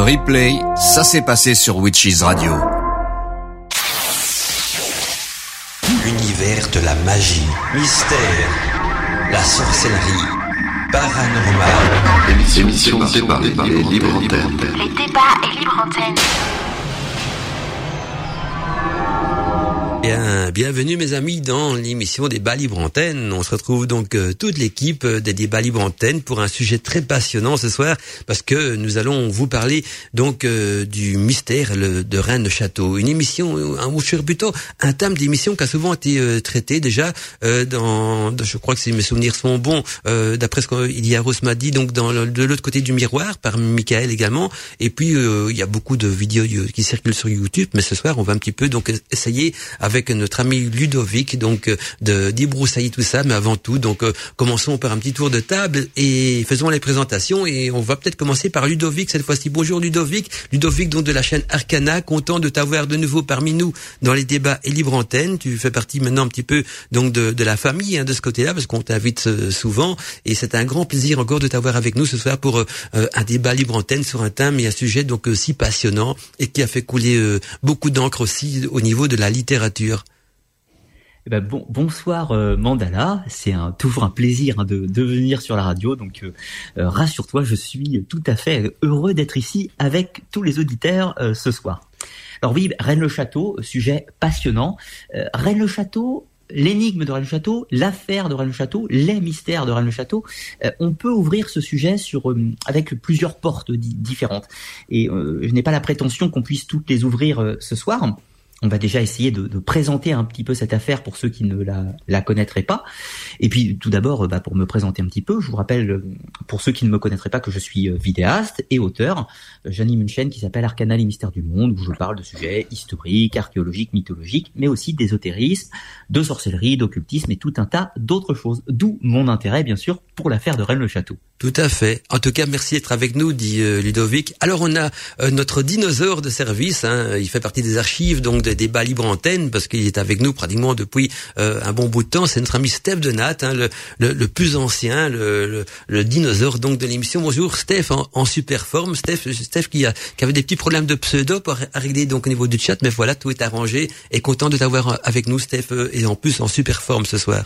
Le replay, ça s'est passé sur Witches Radio. L'univers de la magie, mystère, la sorcellerie, paranormal. Émission séparée par les libres antennes. Les débats et libre antenne. Bien, bienvenue mes amis dans l'émission Débat Libre Antenne. On se retrouve donc euh, toute l'équipe euh, des Débats Libre Antenne pour un sujet très passionnant ce soir parce que nous allons vous parler donc euh, du mystère le, de Rennes de Château. Une émission, un, plutôt un thème d'émission qui a souvent été traité déjà dans, je crois que si mes souvenirs sont bons, d'après ce qu'Ilia Rose m'a dit, donc dans de l'autre côté du miroir par Michael également. Et puis il y a beaucoup de vidéos qui circulent sur YouTube, mais ce soir on va un petit peu donc essayer avec notre ami Ludovic, donc euh, de débroussailler tout ça. Mais avant tout, donc euh, commençons par un petit tour de table et faisons les présentations. Et on va peut-être commencer par Ludovic cette fois-ci. Bonjour Ludovic, Ludovic donc de la chaîne Arcana, content de t'avoir de nouveau parmi nous dans les débats et libre antenne. Tu fais partie maintenant un petit peu donc de, la famille hein, de ce côté-là parce qu'on t'invite euh, souvent et c'est un grand plaisir encore de t'avoir avec nous ce soir pour un débat libre antenne sur un thème et un sujet donc si passionnant et qui a fait couler beaucoup d'encre aussi au niveau de la littérature. Eh ben bon, bonsoir euh, Mandala, c'est toujours un plaisir hein, de, venir sur la radio, donc euh, euh, rassure-toi, je suis tout à fait heureux d'être ici avec tous les auditeurs ce soir. Alors oui, Rennes-le-Château, sujet passionnant. Rennes-le-Château, l'énigme de Rennes-le-Château, l'affaire de Rennes-le-Château, les mystères de Rennes-le-Château, on peut ouvrir ce sujet avec plusieurs portes différentes. Et je n'ai pas la prétention qu'on puisse toutes les ouvrir ce soir on va déjà essayer de, de, présenter un petit peu cette affaire pour ceux qui ne la, la connaîtraient pas. Et puis tout d'abord, bah, pour me présenter un petit peu, je vous rappelle, pour ceux qui ne me connaîtraient pas, que je suis euh, vidéaste et auteur. J'anime une chaîne qui s'appelle Arcana les mystères du monde, où je parle de sujets historiques, archéologiques, mythologiques, mais aussi d'ésotérisme, de sorcellerie, d'occultisme et tout un tas d'autres choses. D'où mon intérêt, bien sûr, pour l'affaire de Rennes-le-Château. Tout à fait. En tout cas, merci d'être avec nous, dit Ludovic. Alors on a notre dinosaure de service, hein, il fait partie des archives donc des débats libre antenne parce qu'il est avec nous pratiquement depuis euh, un bon bout de temps. C'est notre ami Steph de Nat, hein, le, le, le, plus ancien, le, le, dinosaure donc de l'émission. Bonjour Steph, en, en, super forme. Steph, Steph qui, a, qui avait des petits problèmes de pseudo à régler donc au niveau du chat, mais voilà, tout est arrangé. Et content de t'avoir avec nous Steph euh, et en plus en super forme ce soir.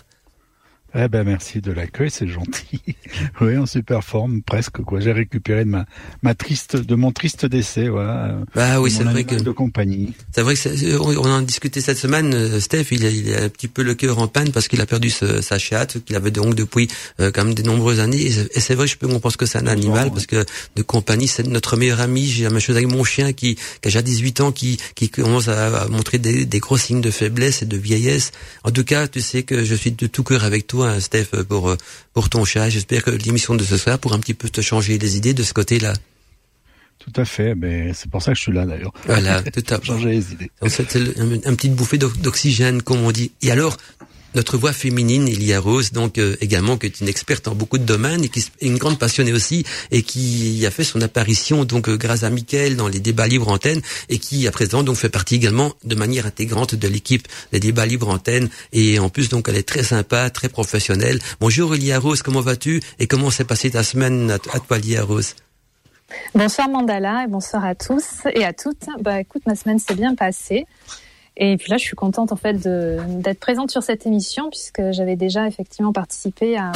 Eh ben merci de l'accueil, c'est gentil. oui, en super forme, presque quoi. J'ai récupéré de ma ma triste de mon triste décès, voilà. Bah oui, c'est vrai que de compagnie. C'est vrai que on en a discuté cette semaine. Euh, Steph, il a, il a un petit peu le cœur en panne parce qu'il a perdu sa chatte qu'il avait donc depuis euh, quand même de nombreuses années. Et c'est vrai, je peux pense que c'est un animal parce que de compagnie, c'est notre meilleur ami. J'ai la même chose avec mon chien qui, qui a déjà 18 ans, qui qui commence à, montrer des, des gros signes de faiblesse et de vieillesse. En tout cas, tu sais que je suis de tout cœur avec toi Steph, pour, euh, pour ton chat. J'espère que l'émission de ce soir pourra un petit peu te changer les idées de ce côté-là. Tout à fait, mais c'est pour ça que je suis là d'ailleurs. Voilà, tout à fait. Changer les idées. C'est un, un petit bouffée d'oxygène, comme on dit. Et alors, notre voix féminine, Elia Rose, donc euh, également qui est une experte en beaucoup de domaines et qui est une grande passionnée aussi et qui a fait son apparition donc euh, grâce à Mickaël dans les débats libres antenne et qui à présent donc fait partie également de manière intégrante de l'équipe des débats libres antenne et en plus donc elle est très sympa, très professionnelle. Bonjour Elia Rose, comment vas-tu? Et comment s'est passée ta semaine à, toi Elia Rose? Bonsoir Mandala et bonsoir à tous et à toutes. Bah écoute, ma semaine s'est bien passée. Et puis là, je suis contente en fait d'être présente sur cette émission puisque j'avais déjà effectivement participé à,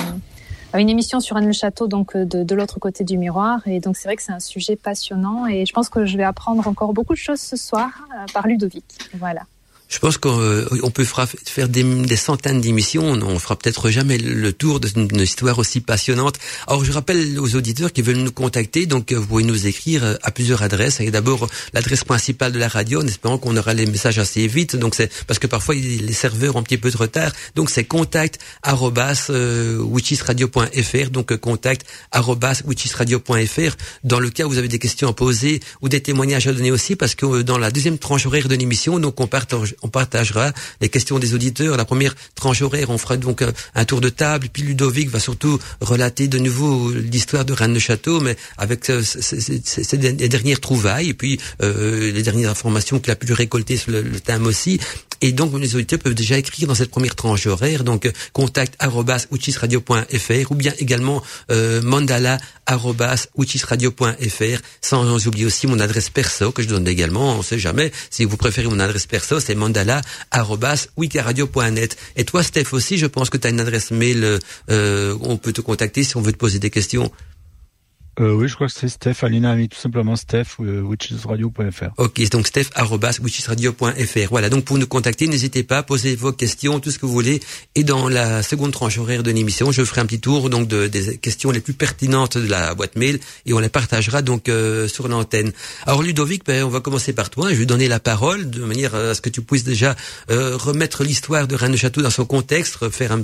à une émission sur Anne-le-Château, donc de, de l'autre côté du miroir. Et donc c'est vrai que c'est un sujet passionnant et je pense que je vais apprendre encore beaucoup de choses ce soir euh, par Ludovic. Voilà. Je pense qu'on euh, peut faire des, centaines d'émissions. On fera peut-être jamais le tour d'une histoire aussi passionnante. Alors, je rappelle aux auditeurs qui veulent nous contacter, donc euh, vous pouvez nous écrire euh, à plusieurs adresses. Et d'abord l'adresse principale de la radio, en espérant qu'on aura les messages assez vite. Donc c'est parce que parfois les serveurs ont un petit peu de retard. Donc c'est contact witchisradio.fr. Donc contact witchisradio.fr. Dans le cas où vous avez des questions à poser ou des témoignages à donner aussi, parce que dans la deuxième tranche horaire de l'émission, donc on partage on partagera les questions des auditeurs. La première tranche horaire, on fera donc un tour de table. Puis Ludovic va surtout relater de nouveau l'histoire de Rennes le Château, mais avec ces dernières trouvailles et puis les dernières informations qu'il a pu récolter sur le thème aussi. Et donc, les auditeurs peuvent déjà écrire dans cette première tranche horaire, donc contact ou bien également euh, sans oublier aussi mon adresse perso que je donne également, on sait jamais. Si vous préférez mon adresse perso, c'est mandala Et toi, Steph aussi, je pense que tu as une adresse mail, euh, on peut te contacter si on veut te poser des questions. Euh, oui, je crois que c'est Steph. Alina a mis tout simplement Steph, euh, witchesradio.fr. Ok, donc Steph, witchesradio.fr. Voilà, donc pour nous contacter, n'hésitez pas, posez vos questions, tout ce que vous voulez. Et dans la seconde tranche horaire de l'émission, je ferai un petit tour donc de, des questions les plus pertinentes de la boîte mail et on les partagera donc euh, sur l'antenne. Alors Ludovic, ben, on va commencer par toi. Je vais donner la parole de manière à ce que tu puisses déjà euh, remettre l'histoire de Rennes de Château dans son contexte, refaire un,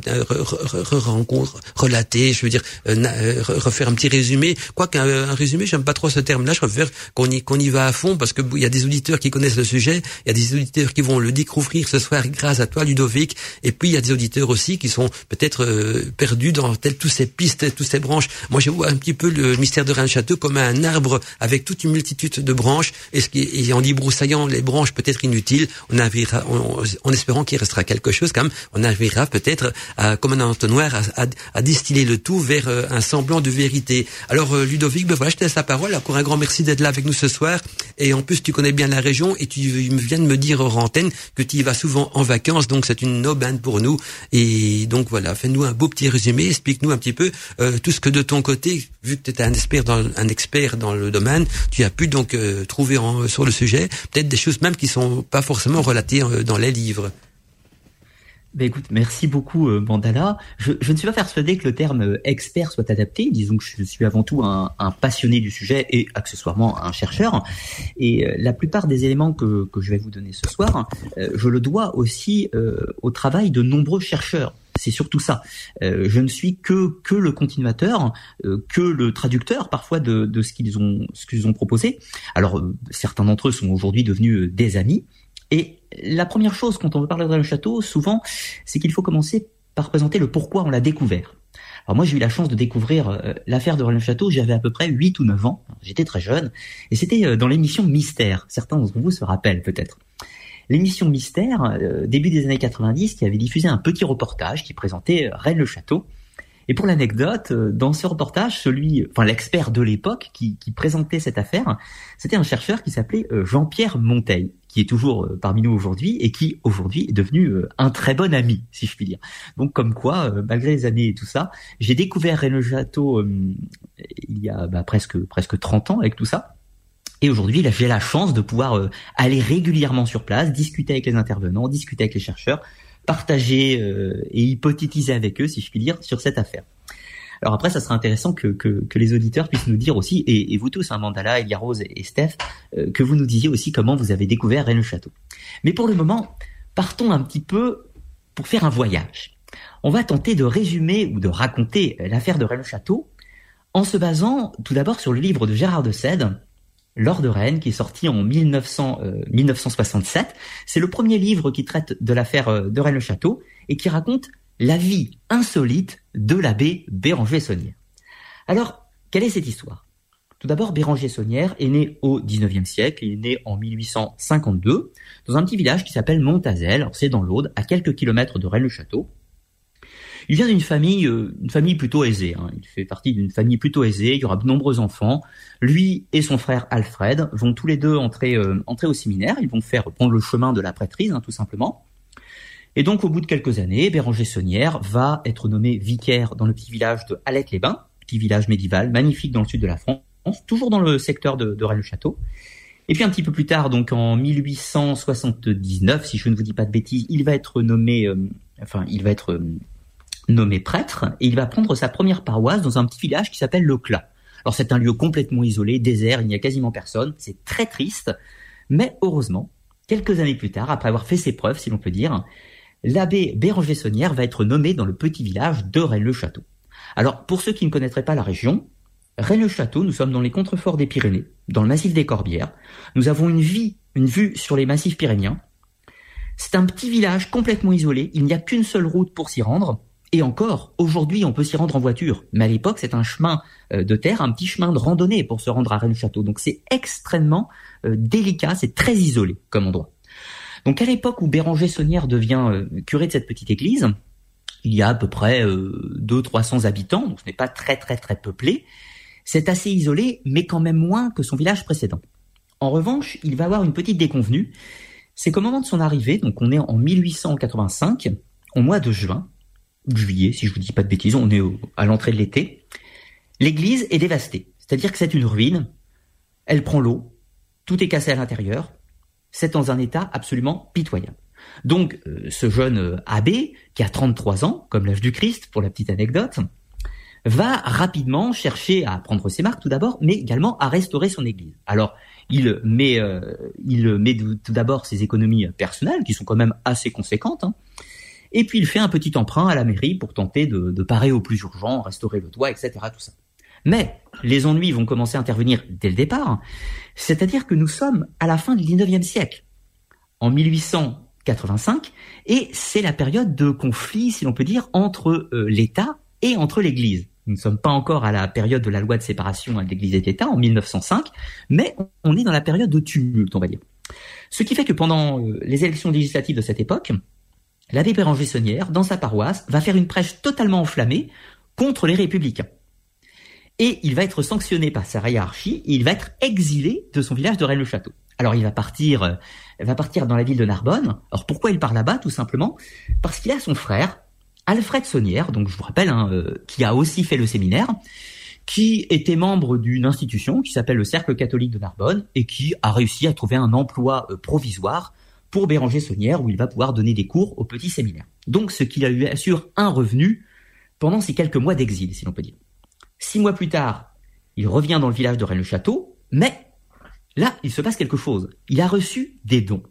rencontre, relater, je veux dire, refaire un petit résumé. Qu'un résumé, j'aime pas trop ce terme-là. Je préfère qu'on y qu'on y va à fond parce que il y a des auditeurs qui connaissent le sujet, il y a des auditeurs qui vont le découvrir ce soir grâce à toi, Ludovic, et puis il y a des auditeurs aussi qui sont peut-être euh, perdus dans telles toutes ces pistes, toutes ces branches. Moi, je vois un petit peu le mystère de Rennes-Château comme un arbre avec toute une multitude de branches, et, ce qui, et en débroussaillant les branches peut-être inutiles, on arrivera, en espérant qu'il restera quelque chose quand même, on arrivera peut-être comme un entonnoir à, à, distiller le tout vers euh, un semblant de vérité. Alors, euh, Ludovic, ben voilà, je te laisse la parole. Encore un grand merci d'être là avec nous ce soir. Et en plus, tu connais bien la région et tu viens de me dire hors antenne que tu y vas souvent en vacances, donc c'est une aubaine pour nous. Et donc voilà, fais-nous un beau petit résumé, explique-nous un petit peu euh, tout ce que de ton côté, vu que tu un expert dans un expert dans le domaine, tu as pu donc euh, trouver sur le sujet, peut-être des choses même qui sont pas forcément relatées euh, dans les livres. Ben écoute, merci beaucoup euh, Mandala. Je, je, ne suis pas persuadé que le terme euh, expert soit adapté. Disons que je suis avant tout un, un passionné du sujet et accessoirement un chercheur. Et euh, la plupart des éléments que, que, je vais vous donner ce soir, je le dois aussi au travail de nombreux chercheurs. C'est surtout ça. je ne suis que que le continuateur, que le traducteur parfois de, de ce qu'ils ont ce qu'ils ont proposé. Alors certains d'entre eux sont aujourd'hui devenus des amis. Et la première chose quand on veut parler de le château, souvent, c'est qu'il faut commencer par présenter le pourquoi on l'a découvert. Alors moi j'ai eu la chance de découvrir euh, l'affaire de Rennes Château, j'avais à peu près 8 ou 9 ans, j'étais très jeune, et c'était euh, dans l'émission Mystère, certains d'entre vous se rappellent peut-être. L'émission Mystère, euh, début des années 90, qui avait diffusé un petit reportage qui présentait Rennes le Château, et pour l'anecdote, dans ce reportage, celui, enfin l'expert de l'époque qui, présentait cette affaire, c'était un chercheur qui s'appelait Jean-Pierre Monteil, qui est toujours euh, parmi nous aujourd'hui et qui aujourd'hui est devenu un très bon ami, si je puis dire. Donc comme quoi, malgré les années et tout ça, j'ai découvert René Château il y a bah, presque presque 30 ans avec tout ça. Et aujourd'hui, j'ai la chance de pouvoir aller régulièrement sur place, discuter avec les intervenants, discuter avec les chercheurs, partager euh, et hypothétiser avec eux, si je puis dire, sur cette affaire. Alors après, ça serait intéressant que, que, les auditeurs puissent nous dire aussi, et, vous tous, hein, Mandala, Elia Rose et, Steph, euh, que vous nous disiez aussi comment vous avez découvert Rennes le Château. Mais pour le moment, partons un petit peu pour faire un voyage. On va tenter de résumer ou de raconter l'affaire de Rennes le Château en se basant tout d'abord sur le livre de Gérard de Sède, L'Or de Rennes, qui est sorti en 1900, 1967. Euh, C'est le premier livre qui traite de l'affaire euh, de Rennes-le-Château et qui raconte la vie insolite de l'abbé Béranger Saunière. Alors, quelle est cette histoire? Tout d'abord, Béranger Saunière est né au 19e siècle, il est né en 1852 dans un petit village qui s'appelle Montazel, c'est dans l'Aude, à quelques kilomètres de Rennes-le-Château. Il vient d'une famille, euh, une famille plutôt aisée. Hein. Il fait partie d'une famille plutôt aisée. Il y aura de nombreux enfants. Lui et son frère Alfred vont tous les deux entrer, euh, entrer au séminaire. Ils vont faire prendre le chemin de la prêtrise, hein, tout simplement. Et donc, au bout de quelques années, Béranger Saunière va être nommé vicaire dans le petit village de Alette-les-Bains, petit village médiéval magnifique dans le sud de la France, toujours dans le secteur de, de Rennes-le-Château. Et puis un petit peu plus tard, donc en 1879, si je ne vous dis pas de bêtises, il va être nommé, euh, enfin, il va être nommé prêtre et il va prendre sa première paroisse dans un petit village qui s'appelle Le Clat. Alors c'est un lieu complètement isolé, désert, il n'y a quasiment personne, c'est très triste, mais heureusement, quelques années plus tard, après avoir fait ses preuves, si l'on peut dire, l'abbé Béranger Saunière va être nommé dans le petit village de Rennes-le-Château. Alors, pour ceux qui ne connaîtraient pas la région, Rennes-le-Château, nous sommes dans les contreforts des Pyrénées, dans le massif des Corbières. Nous avons une vie, une vue sur les massifs pyrénéens. C'est un petit village complètement isolé, il n'y a qu'une seule route pour s'y rendre. Et encore, aujourd'hui, on peut s'y rendre en voiture. Mais à l'époque, c'est un chemin euh, de terre, un petit chemin de randonnée pour se rendre à Rennes-le-Château. Donc c'est extrêmement euh, délicat, c'est très isolé comme endroit. Donc à l'époque où Béranger Saunière devient euh, curé de cette petite église, il y a à peu près euh, 200-300 habitants, donc ce n'est pas très très très peuplé. C'est assez isolé, mais quand même moins que son village précédent. En revanche, il va avoir une petite déconvenue. C'est qu'au moment de son arrivée, donc on est en 1885, au mois de juin, juillet, si je vous dis pas de bêtises, on est à l'entrée de l'été, l'église est dévastée. C'est-à-dire que c'est une ruine, elle prend l'eau, tout est cassé à l'intérieur, c'est dans un état absolument pitoyable. Donc euh, ce jeune euh, abbé, qui a 33 ans, comme l'âge du Christ pour la petite anecdote, va rapidement chercher à prendre ses marques tout d'abord, mais également à restaurer son église. Alors il met, euh, il met tout d'abord ses économies personnelles, qui sont quand même assez conséquentes, hein, et puis il fait un petit emprunt à la mairie pour tenter de, de parer au plus urgent, restaurer le toit, etc. Tout ça. Mais les ennuis vont commencer à intervenir dès le départ, c'est-à-dire que nous sommes à la fin du 19e siècle, en 1885, et c'est la période de conflit, si l'on peut dire, entre euh, l'État et entre l'Église. Nous ne sommes pas encore à la période de la loi de séparation de l'Église et de l'État en 1905, mais on est dans la période de tumulte, on va dire. Ce qui fait que pendant euh, les élections législatives de cette époque, l'abbé Béranger Saunière, dans sa paroisse, va faire une prêche totalement enflammée contre les républicains et il va être sanctionné par sa hiérarchie et il va être exilé de son village de Rennes-le-Château. Alors il va partir, euh, va partir dans la ville de Narbonne. Alors pourquoi il part là-bas Tout simplement? Parce qu'il a son frère Alfred Saunière, donc je vous rappelle, hein, euh, qui a aussi fait le séminaire, qui était membre d'une institution qui s'appelle le Cercle catholique de Narbonne et qui a réussi à trouver un emploi euh, provisoire pour Béranger Saunière où il va pouvoir donner des cours au petit séminaire. Donc ce qui lui assure un revenu pendant ces quelques mois d'exil, si l'on peut dire. Six mois plus tard, il revient dans le village de Rennes-le-Château, mais là, il se passe quelque chose. Il a reçu des dons.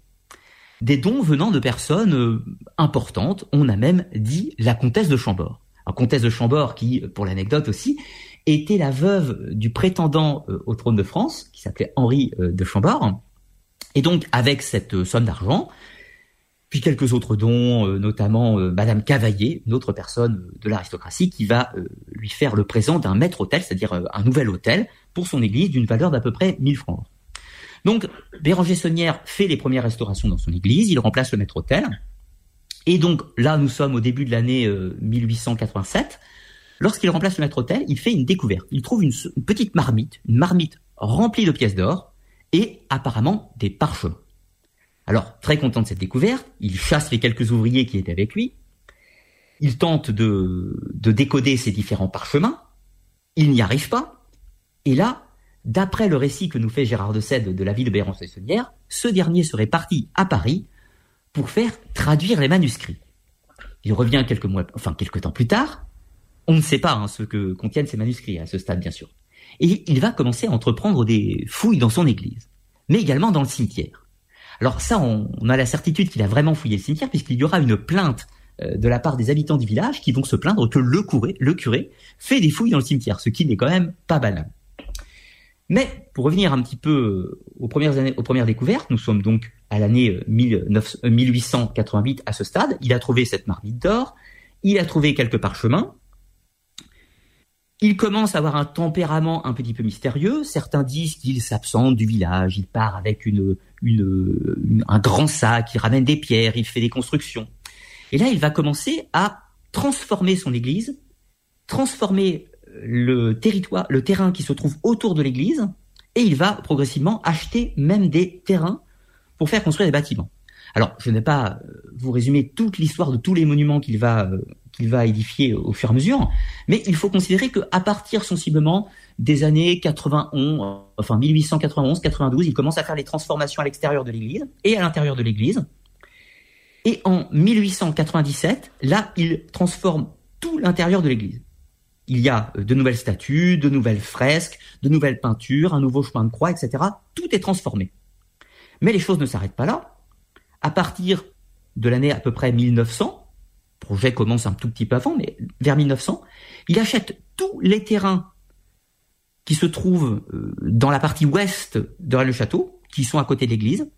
Des dons venant de personnes euh, importantes. On a même dit la comtesse de Chambord. La comtesse de Chambord qui, pour l'anecdote aussi, était la veuve du prétendant euh, au trône de France, qui s'appelait Henri euh, de Chambord. Et donc, avec cette somme d'argent, puis quelques autres dons, euh, notamment euh, Madame Cavaillé, une autre personne de l'aristocratie, qui va euh, lui faire le présent d'un maître-hôtel, c'est-à-dire un nouvel hôtel, pour son église d'une valeur d'à peu près 1000 francs. Donc, Béranger Saunière fait les premières restaurations dans son église, il remplace le maître-hôtel, et donc là, nous sommes au début de l'année 1887. Lorsqu'il remplace le maître-hôtel, il fait une découverte. Il trouve une petite marmite, une marmite remplie de pièces d'or, et apparemment des parchemins. Alors, très content de cette découverte, il chasse les quelques ouvriers qui étaient avec lui, il tente de, de décoder ces différents parchemins, il n'y arrive pas, et là, d'après le récit que nous fait Gérard de Sède de la ville de Béranger-Saunière, ce dernier serait parti à Paris pour faire traduire les manuscrits. Il revient quelques mois, enfin quelques temps plus tard. On ne sait pas hein, ce que contiennent ces manuscrits à ce stade, bien sûr. Et il va commencer à entreprendre des fouilles dans son église, mais également dans le cimetière. Alors ça, on, a la certitude qu'il a vraiment fouillé le cimetière puisqu'il y aura une plainte euh, de la part des habitants du village qui vont se plaindre que le curé, fait des fouilles dans le cimetière, ce qui n'est quand même pas banal. Mais pour revenir un petit peu euh, aux premières aux premières découvertes, nous sommes donc à l'année 1888 euh, à ce stade. Il a trouvé cette marmite d'or, il a trouvé quelques parchemins, il commence à avoir un tempérament un petit peu mystérieux. Certains disent qu'il s'absente du village, il part avec une, une, un grand sac, il ramène des pierres, il fait des constructions. Et là, il va commencer à transformer son église, transformer le territoire, le terrain qui se trouve autour de l'église, et il va progressivement acheter même des terrains pour faire construire des bâtiments. Alors, je n'ai pas euh, vous résumer toute l'histoire de tous les monuments qu'il va euh, qu'il va édifier au fur et à mesure, mais il faut considérer qu'à partir sensiblement des années 91, enfin 1891-92, il commence à faire les transformations à l'extérieur de l'Église et à l'intérieur de l'Église. Et en 1897, là, il transforme tout l'intérieur de l'Église. Il y a de nouvelles statues, de nouvelles fresques, de nouvelles peintures, un nouveau chemin de croix, etc. Tout est transformé. Mais les choses ne s'arrêtent pas là à partir de l'année à peu près 1900, le projet commence un tout petit peu avant, mais vers 1900, il achète tous les terrains qui se trouvent euh, dans la partie ouest de Rennes-le-Château, qui sont à côté de l'église,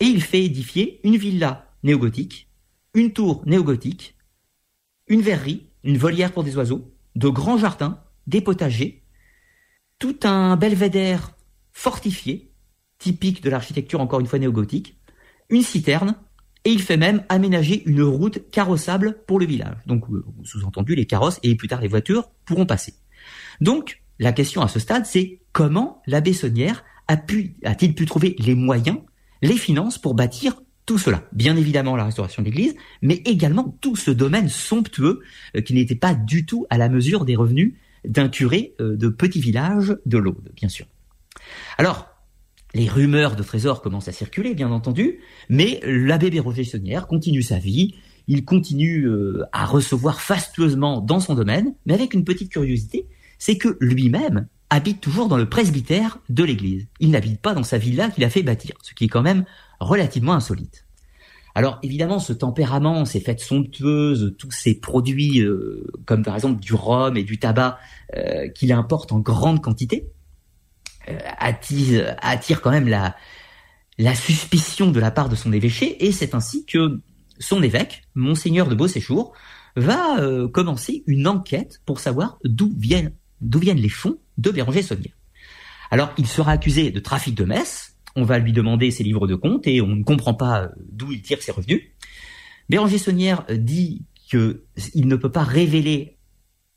et il fait édifier une villa néogothique, une tour néogothique, une verrerie, une volière pour des oiseaux, de grands jardins, des potagers, tout un belvédère fortifié, typique de l'architecture encore une fois néogothique, une citerne, et il fait même aménager une route carrossable pour le village. Donc, euh, sous-entendu, les carrosses et plus tard les voitures pourront passer. Donc, la question à ce stade, c'est comment l'abbé Saunière a pu, a-t-il pu trouver les moyens, les finances pour bâtir tout cela? Bien évidemment la restauration de l'église, mais également tout ce domaine somptueux euh, qui n'était pas du tout à la mesure des revenus d'un curé euh, de petit village de l'Aude, bien sûr. Alors, les rumeurs de trésors commencent à circuler, bien entendu, mais l'abbé Béroger Saunière continue sa vie, il continue euh, à recevoir fastueusement dans son domaine, mais avec une petite curiosité, c'est que lui-même habite toujours dans le presbytère de l'église. Il n'habite pas dans sa villa qu'il a fait bâtir, ce qui est quand même relativement insolite. Alors évidemment, ce tempérament, ces fêtes somptueuses, tous ces produits euh, comme par exemple du rhum et du tabac euh, qu'il importe en grande quantité, attire, attire quand même la, suspicion de la part de son évêché, et c'est ainsi que son évêque, monseigneur de Beauséjour, va commencer une enquête pour savoir d'où viennent, d'où viennent les fonds de Béranger Saunier. Alors, il sera accusé de trafic de messe, on va lui demander ses livres de compte et on ne comprend pas d'où il tire ses revenus. Béranger Saunière dit qu'il ne peut pas révéler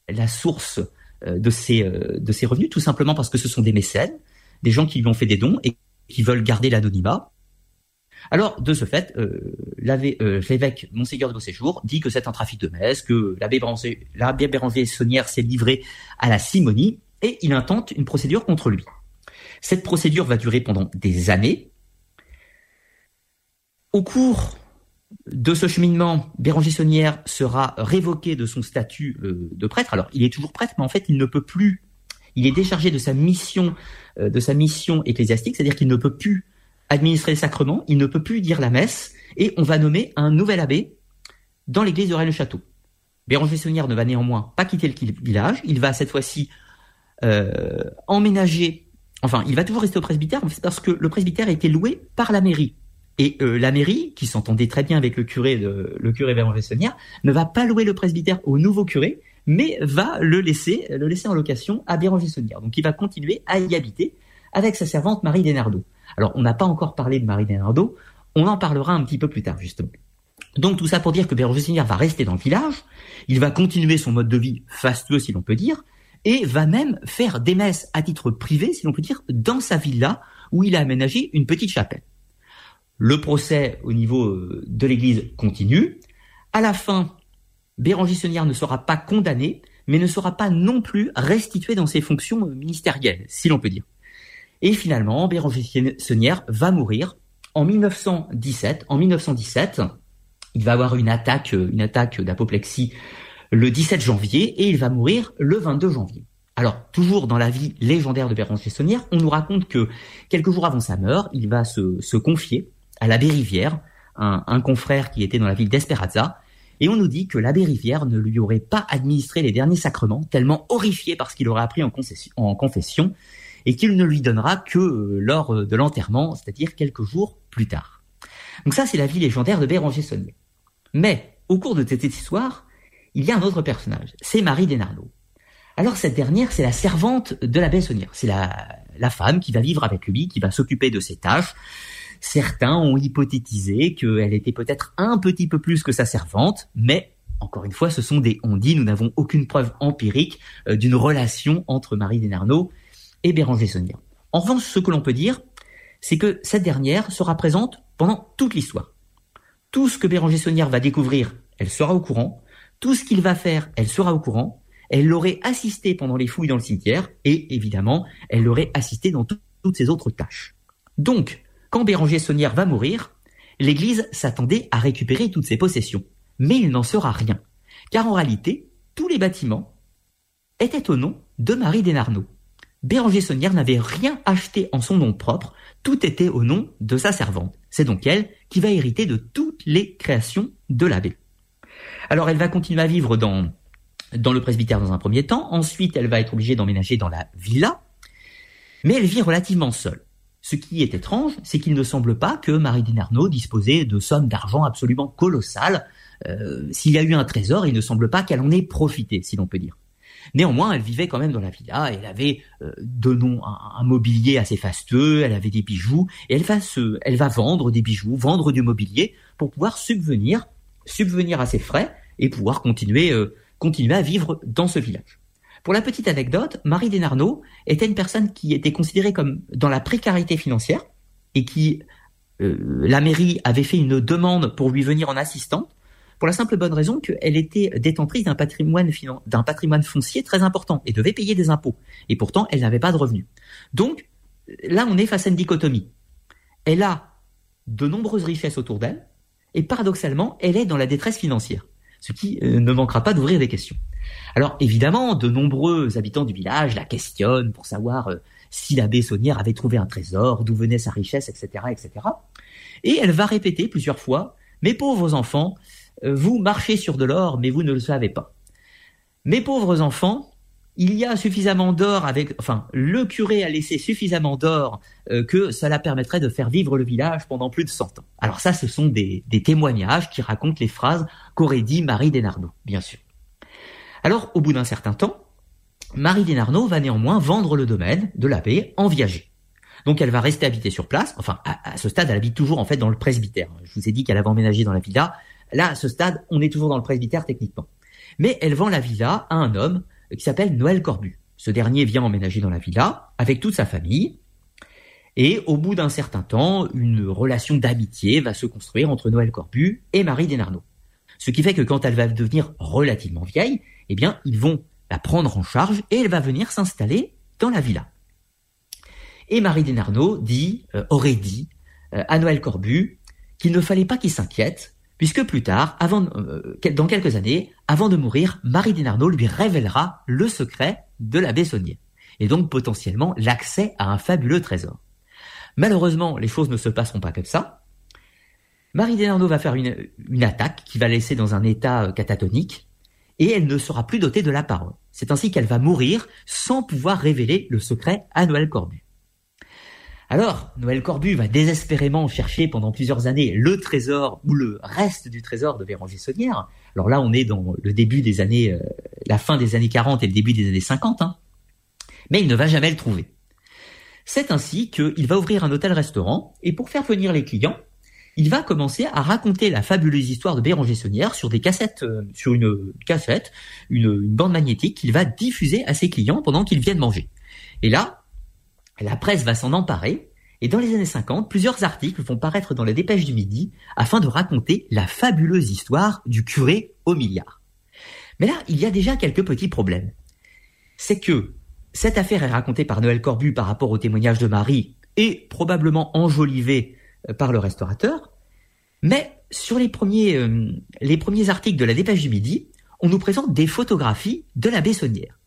la source euh, de ses, euh, de ses revenus, tout simplement parce que ce sont des mécènes, des gens qui lui ont fait des dons et qui veulent garder l'anonymat. Alors, de ce fait, euh, l'évêque Monseigneur de Beauséjour dit que c'est un trafic de messe, que l'abbé Béranger, Béranger Saunière s'est livré à la simonie, et il intente une procédure contre lui. Cette procédure va durer pendant des années. Au cours de ce cheminement, Béranger Saunière sera révoqué de son statut euh, de prêtre. Alors, il est toujours prêtre, mais en fait, il ne peut plus. Il est déchargé de sa mission, euh, de sa mission ecclésiastique, c'est-à-dire qu'il ne peut plus administrer les sacrements, il ne peut plus dire la messe, et on va nommer un nouvel abbé dans l'église de Rennes-le-Château. Béranger Saunière ne va néanmoins pas quitter le village, il va cette fois-ci euh, emménager Enfin, il va toujours rester au presbytère parce que le presbytère a été loué par la mairie. Et euh, la mairie, qui s'entendait très bien avec le curé, de, le curé Béranger ne va pas louer le presbytère au nouveau curé, mais va le laisser, le laisser en location à Béranger. Donc, il va continuer à y habiter avec sa servante Marie Desnardo. Alors, on n'a pas encore parlé de Marie Desnardo, on en parlera un petit peu plus tard, justement. Donc, tout ça pour dire que Béranger va rester dans le village, il va continuer son mode de vie fastueux, si l'on peut dire, et va même faire des messes à titre privé, si l'on peut dire, dans sa villa où il a aménagé une petite chapelle. Le procès au niveau euh, de l'Église continue. À la fin, Béranger Saunière ne sera pas condamné, mais ne sera pas non plus restitué dans ses fonctions euh, ministérielles, si l'on peut dire. Et finalement, Béranger Saunière va mourir en 1917. En 1917, il va avoir une attaque, euh, une attaque d'apoplexie le 17 janvier et il va mourir le 22 janvier. Alors, toujours dans la vie légendaire de Béranger Saunière, on nous raconte que quelques jours avant sa mort, il va se, confier à l'abbé Rivière, un, confrère qui était dans la ville d'Esperazza, et on nous dit que l'abbé Rivière ne lui aurait pas administré les derniers sacrements, tellement horrifié par ce qu'il aurait appris en, confession, et qu'il ne lui donnera que euh, lors de l'enterrement, c'est-à-dire quelques jours plus tard. Donc ça, c'est la vie légendaire de Béranger Saunier. Mais, au cours de cette histoire, il y a un autre personnage, c'est Marie Desnardo. Alors cette dernière, c'est la servante de la Bessonnière, c'est la femme qui va vivre avec lui, qui va s'occuper de ses tâches. Certains ont hypothétisé qu'elle était peut-être un petit peu plus que sa servante, mais encore une fois, ce sont des on dit, nous n'avons aucune preuve empirique euh, d'une relation entre Marie Desnardo et Béranger Saunière. En revanche, ce que l'on peut dire, c'est que cette dernière sera présente pendant toute l'histoire. Tout ce que Béranger Saunière va découvrir, elle sera au courant. Tout ce qu'il va faire, elle sera au courant. Elle l'aurait assisté pendant les fouilles dans le cimetière et évidemment, elle l'aurait assisté dans toutes ses autres tâches. Donc, quand Béranger Saunière va mourir, l'Église s'attendait à récupérer toutes ses possessions. Mais il n'en sera rien. Car en réalité, tous les bâtiments étaient au nom de Marie Desnarnaud. Béranger Saunière n'avait rien acheté en son nom propre, tout était au nom de sa servante. C'est donc elle qui va hériter de toutes les créations de l'abbé. Alors elle va continuer à vivre dans le presbytère dans un premier temps, ensuite elle va être obligée d'emménager dans la villa, mais elle vit relativement seule. Ce qui est étrange, c'est qu'il ne semble pas que Marie Denarnaud disposait de sommes d'argent absolument colossales. Euh, s'il y a eu un trésor, il ne semble pas qu'elle en ait profité, si l'on peut dire. Néanmoins, elle vivait quand même dans la villa, elle avait euh, de nom un, mobilier assez fastueux, elle avait des bijoux, et elle va se, elle va vendre des bijoux, vendre du mobilier pour pouvoir subvenir, subvenir à ses frais et pouvoir continuer, euh, continuer à vivre dans ce village. Pour la petite anecdote, Marie Desnarnaud était une personne qui était considérée comme dans la précarité financière et qui euh, la mairie avait fait une demande pour lui venir en assistante pour la simple bonne raison qu'elle était détentrice d'un patrimoine, d'un patrimoine foncier très important et devait payer des impôts. Et pourtant, elle n'avait pas de revenus. Donc, là, on est face à une dichotomie. Elle a de nombreuses richesses autour d'elle, et paradoxalement, elle est dans la détresse financière, ce qui euh, ne manquera pas d'ouvrir des questions. Alors évidemment, de nombreux habitants du village la questionnent pour savoir euh, si l'abbé Saunière avait trouvé un trésor, d'où venait sa richesse, etc., etc. Et elle va répéter plusieurs fois, mes pauvres enfants, euh, vous marchez sur de l'or, mais vous ne le savez pas. Mes pauvres enfants, il y a suffisamment d'or avec, enfin, le curé a laissé suffisamment d'or euh, que cela permettrait de faire vivre le village pendant plus de 100 ans. Alors ça, ce sont des, témoignages qui racontent les phrases qu'aurait dit Marie Desnarnaud, bien sûr. Alors, au bout d'un certain temps, Marie Desnarnaud va néanmoins vendre le domaine de l'abbé en viager. Donc elle va rester habiter sur place. Enfin, à, ce stade, elle habite toujours en fait dans le presbytère. Je vous ai dit qu'elle avait emménagé dans la villa. Là, à ce stade, on est toujours dans le presbytère techniquement. Mais elle vend la villa à un homme qui s'appelle Noël Corbu. Ce dernier vient emménager dans la villa avec toute sa famille. Et au bout d'un certain temps, une relation d'amitié va se construire entre Noël Corbu et Marie Desnarnaud. Ce qui fait que quand elle va devenir relativement vieille, eh bien, ils vont la prendre en charge et elle va venir s'installer dans la villa. Et Marie Desnarnaud dit, euh, aurait dit euh, à Noël Corbu qu'il ne fallait pas qu'il s'inquiète puisque plus tard, euh, dans quelques années, avant de mourir, Marie Desnarnaud lui révélera le secret de la Bessonnière, et donc potentiellement l'accès à un fabuleux trésor. Malheureusement, les choses ne se passeront pas comme ça. Marie Desnarnaud va faire une, une attaque qui va laisser dans un état euh, catatonique, et elle ne sera plus dotée de la parole. C'est ainsi qu'elle va mourir sans pouvoir révéler le secret à Noël Corbu. Alors, Noël Corbu va désespérément chercher pendant plusieurs années le trésor ou le reste du trésor de Béranger Saunière. Alors là, on est dans le début des années, euh, la fin des années 40 et le début des années 50, hein. mais il ne va jamais le trouver. C'est ainsi qu'il va ouvrir un hôtel-restaurant et pour faire venir les clients, il va commencer à raconter la fabuleuse histoire de Béranger Saunière sur des cassettes, euh, sur une cassette, une, une bande magnétique qu'il va diffuser à ses clients pendant qu'ils viennent manger. Et là, la presse va s'en emparer, et dans les années 50, plusieurs articles vont paraître dans la dépêche du Midi afin de raconter la fabuleuse histoire du curé au milliard. Mais là, il y a déjà quelques petits problèmes. C'est que cette affaire est racontée par Noël Corbu par rapport au témoignage de Marie et probablement enjolivée euh, par le restaurateur, mais sur les premiers, euh, les premiers articles de la dépêche du Midi, on nous présente des photographies de la Bessonnière.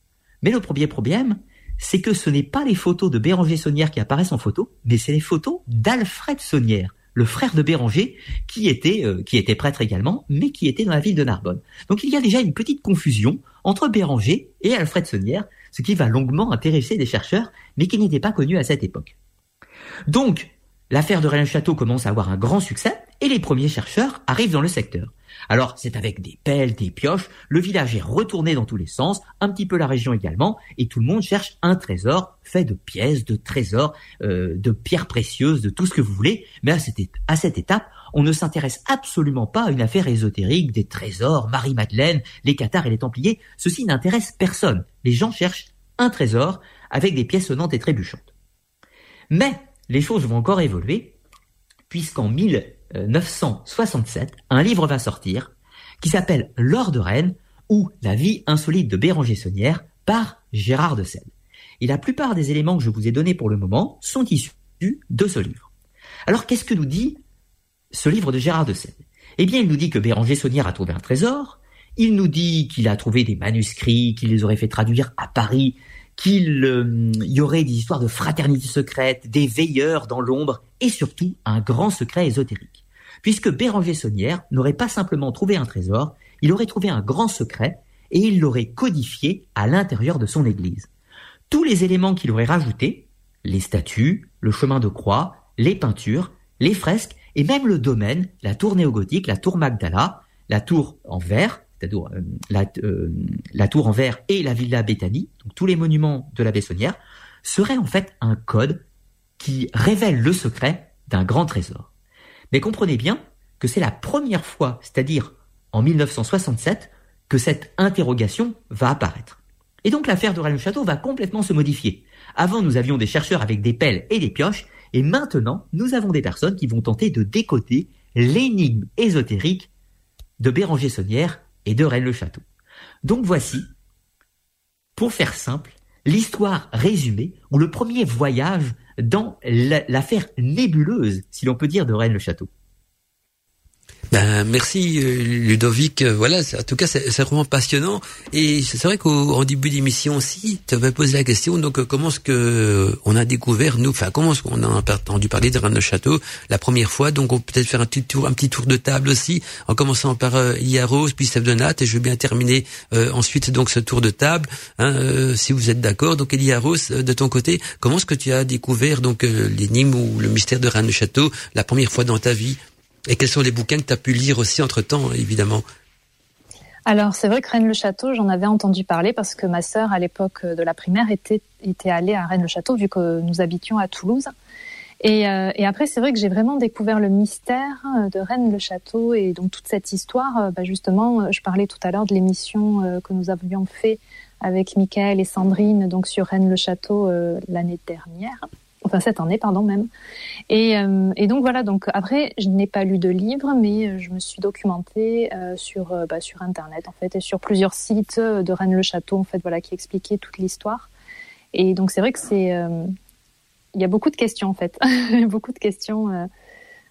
Mais le premier problème, c'est que ce n'est pas les photos de Béranger Saunière qui apparaissent en photo, mais c'est les photos d'Alfred Saunière, le frère de Béranger, qui était, euh, qui était prêtre également, mais qui était dans la ville de Narbonne. Donc il y a déjà une petite confusion entre Béranger et Alfred Saunière, ce qui va longuement intéresser des chercheurs, mais qui n'était pas connu à cette époque. Donc, l'affaire de Rennes Château commence à avoir un grand succès, et les premiers chercheurs arrivent dans le secteur. Alors c'est avec des pelles, des pioches, le village est retourné dans tous les sens, un petit peu la région également, et tout le monde cherche un trésor fait de pièces, de trésors, euh, de pierres précieuses, de tout ce que vous voulez. Mais à cette, à cette étape, on ne s'intéresse absolument pas à une affaire ésotérique, des trésors, Marie-Madeleine, les Cathares et les Templiers. Ceci n'intéresse personne. Les gens cherchent un trésor avec des pièces sonnantes et trébuchantes. Mais les choses vont encore évoluer, puisqu'en 1000 967, un livre va sortir qui s'appelle L'or de Rennes ou La vie insolite de Béranger Saunière par Gérard de Selle. Et la plupart des éléments que je vous ai donnés pour le moment sont issus de ce livre. Alors qu'est-ce que nous dit ce livre de Gérard de Selle Eh bien, il nous dit que Béranger Saunière a trouvé un trésor, il nous dit qu'il a trouvé des manuscrits, qu'il les aurait fait traduire à Paris, qu'il euh, y aurait des histoires de fraternité secrète, des veilleurs dans l'ombre, et surtout un grand secret ésotérique. Puisque Béranger Saunière n'aurait pas simplement trouvé un trésor, il aurait trouvé un grand secret, et il l'aurait codifié à l'intérieur de son église. Tous les éléments qu'il aurait rajoutés, les statues, le chemin de croix, les peintures, les fresques et même le domaine, la tour néogothique, la tour Magdala, la tour en verre, c'est-à-dire euh, la, euh, la, tour en verre et la villa Béthanie, donc tous les monuments de la Bessonnière, seraient en fait un code qui révèle le secret d'un grand trésor. Mais comprenez bien que c'est la première fois, c'est-à-dire en 1967, que cette interrogation va apparaître. Et donc l'affaire de Rennes-le-Château va complètement se modifier. Avant, nous avions des chercheurs avec des pelles et des pioches, et maintenant, nous avons des personnes qui vont tenter de décoder l'énigme ésotérique de Béranger Saunière et de Rennes-le-Château. Donc voici, pour faire simple, l'histoire résumée ou le premier voyage dans l'affaire nébuleuse, si l'on peut dire, de Rennes-le-Château. Ben, merci euh, Ludovic. Euh, voilà, en tout cas, c'est vraiment passionnant. Et c'est vrai qu'en début d'émission aussi, tu avais posé la question. Donc, euh, comment est-ce que on a découvert nous Enfin, comment est-ce qu'on a entendu parler de Rennes Château la première fois? Donc, on peut peut-être faire un petit tour, un petit tour de table aussi, en commençant par euh, puis Steph Donat, et je vais bien terminer ensuite donc ce tour de table, hein, si vous êtes d'accord. Donc, Elia de ton côté, comment est-ce que tu as découvert donc l'énigme ou le mystère de Rennes Château la première fois dans ta vie? Et quels sont les bouquins que tu as pu lire aussi entre-temps, évidemment alors c'est vrai que Rennes-le-Château, j'en avais entendu parler parce que ma sœur à l'époque de la primaire était, était allée à Rennes-le-Château vu que nous habitions à Toulouse. Et, euh, et après c'est vrai que j'ai vraiment découvert le mystère de Rennes-le-Château et donc toute cette histoire. Euh, bah justement, je parlais tout à l'heure de l'émission euh, que nous avions fait avec Michael et Sandrine donc sur Rennes-le-Château l'année dernière enfin cette année pardon même. Et, euh, et, donc voilà donc après je n'ai pas lu de livre mais euh, je me suis documentée euh, sur bah, sur internet en fait et sur plusieurs sites de Rennes le Château en fait voilà qui expliquaient toute l'histoire. Et donc c'est vrai que c'est il y a beaucoup de questions en fait beaucoup de questions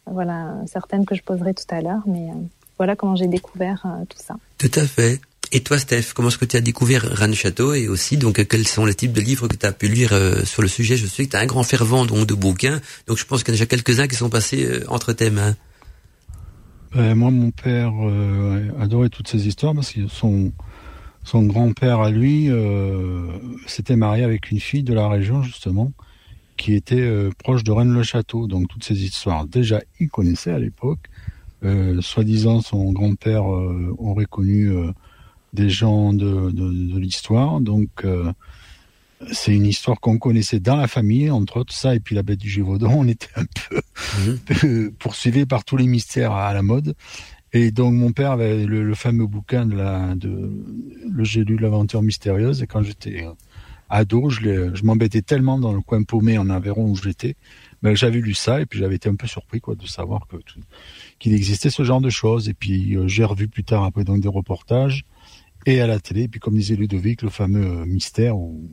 voilà certaines que je poserai tout à l'heure mais voilà comment j'ai découvert tout ça. Tout à fait. Et toi, Steph, comment est-ce que tu as découvert Rennes Château et aussi donc quels sont les types de livres que tu as pu lire euh, sur le sujet? Je sais que tu as un grand fervent de bouquins, donc je pense qu'il y a déjà quelques-uns qui sont passés euh, entre tes mains. Ben, moi, mon père euh, adorait toutes ces histoires parce que son son grand-père à lui s'était marié avec une fille de la région justement qui était proche de Rennes-le-Château. Donc toutes ces histoires, déjà, il connaissait à l'époque. Soi-disant, son grand-père aurait connu des gens de, de, l'histoire. Donc, euh, c'est une histoire qu'on connaissait dans la famille, entre autres ça, et puis la bête du Gévaudan. On était un peu, mhm. poursuivis par tous les mystères à la mode. Et donc, mon père avait le, fameux bouquin de la, de, le J'ai lu l'aventure mystérieuse. Et quand j'étais ado, je, je m'embêtais tellement dans le coin paumé en Aveyron où j'étais, ben, j'avais lu ça et puis j'avais été un peu surpris quoi de savoir que qu'il existait ce genre de choses. Et puis euh, j'ai revu plus tard après donc des reportages et à la télé. Et puis comme disait Ludovic, le fameux euh, mystère où,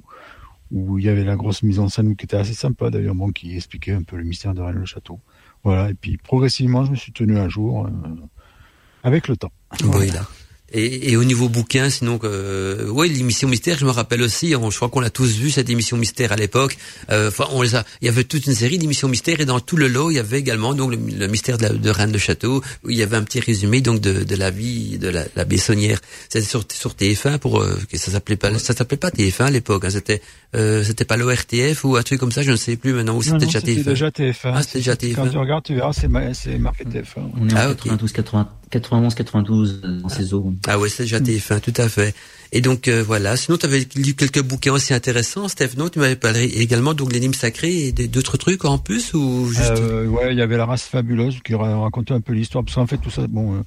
où il y avait la grosse mise en scène qui était assez sympa d'ailleurs, bon, qui expliquait un peu le mystère de Rennes le Château. Voilà, et puis progressivement, je me suis tenu à jour euh, avec le temps. Voilà. Et, et, au niveau bouquin, sinon, euh, ouais, l'émission Mystère, je me rappelle aussi, on, je crois qu'on l'a tous vu cette émission Mystère à l'époque. Euh, enfin, on les a. Il y avait toute une série d'émissions Mystère et dans tout le lot, il y avait également donc le, mystère de, la, de Reine de Château. Où il y avait un petit résumé donc de, de la vie de la, la Bessonnière. C'était sur, sur TF1 pour euh, ça s'appelait pas ça s'appelait pas TF1 à l'époque. Hein, c'était euh, c'était pas l'ORTF ou un truc comme ça, je ne sais plus maintenant. Ou c'était déjà TF1. déjà TF1. Ah, c'était déjà TF1. Quand tu regardes, tu verras, c'est marqué TF1. On est en ah, 92, 80, 91, 92 dans ces zones. Ah ouais, c'est déjà TF1, tout à fait. Et donc euh, voilà. Sinon, tu avais lu quelques bouquins aussi intéressants, Steph. Non, tu m'avais parlé également donc l'énigme sacrée et d'autres trucs en plus ou juste. Euh, ouais, il y avait la race fabuleuse qui racontait un peu l'histoire. Parce qu'en fait, tout ça, bon. Euh,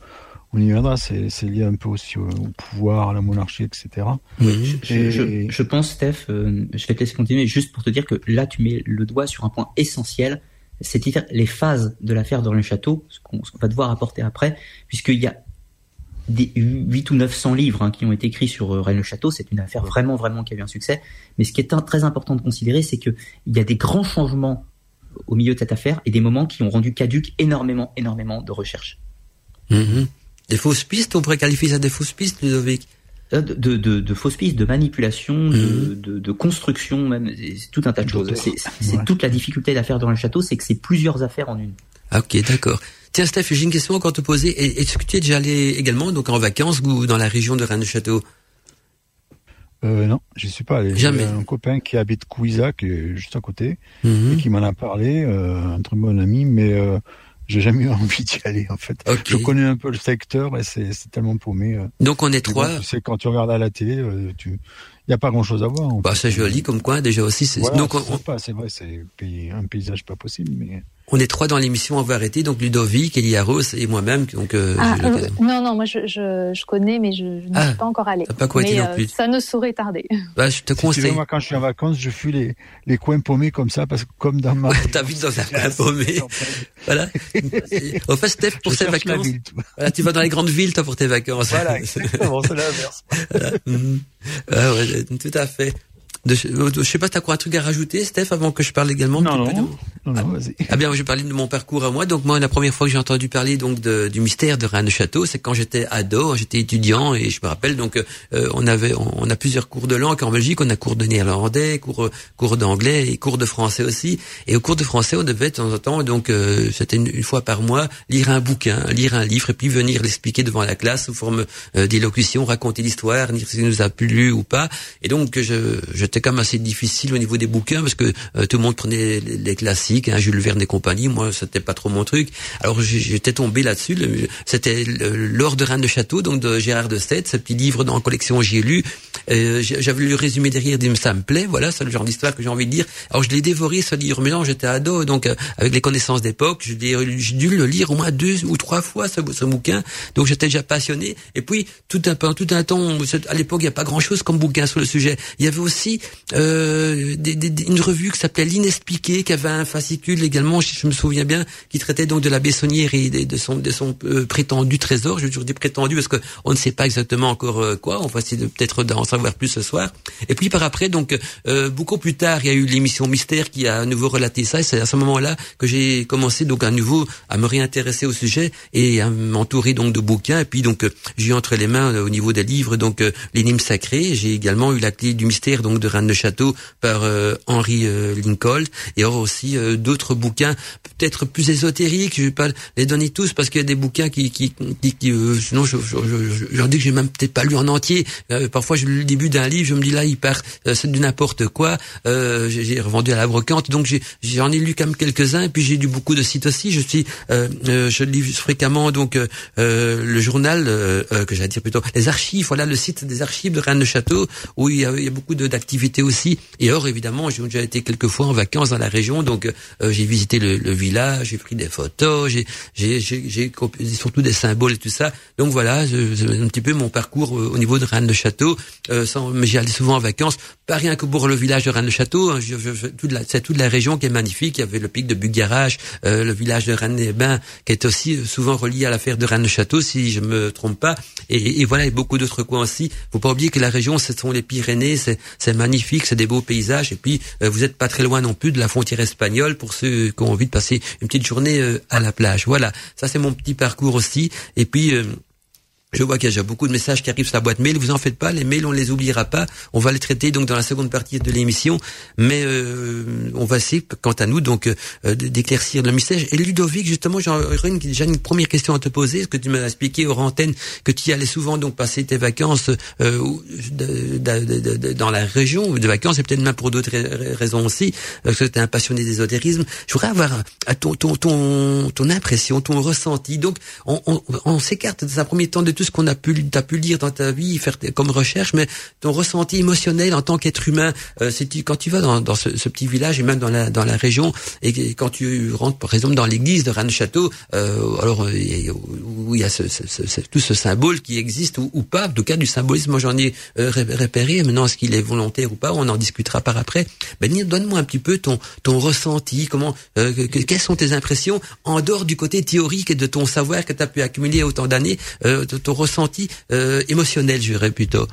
on y viendra, c'est lié un peu aussi au, pouvoir, à la monarchie, etc. Oui, je, pense, Steph, euh, je vais te laisser continuer juste pour te dire que là, tu mets le doigt sur un point essentiel, c'est-à-dire les phases de l'affaire dans le château, ce qu'on va devoir apporter après, puisqu'il y a des 8 ou 900 livres hein, qui ont été écrits sur euh, Rennes le Château. C'est une affaire vraiment, vraiment qui a eu un succès. Mais ce qui est très important de considérer, c'est qu'il y a des grands changements au milieu de cette affaire et des moments qui ont rendu caduque énormément, énormément de recherches. Mm-hmm. Des fausses pistes, on pourrait qualifier ça des fausses pistes, Ludovic? Euh, de, de, de, fausses pistes, de manipulation, de, de, construction, même, tout un tas de choses. C'est toute la difficulté d'affaire dans le château, c'est que c'est plusieurs affaires en une. Ah, ok, d'accord. Tiens, Steph, j'ai une question encore à te poser. Est-ce que tu es déjà allé également donc en vacances ou dans la région de Rennes-le-Château? Euh, non, j'y suis pas allé. Jamais. J'ai un copain qui habite Couisa, qui est juste à côté, Mhm. et qui m'en a parlé, euh, un très bon ami, mais euh, j'ai jamais eu envie d'y aller en fait. Je connais un peu le secteur et c'est tellement paumé. euh. Donc on est trois. tu sais, quand tu regardes à la télé, euh, tu, il y a pas grand chose à voir. Bah, c'est joli comme coin déjà aussi. c'est- Voilà, Donc on, sympa, c'est vrai, c'est un paysage pas possible, mais on est trois dans l'émission, on va arrêter. Donc Ludovic, Eliaros et moi-même. Donc euh, Ah, euh, non, non, moi je, je, je connais, mais je, je n'y Ah, suis pas encore allée. t'as pas quoi mais non euh, plus. ça ne saurait tarder. Bah, je te si tu veux, conseille. moi quand je suis en vacances, je fuis les, les coins paumés comme ça, parce que comme dans ma... T'habites dans un coin paumé. Voilà. En fait, Steph, pour la vacances, ville, tu vois. voilà, tu vas dans les grandes villes, toi, pour tes vacances. Voilà, exactement, c'est l'inverse. Voilà. Ah ouais, tout à fait. De, je sais pas, t'as quoi un truc à rajouter, Steph, avant que je parle également Non, non, non, non, vas-y. Ah bien, je vais parler de mon parcours à moi. Donc moi, la première fois que j'ai entendu parler donc de- du mystère de Rennes Château, c'est quand j'étais ado, j'étais étudiant et je me rappelle donc euh, on avait on, on a plusieurs cours de langue en Belgique, on a cours de néerlandais, cours cours d'anglais et cours de français aussi. Et au cours de français, on devait de temps en temps donc euh, c'était une, une fois par mois lire un bouquin, lire un livre et puis venir l'expliquer devant la classe sous forme euh, d'élocution, raconter l'histoire, dire si nous a plu ou pas. Et donc je j'étais quand même assez difficile au niveau des bouquins parce que euh, tout le monde prenait les, les classiques, hein, Jules Verne et compagnie. Moi, c'était pas trop mon truc. Alors j'ai- j'étais tombé là-dessus. C'était l'or de Rennes de Château, donc de Gérard de Sète, ce petit livre dans la collection j'y ai lu. Euh, j'ai- J'avais lu le résumé derrière, dit ça me plaît. Voilà, c'est le genre d'histoire que j'ai envie de dire. Alors je l'ai dévoré ce livre, mais non, j'étais ado, donc euh, avec les connaissances d'époque, j'ai dû le lire au moins deux ou trois fois ce, ce bouquin. Donc j'étais déjà passionné. Et puis tout un tout un temps, à l'époque, il n'y a pas grand-chose comme bouquin sur le sujet. Il y avait aussi euh, des- des- une revue qui s'appelait L'inexpliqué, qui avait un fascicule également, je, je me souviens bien, qui traitait donc de la Bessonnière et de, son, de son euh, prétendu trésor. Je toujours dis prétendu parce que on ne sait pas exactement encore euh, quoi. On va essayer de peut-être d'en savoir plus ce soir. Et puis par après, donc euh, beaucoup plus tard, il y a eu l'émission Mystère qui a à nouveau relaté ça. Et c'est à ce moment-là que j'ai commencé donc à nouveau à me réintéresser au sujet et à m'entourer donc de bouquins. Et puis donc euh, j'ai entre les mains au niveau des livres donc euh, l'énigme sacrée. J'ai également eu la clé du mystère donc de Rennes de Château par euh, Henry euh, Lincoln et alors aussi euh, d'autres bouquins peut-être plus ésotériques. Je vais pas les donner tous parce qu'il y a des bouquins qui qui, qui, qui, sinon je, je, je, je, j'en dis que j'ai même peut-être pas lu en entier. Parfois je lis le début d'un livre, je me dis là il part c'est du n'importe quoi. J'ai revendu à la brocante donc j'en ai lu quand même quelques-uns et puis j'ai lu beaucoup de sites aussi. Je suis je lis fréquemment donc le journal que j'allais dire plutôt les archives. Voilà le site des archives de Rennes de Château où il y a, il y a beaucoup de- d'activités aussi. Et or évidemment j'ai déjà été quelques fois en vacances dans la région donc euh, j'ai visité le, le village, j'ai pris des photos, j'ai j'ai surtout des symboles et tout ça. Donc voilà, c'est un petit peu mon parcours euh, au niveau de Rennes de Château. Euh, sans- mais j'y allais souvent en vacances, pas rien que pour le village de Rennes de Château. hein, c'est toute la région qui est magnifique. Il y avait le pic de Bugarage, euh, le village de Rennes les Bains, qui est aussi euh, souvent relié à l'affaire de Rennes de Château, si je me trompe pas. Et, et voilà, et beaucoup d'autres coins aussi. Faut pas oublier que la région, ce sont les Pyrénées, c'est c'est magnifique, c'est des beaux paysages. Et puis euh, vous êtes pas très loin non plus de la frontière espagnole pour ceux qui ont envie de passer une petite journée euh, à la plage. Voilà, ça c'est mon petit parcours aussi. Et puis euh, je vois qu'il y a beaucoup de messages qui arrivent sur la boîte mail. Vous en faites pas, les mails on les oubliera pas. On va les traiter donc dans la seconde partie de l'émission, mais euh, on va essayer, quant à nous, donc euh, d'éclaircir le mystère. Et Ludovic, justement, j'aurais une, déjà une première question à te poser. Est-ce que tu m'as expliqué hors antenne que tu y allais souvent donc passer tes vacances euh, de- de- de- dans la région de vacances, et peut-être même pour d'autres ra- raisons aussi, parce que tu es un passionné d'ésotérisme. Je voudrais avoir euh, ton, ton, ton, ton impression, ton ressenti. Donc, on, on, on s'écarte dans un premier temps de tout ce qu'on a pu, t'as pu lire dans ta vie, faire comme recherche, mais ton ressenti émotionnel en tant qu'être humain, euh, tu, quand tu vas dans, dans ce, ce petit village et même dans la, dans la région, et quand tu rentres par exemple dans l'église de Rennes-Château, euh, alors euh, où il y a ce, ce- tout ce symbole qui existe ou, ou pas, en tout cas du symbolisme, moi j'en ai euh, ré- repéré, maintenant est-ce qu'il est volontaire ou pas, on en discutera par après. Ben donne-moi un petit peu ton, ton ressenti, comment, euh, que- que- quelles sont tes impressions en dehors du côté théorique et de ton savoir que tu as pu accumuler autant d'années, euh, ton ressenti euh, émotionnel, je dirais plutôt.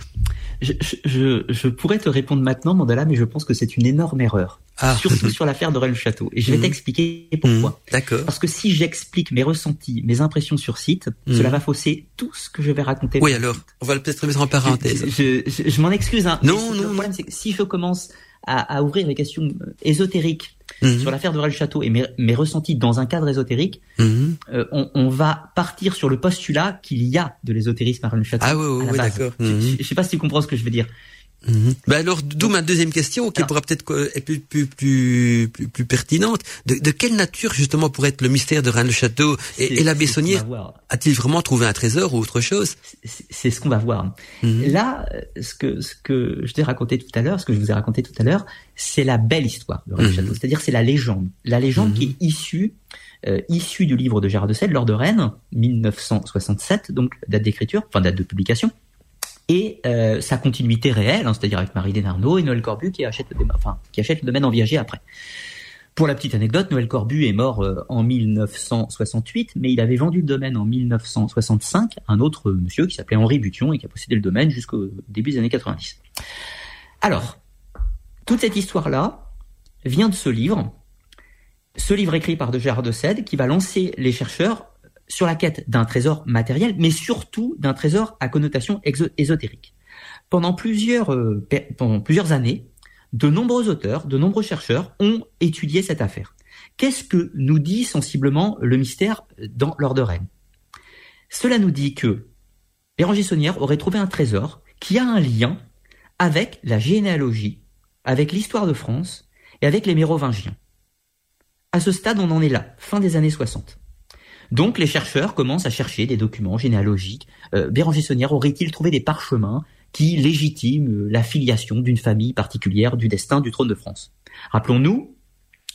Je, je, je- je pourrais te répondre maintenant, Mandala, mais je pense que c'est une énorme erreur. Ah. Surtout sur l'affaire de Rennes-le-Château. Et je vais Mhm. t'expliquer pourquoi. Mmh, D'accord. Parce que si j'explique mes ressentis, mes impressions sur site, Mhm. cela va fausser tout ce que je vais raconter. Oui alors, on va peut-être le mettre en parenthèse. Je, m'en excuse. Hein, Non, non, Le problème, c'est que si je commence à, à ouvrir les questions euh, ésotériques Mhm. sur l'affaire de Rennes-le-Château et mes, mes ressentis dans un cadre ésotérique, Mhm. euh, on, on va partir sur le postulat qu'il y a de l'ésotérisme à Rennes-le-Château. Ah oui, oui, la d'accord. Je, Mhm. je- je sais pas si tu comprends ce que je veux dire. Mhm. Ben alors, d'où ma deuxième question, qui pourra peut-être être plus, plus, plus, plus, plus pertinente. De, de, quelle nature, justement, pourrait être le mystère de Rennes-le-Château Et, et l'abbé Saunière a-t-il vraiment trouvé un trésor ou autre chose? C'est ce qu'on va voir. Mhm. Là, ce que, ce que je t'ai raconté tout à l'heure, ce que je vous ai raconté tout à l'heure, c'est la belle histoire de. Mhm. C'est-à-dire, c'est la légende. La légende qui est issue euh, issue du livre de Gérard de Sède, lors de Rennes, 1967, donc date d'écriture, enfin date de publication, et euh, sa continuité réelle, hein, c'est-à-dire avec Marie Desnarnaud et Noël Corbu qui achète le, enfin, qui achète le domaine en viager après. Pour la petite anecdote, Noël Corbu est mort euh, en 1968, mais il avait vendu le domaine en 1965 à un autre monsieur qui s'appelait Henri Bution et qui a possédé le domaine jusqu'au début des années 90. Alors, toute cette histoire-là vient de ce livre, ce livre écrit par de Gérard de Sède, qui va lancer les chercheurs sur la quête d'un trésor matériel, mais surtout d'un trésor à connotation ésotérique. Pendant plusieurs, euh, pendant plusieurs années, de nombreux auteurs, de nombreux chercheurs ont étudié cette affaire. Qu'est-ce que nous dit sensiblement le mystère dans l'ordre de Rennes? Cela nous dit que Béranger Saunière aurait trouvé un trésor qui a un lien avec la généalogie, avec l'histoire de France et avec les Mérovingiens. À ce stade, on en est là, fin des années 60. Donc les chercheurs commencent à chercher des documents généalogiques. Euh, Béranger Saunière aurait-il trouvé des parchemins qui légitiment euh, la filiation d'une famille particulière du destin du trône de France? Rappelons-nous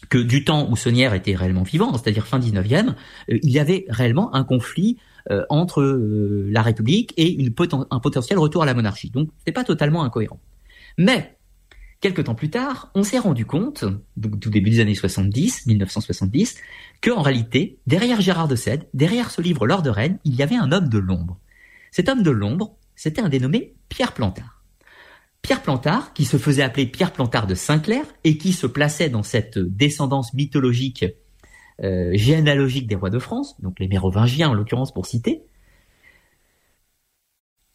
que du temps où Saunière était réellement vivant, c'est-à-dire fin 19e, euh, il y avait réellement un conflit entre la République et un potentiel retour à la monarchie. Donc c'est pas totalement incohérent. Mais Quelques temps plus tard, on s'est rendu compte, donc tout début des années 70, 1970, que en réalité, derrière Gérard de Sède, derrière ce livre L'Or de Rennes, il y avait un homme de l'ombre. Cet homme de l'ombre, c'était un dénommé Pierre Plantard. Pierre Plantard, qui se faisait appeler Pierre Plantard de Saint-Clair et qui se plaçait dans cette descendance mythologique euh, généalogique des rois de France, donc les Mérovingiens en l'occurrence pour citer,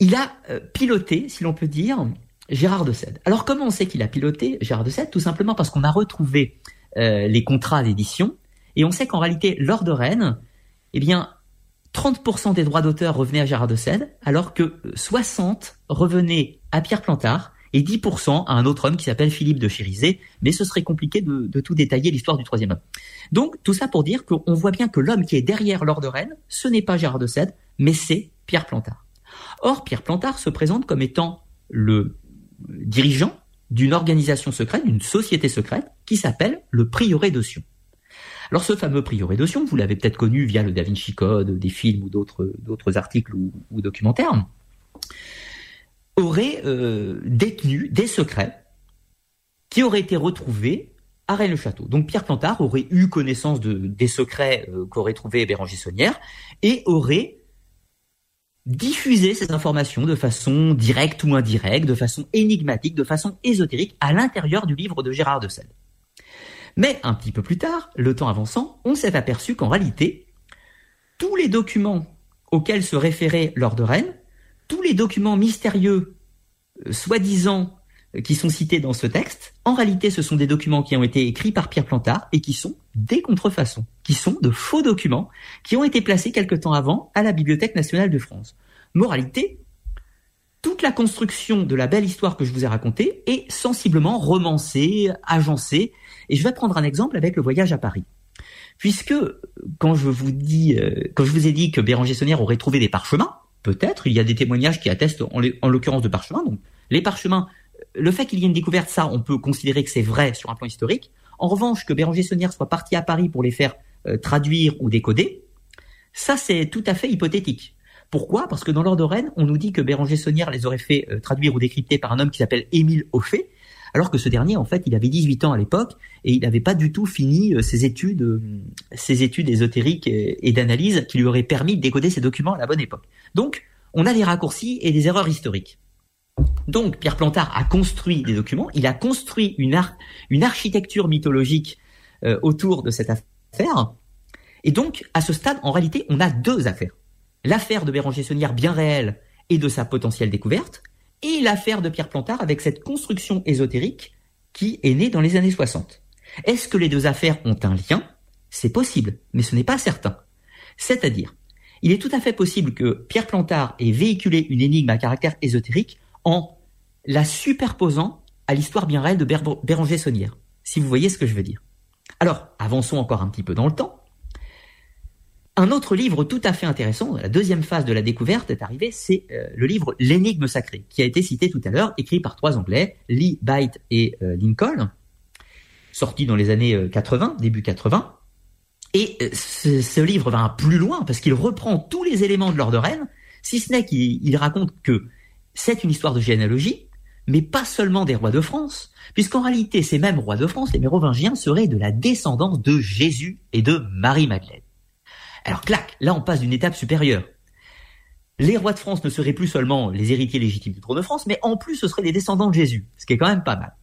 il a euh, piloté, si l'on peut dire, Gérard de Sède. Alors comment on sait qu'il a piloté Gérard de Sède Tout simplement parce qu'on a retrouvé euh, les contrats d'édition et on sait qu'en réalité, lors de Rennes, eh bien, 30% des droits d'auteur revenaient à Gérard de Sède, alors que 60% revenaient à Pierre Plantard et 10% à un autre homme qui s'appelle Philippe de Chérizet, mais ce serait compliqué de, de tout détailler l'histoire du troisième homme. Donc tout ça pour dire qu'on voit bien que l'homme qui est derrière Lord de Rennes, ce n'est pas Gérard de Sède, mais c'est Pierre Plantard. Or, Pierre Plantard se présente comme étant le dirigeant d'une organisation secrète, d'une société secrète, qui s'appelle le Prieuré de. Alors ce fameux Prieuré de vous l'avez peut-être connu via le Da Vinci Code, des films ou d'autres articles ou, documentaires, aurait euh, détenu des secrets qui auraient été retrouvés à Rennes-le-Château. Donc Pierre Plantard aurait eu connaissance de, des secrets euh, qu'aurait trouvé Béranger Saunière et aurait diffuser ces informations de façon directe ou indirecte, de façon énigmatique, de façon ésotérique à l'intérieur du livre de Gérard de Sède. Mais un petit peu plus tard, le temps avançant, on s'est aperçu qu'en réalité, tous les documents auxquels se référait Lord de Rennes, tous les documents mystérieux, euh, soi-disant, euh, qui sont cités dans ce texte, en réalité, ce sont des documents qui ont été écrits par Pierre Plantard et qui sont des contrefaçons, qui sont de faux documents qui ont été placés quelque temps avant à la Bibliothèque nationale de France. Moralité, toute la construction de la belle histoire que je vous ai racontée est sensiblement romancée, agencée, et je vais prendre un exemple avec le voyage à Paris. Puisque quand je vous dis, euh, quand je vous ai dit que Béranger Saunière aurait trouvé des parchemins, peut-être, il y a des témoignages qui attestent en, en l'occurrence de parchemins, donc les parchemins le fait qu'il y ait une découverte, ça, on peut considérer que c'est vrai sur un plan historique. En revanche, que Béranger Saunière soit parti à Paris pour les faire traduire ou décoder, ça, c'est tout à fait hypothétique. Pourquoi? Parce que dans l'ordre de Rennes, on nous dit que Béranger Saunière les aurait fait euh, traduire ou décrypter par un homme qui s'appelle Émile Hoffet, alors que ce dernier, en fait, il avait 18 ans à l'époque et il n'avait pas du tout fini euh, ses études, ses études ésotériques et, d'analyse qui lui auraient permis de décoder ces documents à la bonne époque. Donc, on a des raccourcis et des erreurs historiques. Donc Pierre Plantard a construit des documents, il a construit une, architecture mythologique euh, autour de cette affaire. Et donc, à ce stade, en réalité, on a deux affaires. L'affaire de Béranger Saunière bien réelle et de sa potentielle découverte, et l'affaire de Pierre Plantard avec cette construction ésotérique qui est née dans les années 60. Est-ce que les deux affaires ont un lien? C'est possible, mais ce n'est pas certain. C'est-à-dire, il est tout à fait possible que Pierre Plantard ait véhiculé une énigme à caractère ésotérique en la superposant à l'histoire bien réelle de Béranger Saunière, si vous voyez ce que je veux dire. Alors, avançons encore un petit peu dans le temps. Un autre livre tout à fait intéressant, la deuxième phase de la découverte est arrivée, c'est euh, le livre L'énigme sacrée, qui a été cité tout à l'heure, écrit par trois Anglais, Lee, Byte et euh, Lincoln, sorti dans les années 80, euh, début 80. Et ce, livre va plus loin parce qu'il reprend tous les éléments de l'ordre de Rennes, si ce n'est qu'il raconte que c'est une histoire de généalogie, mais pas seulement des rois de France, puisqu'en réalité ces mêmes rois de France, les mérovingiens, seraient de la descendance de Jésus et de Marie-Madeleine. Alors clac, là on passe d'une étape supérieure. Les rois de France ne seraient plus seulement les héritiers légitimes du trône de France, mais en plus ce seraient les descendants de Jésus, ce qui est quand même pas mal.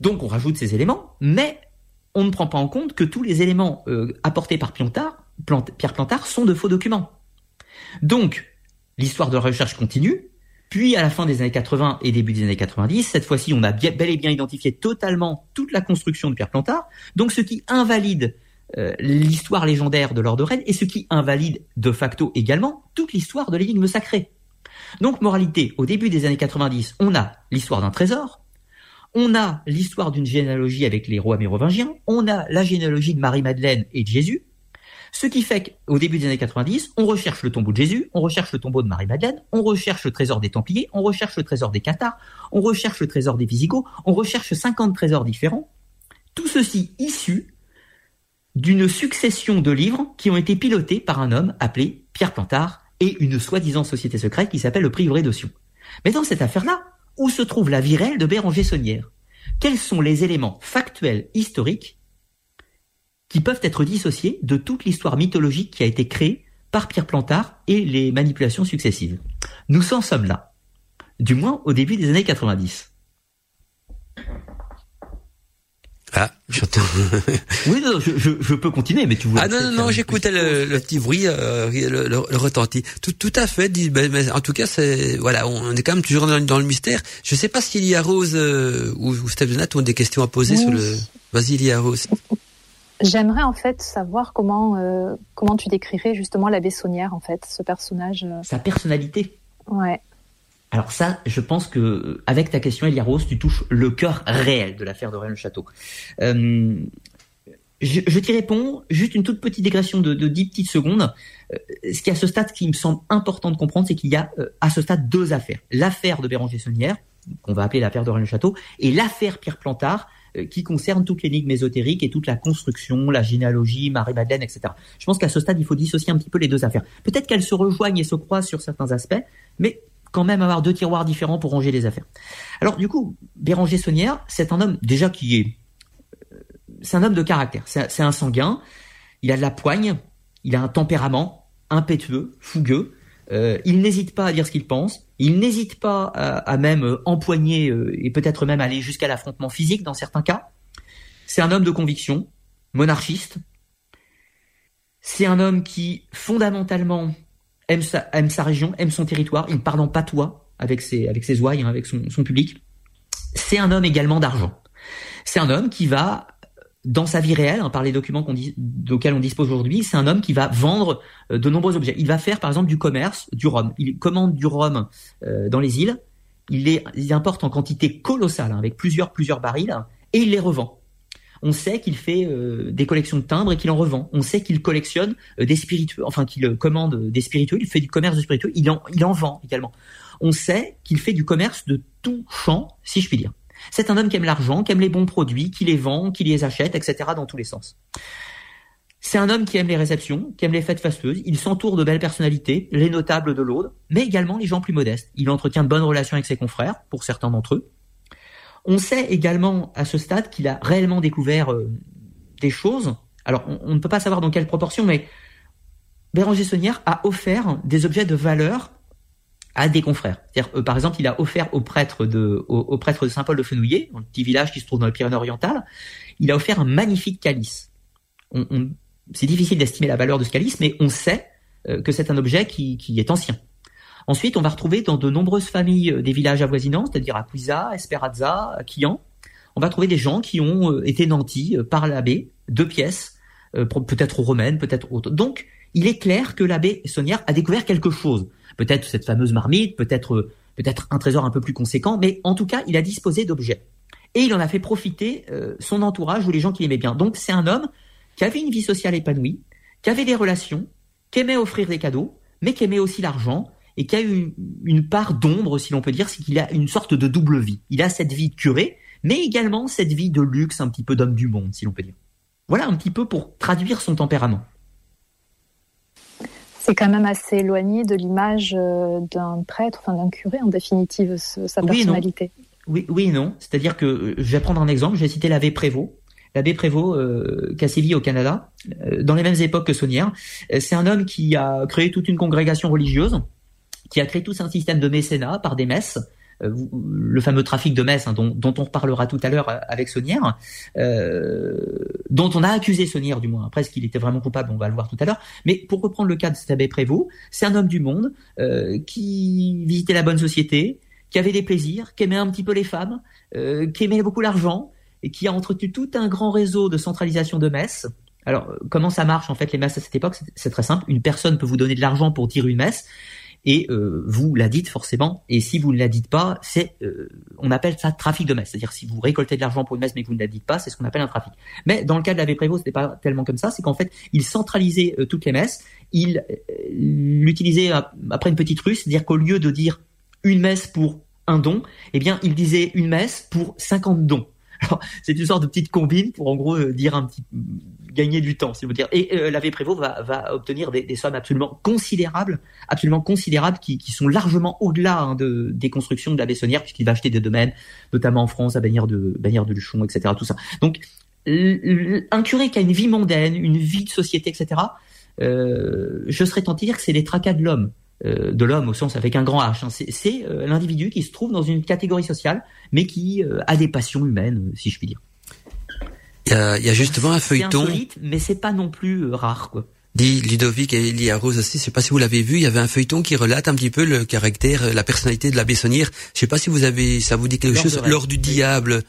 Donc on rajoute ces éléments, mais on ne prend pas en compte que tous les éléments euh, apportés par Pierre Plantard sont de faux documents. Donc l'histoire de la recherche continue, puis à la fin des années 80 et début des années 90, cette fois-ci on a bel et bien identifié totalement toute la construction de Pierre Plantard, donc ce qui invalide euh, l'histoire légendaire de l'or de Rennes et ce qui invalide de facto également toute l'histoire de l'énigme sacrée. Donc moralité, au début des années 90, on a l'histoire d'un trésor, on a l'histoire d'une généalogie avec les rois mérovingiens, on a la généalogie de Marie-Madeleine et de Jésus, ce qui fait qu'au début des années 90, on recherche le tombeau de Jésus, on recherche le tombeau de Marie-Madeleine, on recherche le trésor des Templiers, on recherche le trésor des Cathares, on recherche le trésor des Visigoths, on recherche 50 trésors différents, tout ceci issu d'une succession de livres qui ont été pilotés par un homme appelé Pierre Plantard et une soi-disant société secrète qui s'appelle le Prieuré d'Otion. Mais dans cette affaire-là, où se trouve la vie réelle de Béranger Saunière Quels sont les éléments factuels historiques qui peuvent être dissociés de toute l'histoire mythologique qui a été créée par Pierre Plantard et les manipulations successives Nous en sommes là, du moins au début des années 90. Ah, j'entends. oui, non, je, je, je, peux continuer, mais tu vois. Ah non, non, non, j'écoutais le, le, petit bruit, euh, le, le, retenti. Tout, tout à fait. Dit, mais, mais, en tout cas, c'est voilà, on est quand même toujours dans, dans le mystère. Je sais pas s'il y a Rose euh, ou, ou Steph ont des questions à poser sur le. Vas-y, il y a Rose. J'aimerais en fait savoir comment euh, comment tu décrirais justement l'abbé Saunière en fait, ce personnage. Euh. Sa personnalité. Ouais. Alors ça, je pense que avec ta question, Elia Rose, tu touches le cœur réel de l'affaire de Rennes-le-Château. Euh, je, je t'y réponds, juste une toute petite digression de, de 10 petites secondes. Euh, ce qui à ce stade qui me semble important de comprendre, c'est qu'il y a euh, à ce stade deux affaires. L'affaire de Béranger Saunière, qu'on va appeler l'affaire de Rennes-le-Château, et l'affaire Pierre Plantard, qui concerne toute l'énigme ésotérique et toute la construction, la généalogie, Marie-Madeleine, etc. Je pense qu'à ce stade, il faut dissocier un petit peu les deux affaires. Peut-être qu'elles se rejoignent et se croisent sur certains aspects, mais quand même avoir deux tiroirs différents pour ranger les affaires. Alors du coup, Béranger Saunière, c'est un homme déjà qui est, euh, c'est un homme de caractère, c'est un sanguin, il a de la poigne, il a un tempérament impétueux, fougueux, euh, il n'hésite pas à dire ce qu'il pense, il n'hésite pas à, même euh, empoigner et peut-être même aller jusqu'à l'affrontement physique dans certains cas. C'est un homme de conviction, monarchiste. C'est un homme qui fondamentalement aime sa, région, aime son territoire, il parle en patois avec ses, avec ses ouailles, hein, avec son public. C'est un homme également d'argent. C'est un homme qui va, dans sa vie réelle, hein, par les documents qu'on dit, auxquels on dispose aujourd'hui, c'est un homme qui va vendre euh, de nombreux objets. Il va faire par exemple du commerce, du rhum. Il commande du rhum euh, dans les îles. Il les importe en quantité colossale, hein, avec plusieurs plusieurs barils, et il les revend. On sait qu'il fait euh, des collections de timbres et qu'il en revend. On sait qu'il collectionne euh, des spiritueux, enfin qu'il euh, commande des spiritueux. Il fait du commerce de spiritueux. Il en, il en vend également. On sait qu'il fait du commerce de tout champ, si je puis dire. C'est un homme qui aime l'argent, qui aime les bons produits, qui les vend, qui les achète, etc. dans tous les sens. C'est un homme qui aime les réceptions, qui aime les fêtes fastueuses. Il s'entoure de belles personnalités, les notables de l'Aude, mais également les gens plus modestes. Il entretient de bonnes relations avec ses confrères, pour certains d'entre eux. On sait également à ce stade qu'il a réellement découvert euh, des choses. Alors, on, ne peut pas savoir dans quelle proportion, mais Béranger Saunière a offert des objets de valeur à des confrères. Euh, par exemple, il a offert au prêtre de, au, prêtre de Saint-Paul de Fenouillet, un petit village qui se trouve dans le Pyrénées-Orientales, il a offert un magnifique calice. c'est difficile d'estimer la valeur de ce calice, mais on sait euh, que c'est un objet qui est ancien. Ensuite, on va retrouver dans de nombreuses familles euh, des villages avoisinants, c'est-à-dire à Cuisa, Esperanza, à Quillan, on va trouver des gens qui ont euh, été nantis euh, par l'abbé, deux pièces, peut-être romaines, peut-être autres. Donc, il est clair que l'abbé Saunière a découvert quelque chose. Peut-être cette fameuse marmite, peut-être peut-être un trésor un peu plus conséquent, mais en tout cas, il a disposé d'objets. Et il en a fait profiter euh, son entourage ou les gens qui aimaient bien. Donc c'est un homme qui avait une vie sociale épanouie, qui avait des relations, qui aimait offrir des cadeaux, mais qui aimait aussi l'argent et qui a eu une, part d'ombre, si l'on peut dire, c'est qu'il a une sorte de double vie. Il a cette vie de curé, mais également cette vie de luxe, un petit peu d'homme du monde, si l'on peut dire. Voilà un petit peu pour traduire son tempérament. C'est quand même assez éloigné de l'image euh, d'un prêtre, enfin d'un curé en définitive, sa personnalité. Oui, oui, non. C'est-à-dire que euh, je vais prendre un exemple. Je vais citer l'abbé Prévost. L'abbé Prévost, euh, qui a sévi au Canada, euh, dans les mêmes époques que Saunière. C'est un homme qui a créé toute une congrégation religieuse, qui a créé tout un système de mécénat par des messes, le fameux trafic de messes hein, dont, on reparlera tout à l'heure avec Saunière, dont on a accusé Saunière du moins. Après, est-ce qu'il était vraiment coupable? On va le voir tout à l'heure. Mais pour reprendre le cas de cet abbé Prévost, c'est un homme du monde qui visitait la bonne société, qui avait des plaisirs, qui aimait un petit peu les femmes, euh, qui aimait beaucoup l'argent et qui a entretenu tout un grand réseau de centralisation de messes. Alors, euh, comment ça marche en fait les messes à cette époque? C'est très simple. Une personne peut vous donner de l'argent pour dire une messe et euh, vous la dites forcément. Et si vous ne la dites pas, c'est on appelle ça trafic de messe. C'est-à-dire si vous récoltez de l'argent pour une messe mais que vous ne la dites pas, c'est ce qu'on appelle un trafic. Mais dans le cas de l'abbé Prévost, c'était pas tellement comme ça. C'est qu'en fait, il centralisait toutes les messes. Il l'utilisait après une petite rue, c'est-à-dire qu'au lieu de dire une messe pour un don, eh bien, il disait une messe pour 50 dons. C'est une sorte de petite combine pour en gros euh, dire un petit gagner du temps, si vous dire. Et euh, l'abbé Prévost va, obtenir des, sommes absolument considérables, absolument considérables, qui, sont largement au-delà hein, de, des constructions de la Bessonnière, puisqu'il va acheter des domaines, notamment en France, à Bagnères de de Luchon, etc. Tout ça. Donc, un curé qui a une vie mondaine, une vie de société, etc. Euh, je serais tenté de dire que c'est les tracas de l'homme. Euh, de l'homme au sens avec un grand H. Hein. C'est euh, l'individu qui se trouve dans une catégorie sociale, mais qui a des passions humaines, si je puis dire. Il y a, il y a justement un feuilleton. Insolite, mais c'est pas non plus rare, quoi. Dit Ludovic et Elia Rose aussi, je sais pas si vous l'avez vu, il y avait un feuilleton qui relate un petit peu le caractère, la personnalité de la Bessonnière. Je sais pas si vous avez, ça vous dit quelque chose, lors du diable.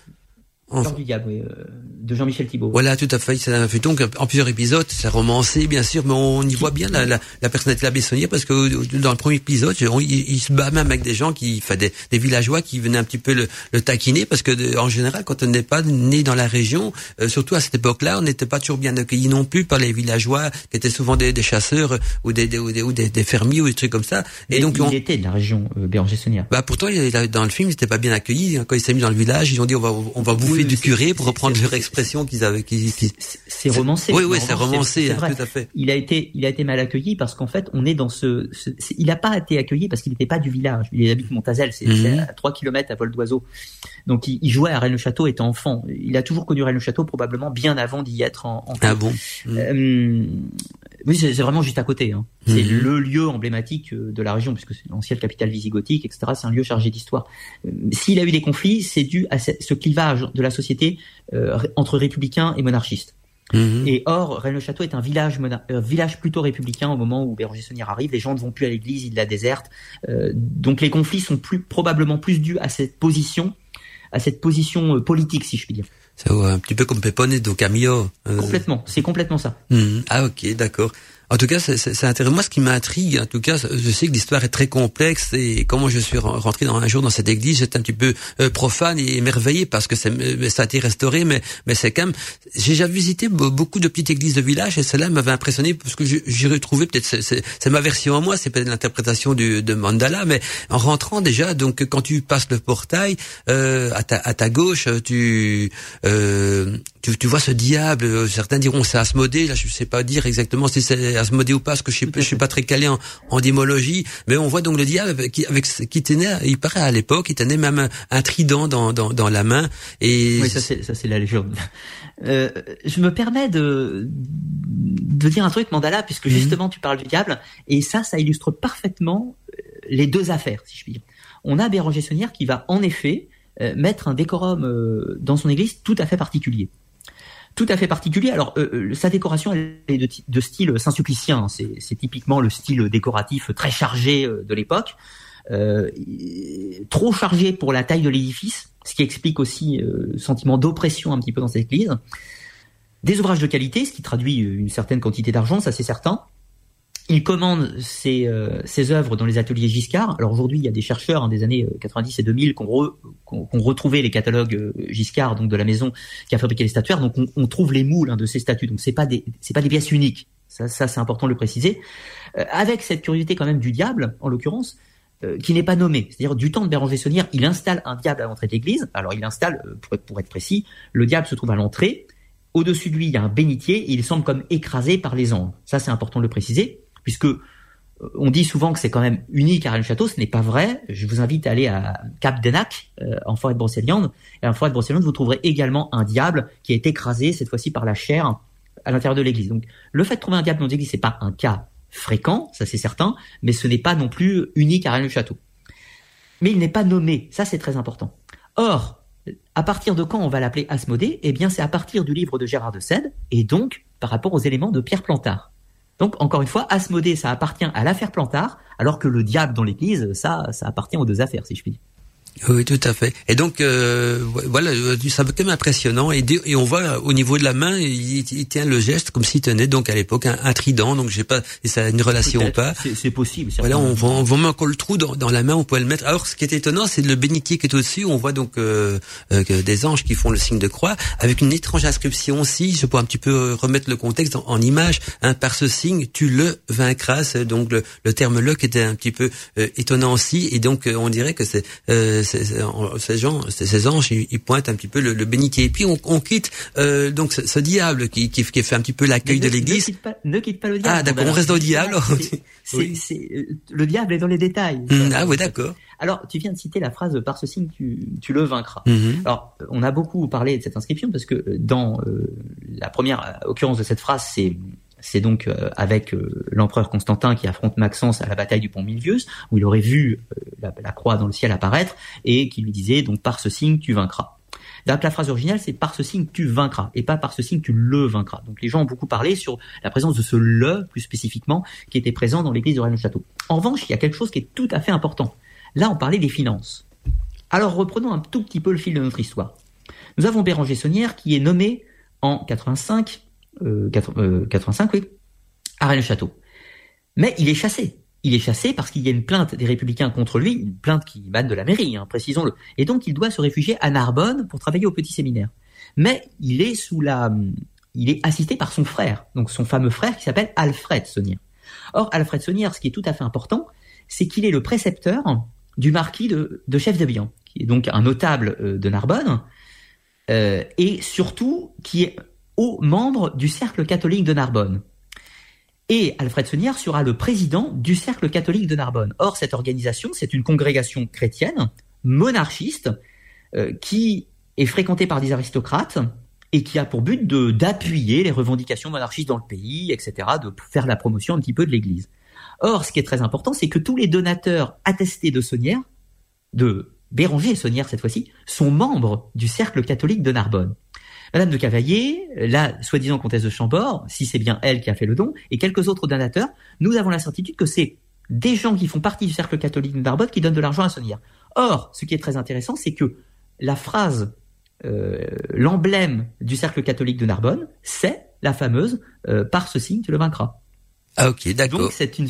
Enfin, du diable, oui, euh, de Jean-Michel Thibault. Voilà, tout à fait. C'est un feuilleton en plusieurs épisodes, c'est romancé, bien sûr, mais on y voit bien la, la, la personnalité de la Bessonnière parce que dans le premier épisode, il, se bat même avec des gens qui, enfin, des, des villageois qui venaient un petit peu le, le taquiner parce que en général, quand on n'est pas né dans la région, euh, surtout à cette époque-là, on n'était pas toujours bien accueilli non plus par les villageois qui étaient souvent des, des chasseurs ou des, des, ou des, des, fermiers ou des trucs comme ça. Et, donc il était de la région euh, Béranger-Saunière. Bah pourtant, il, dans le film, il n'était pas bien accueilli. Quand il s'est mis dans le village, ils ont dit on va on va bouffer du curé pour reprendre leur expression qu'ils avaient. c'est romancé. Oui, oui, c'est romancé, hein, tout à fait. Il a été, il a été mal accueilli parce qu'en fait, on est dans ce. il n'a pas été accueilli parce qu'il n'était pas du village. Il habite Montazel, c'est mhm. à 3 km à vol d'oiseau. Donc, il, jouait à Rennes-le-Château étant enfant. Il a toujours connu Rennes-le-Château probablement bien avant d'y être en. en ah bon? Euh, oui, c'est vraiment juste à côté. Hein. C'est mhm. le lieu emblématique euh, de la région, puisque c'est l'ancienne capitale visigothique, etc. C'est un lieu chargé d'histoire. Euh, s'il a eu des conflits, c'est dû à ce clivage de la société euh, entre républicains et monarchistes. Mhm. Et or, Rennes-le-Château est un village, village plutôt républicain au moment où Béranger Saunière arrive. Les gens ne vont plus à l'église, ils la désertent. donc les conflits sont plus probablement plus dus à cette position, à cette position politique, si je puis dire. C'est un petit peu comme Pepone do Camillo. Complètement, c'est complètement ça. Mhm. Ah ok, d'accord. En tout cas, c'est intéressant. Moi, ce qui m'intrigue, en tout cas, je sais que l'histoire est très complexe et comment je suis rentré dans un jour dans cette église, j'étais un petit peu euh, profane et émerveillé parce que ça a été restauré, mais mais c'est quand même. J'ai déjà visité beaucoup de petites églises de village et celle-là m'avait impressionné parce que j'ai retrouvé peut-être c'est ma version à moi, c'est peut-être l'interprétation de Mandala, mais en rentrant déjà, donc quand tu passes le portail euh, à ta à ta gauche, tu euh, tu, tu vois ce diable. Certains diront c'est Asmodée. Là, je sais pas dire exactement si c'est Asmodée ou pas, parce que je suis, je suis pas très calé en, en démologie. Mais on voit donc le diable qui, avec qui tenait, il paraît à l'époque, il tenait même un, trident dans, dans, dans, la main. Et oui, ça c'est ça c'est la légende. Euh, je me permets de de dire un truc, Mandala, puisque mhm. justement tu parles du diable, et ça, ça illustre parfaitement euh, les deux affaires, si je puis dire. On a Béranger Saunière qui va en effet euh, mettre un décorum euh, dans son église tout à fait particulier tout à fait particulier. Alors, euh, euh, sa décoration est de, style saint-sulpicien. C'est typiquement le style décoratif très chargé euh, de l'époque. Euh, trop chargé pour la taille de l'édifice, ce qui explique aussi le sentiment d'oppression un petit peu dans cette église. Des ouvrages de qualité, ce qui traduit une certaine quantité d'argent, ça c'est certain. Il commande ses, euh, œuvres dans les ateliers Giscard. Alors aujourd'hui, il y a des chercheurs hein, des années 90 et 2000 qui ont, retrouvé les catalogues Giscard, donc de la maison qui a fabriqué les statuaires. Donc on, trouve les moules hein, de ces statues. Donc c'est pas des pas des pièces uniques. Ça, c'est important de le préciser. avec cette curiosité quand même du diable, en l'occurrence, euh, qui n'est pas nommé. C'est-à-dire du temps de Béranger Saunière, il installe un diable à l'entrée de l'église. Alors il installe, euh, pour être, précis, le diable se trouve à l'entrée. Au-dessus de lui, il y a un bénitier il semble comme écrasé par les anges. Ça, c'est important de le préciser, puisque euh, on dit souvent que c'est quand même unique à Rennes-Château. Ce n'est pas vrai. Je vous invite à aller à Cap d'Enac, en forêt de Brocéliande. Et en forêt de Brocéliande, vous trouverez également un diable qui est écrasé, cette fois-ci par la chair, à l'intérieur de l'église. Donc, le fait de trouver un diable dans l'église, c'est pas un cas fréquent, ça c'est certain, mais ce n'est pas non plus unique à Rennes-le-Château. Mais il n'est pas nommé, ça c'est très important. Or, à partir de quand on va l'appeler Asmodée? Eh bien, c'est à partir du livre de Gérard de Sède, et donc par rapport aux éléments de Pierre Plantard. Donc, encore une fois, Asmodée, ça appartient à l'affaire Plantard, alors que le diable dans l'église, ça, ça appartient aux deux affaires, si je puis dire. Oui, tout à fait. Et donc, euh, voilà, ça quand même impressionnant. Et, et, on voit au niveau de la main, il, il tient le geste comme s'il tenait donc à l'époque un, trident. Donc, je sais pas si ça a une relation ou pas. C'est possible. Voilà, on voit, on voit encore le trou dans, dans, la main, on peut le mettre. Alors, ce qui est étonnant, c'est le bénitier qui est au-dessus. On voit donc euh, euh, des anges qui font le signe de croix, avec une étrange inscription aussi. Je peux un petit peu remettre le contexte en, image. Hein, par ce signe, tu le vaincras. Donc, le, le terme le qui était un petit peu euh, étonnant aussi. Et donc, on dirait que c'est ces gens, ces anges, ils, pointent un petit peu le, le bénitier. Et puis on, on quitte euh, donc ce, ce, diable qui, qui, qui, fait un petit peu l'accueil de l'Église. Ne, quitte pas le diable. Ah d'accord, on reste au diable. C'est, oui. Euh, le diable est dans les détails. Mmh, ah oui, d'accord. Alors, tu viens de citer la phrase par ce signe tu, tu le vaincras. Mmh. Alors, on a beaucoup parlé de cette inscription parce que dans euh, la première occurrence de cette phrase, c'est c'est donc euh, avec euh, l'empereur Constantin qui affronte Maxence à la bataille du pont Milvius, où il aurait vu euh, la, croix dans le ciel apparaître et qui lui disait donc par ce signe tu vaincras. Donc la phrase originale c'est par ce signe tu vaincras et pas par ce signe tu le vaincras. Donc les gens ont beaucoup parlé sur la présence de ce le plus spécifiquement qui était présent dans l'église de Rennes-le-Château. En revanche, il y a quelque chose qui est tout à fait important. Là, on parlait des finances. Alors reprenons un tout petit peu le fil de notre histoire. Nous avons Béranger Saunière qui est nommé en 85 85, euh, oui, à Rennes-le-Château. Mais il est chassé. Il est chassé parce qu'il y a une plainte des républicains contre lui, une plainte qui émane de la mairie, hein, précisons-le. Et donc il doit se réfugier à Narbonne pour travailler au petit séminaire. Mais il est sous la, il est assisté par son frère, donc son fameux frère qui s'appelle Alfred Saunière. Or Alfred Saunière, ce qui est tout à fait important, c'est qu'il est le précepteur du marquis de, de Chef de Bian, qui est donc un notable euh, de Narbonne, euh, et surtout qui est aux membres du Cercle catholique de Narbonne. Et Alfred Senière sera le président du Cercle catholique de Narbonne. Or, cette organisation, c'est une congrégation chrétienne, monarchiste, euh, qui est fréquentée par des aristocrates et qui a pour but d'appuyer les revendications monarchistes dans le pays, etc., de faire la promotion un petit peu de l'Église. Or, ce qui est très important, c'est que tous les donateurs attestés de Saunière, de Béranger et Saunière cette fois-ci, sont membres du Cercle catholique de Narbonne. Madame de Cavaillé, la soi-disant comtesse de Chambord, si c'est bien elle qui a fait le don, et quelques autres donateurs, nous avons la certitude que c'est des gens qui font partie du cercle catholique de Narbonne qui donnent de l'argent à Sonière. Or, ce qui est très intéressant, c'est que la phrase, euh, l'emblème du cercle catholique de Narbonne, c'est la fameuse euh, par ce signe tu le vaincras. Ah ok, d'accord. Donc c'est une,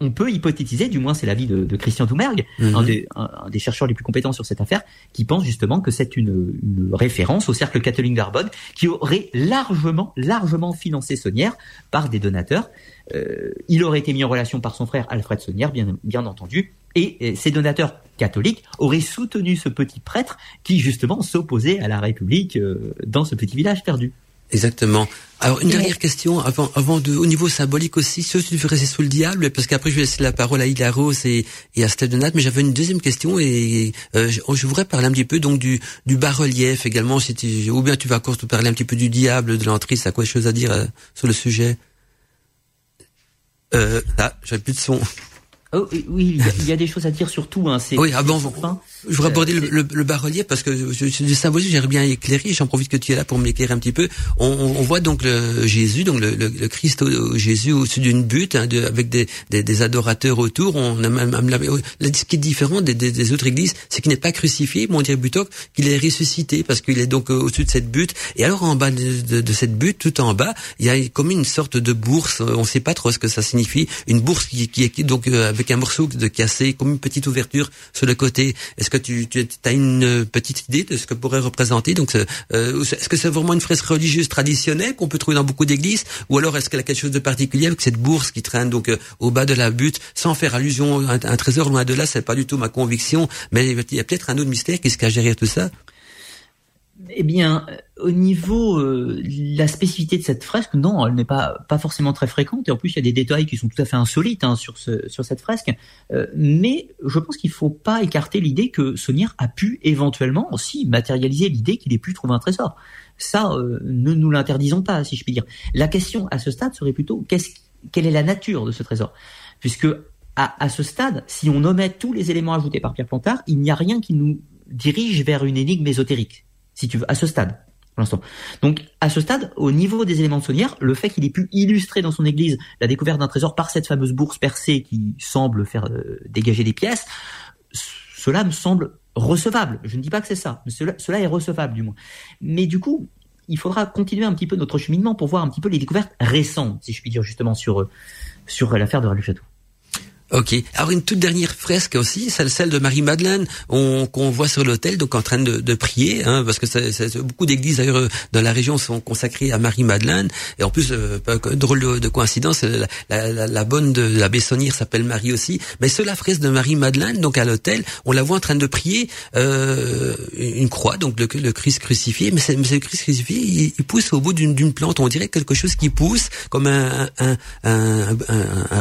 on peut hypothétiser, du moins c'est l'avis de, de Christian Doumergue, mhm. un, des, un, des, chercheurs les plus compétents sur cette affaire, qui pense justement que c'est une, une, référence au cercle catholique d'Arbonne, qui aurait largement, largement financé Saunière par des donateurs. Euh, il aurait été mis en relation par son frère Alfred Saunière, bien, bien entendu, et, ces donateurs catholiques auraient soutenu ce petit prêtre qui justement s'opposait à la République euh, dans ce petit village perdu. Exactement. Alors une dernière question avant, avant de, au niveau symbolique aussi, si tu veux rester sous le diable, parce qu'après je vais laisser la parole à Hilda Rose et, et à Stade mais j'avais une deuxième question et euh, je, voudrais parler un petit peu donc du, du bas-relief également, si tu, ou bien tu vas encore te parler un petit peu du diable, de l'entrée, ça quoi des choses à dire euh, sur le sujet? Euh, Là, j'avais plus de son. Oh, oui, il y, a, des choses à dire sur tout. Hein. Oui, ah bon, je voudrais aborder le, le, bas-relief parce que je, je, symbolisme, j'aimerais bien éclairer. J'en profite que tu es là pour m'éclairer un petit peu. On, on, voit donc le Jésus, donc le, le Christ au, Jésus au-dessus d'une butte, hein, de, avec des, des, des, adorateurs autour. On a même, même ce qui est différent des, des, autres églises, c'est qu'il n'est pas crucifié, mais on dirait plutôt qu'il est ressuscité parce qu'il est donc au-dessus de cette butte. Et alors en bas de, de, de, cette butte, tout en bas, il y a comme une sorte de bourse. On ne sait pas trop ce que ça signifie. Une bourse qui, qui est donc euh, morceau de cassé, comme une petite ouverture sur le côté. Est-ce que tu, as une petite idée de ce que pourrait représenter? Donc, euh, est-ce que c'est vraiment une fresque religieuse traditionnelle qu'on peut trouver dans beaucoup d'églises, ou alors est-ce qu'elle a quelque chose de particulier avec cette bourse qui traîne donc euh, au bas de la butte, sans faire allusion à un, trésor loin de là? C'est pas du tout ma conviction, mais il y a peut-être un autre mystère qui se cache derrière tout ça. Eh bien, euh, au niveau euh, la spécificité de cette fresque, non, elle n'est pas pas forcément très fréquente. Et en plus, il y a des détails qui sont tout à fait insolites hein, sur ce sur cette fresque. Euh, mais je pense qu'il faut pas écarter l'idée que Saunier a pu éventuellement aussi matérialiser l'idée qu'il ait pu trouver un trésor. Ça, euh, ne nous l'interdisons pas, si je puis dire. La question à ce stade serait plutôt qu'est-ce quelle est la nature de ce trésor, puisque à, à ce stade, si on omet tous les éléments ajoutés par Pierre Plantard, il n'y a rien qui nous dirige vers une énigme ésotérique si tu veux, à ce stade. Pour l'instant. Donc, à ce stade, au niveau des éléments de Saunière, le fait qu'il ait pu illustrer dans son église la découverte d'un trésor par cette fameuse bourse percée qui semble faire euh, dégager des pièces, cela me semble recevable. Je ne dis pas que c'est ça, mais cela, cela est recevable du moins. Mais du coup, il faudra continuer un petit peu notre cheminement pour voir un petit peu les découvertes récentes, si je puis dire justement sur euh, sur l'affaire de Rallye Château. Ok. Alors une toute dernière fresque aussi, celle, celle de Marie Madeleine, qu'on voit sur l'autel, donc en train de, de prier, hein, parce que beaucoup d'églises d'ailleurs dans la région sont consacrées à Marie Madeleine. Et en plus, euh, drôle de, coïncidence, la, la, la, bonne de la Bessonnière s'appelle Marie aussi. Mais sur la fresque de Marie Madeleine, donc à l'autel, on la voit en train de prier euh, une croix, donc le, le Christ crucifié. Mais, c'est, le Christ crucifié, il, pousse au bout d'une, d'une plante. On dirait quelque chose qui pousse, comme un, un, un,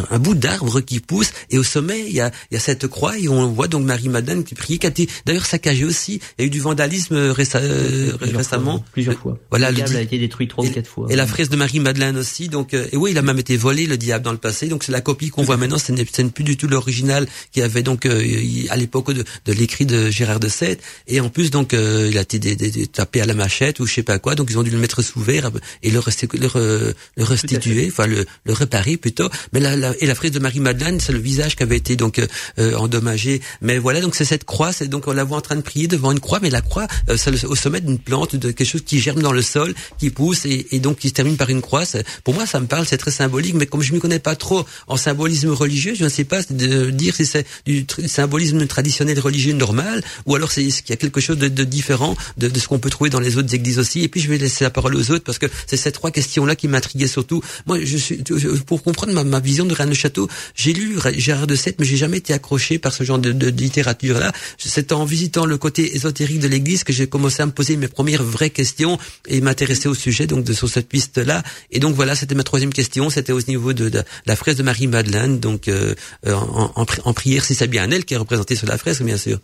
un bout d'arbre qui pousse et au sommet, il y a, il y a cette croix et on voit donc Marie-Madeleine qui prie, qui a été d'ailleurs saccagée aussi. Il y a eu du vandalisme euh, récemment. plusieurs fois. Voilà, le diable a été détruit trois ou quatre fois. Et la fresque de Marie-Madeleine aussi. Donc, euh, et oui, il a même été volé, le diable, dans le passé. Donc c'est la copie qu'on voit maintenant. Ce n'est plus du tout l'original qui avait donc euh, à l'époque de, de l'écrit de Gérard de Sète. Et en plus, donc, il a été tapé à la machette ou je sais pas quoi. Donc ils ont dû le mettre sous verre et le, le, le restituer, enfin le, le réparer plutôt. Mais la, la, et la fresque de Marie-Madeleine, c'est le visage qui avait été donc euh, endommagé. Mais voilà, donc c'est cette croix, c'est donc on la voit en train de prier devant une croix, mais la croix, euh, au sommet d'une plante, de quelque chose qui germe dans le sol, qui pousse et, et donc qui se termine par une croix. Pour moi, ça me parle, c'est très symbolique, mais comme je m'y connais pas trop en symbolisme religieux, je ne sais pas de dire si c'est du symbolisme traditionnel religieux normal ou alors c'est qu'il y a quelque chose de, de différent de, de ce qu'on peut trouver dans les autres églises aussi. Et puis je vais laisser la parole aux autres parce que c'est ces trois questions-là qui m'intriguaient surtout. Moi, je suis pour comprendre ma, ma vision de Rennes le Château, j'ai lu Gérard de Sète, mais j'ai jamais été accroché par ce genre de, littérature-là. C'est en visitant le côté ésotérique de l'Église que j'ai commencé à me poser mes premières vraies questions et m'intéresser au sujet donc de sur cette piste-là. Et donc voilà, c'était ma troisième question. C'était au niveau de, de, la fresque de Marie Madeleine, donc euh, en, en, en, prière, si c'est bien elle qui est représentée sur la fresque, bien sûr.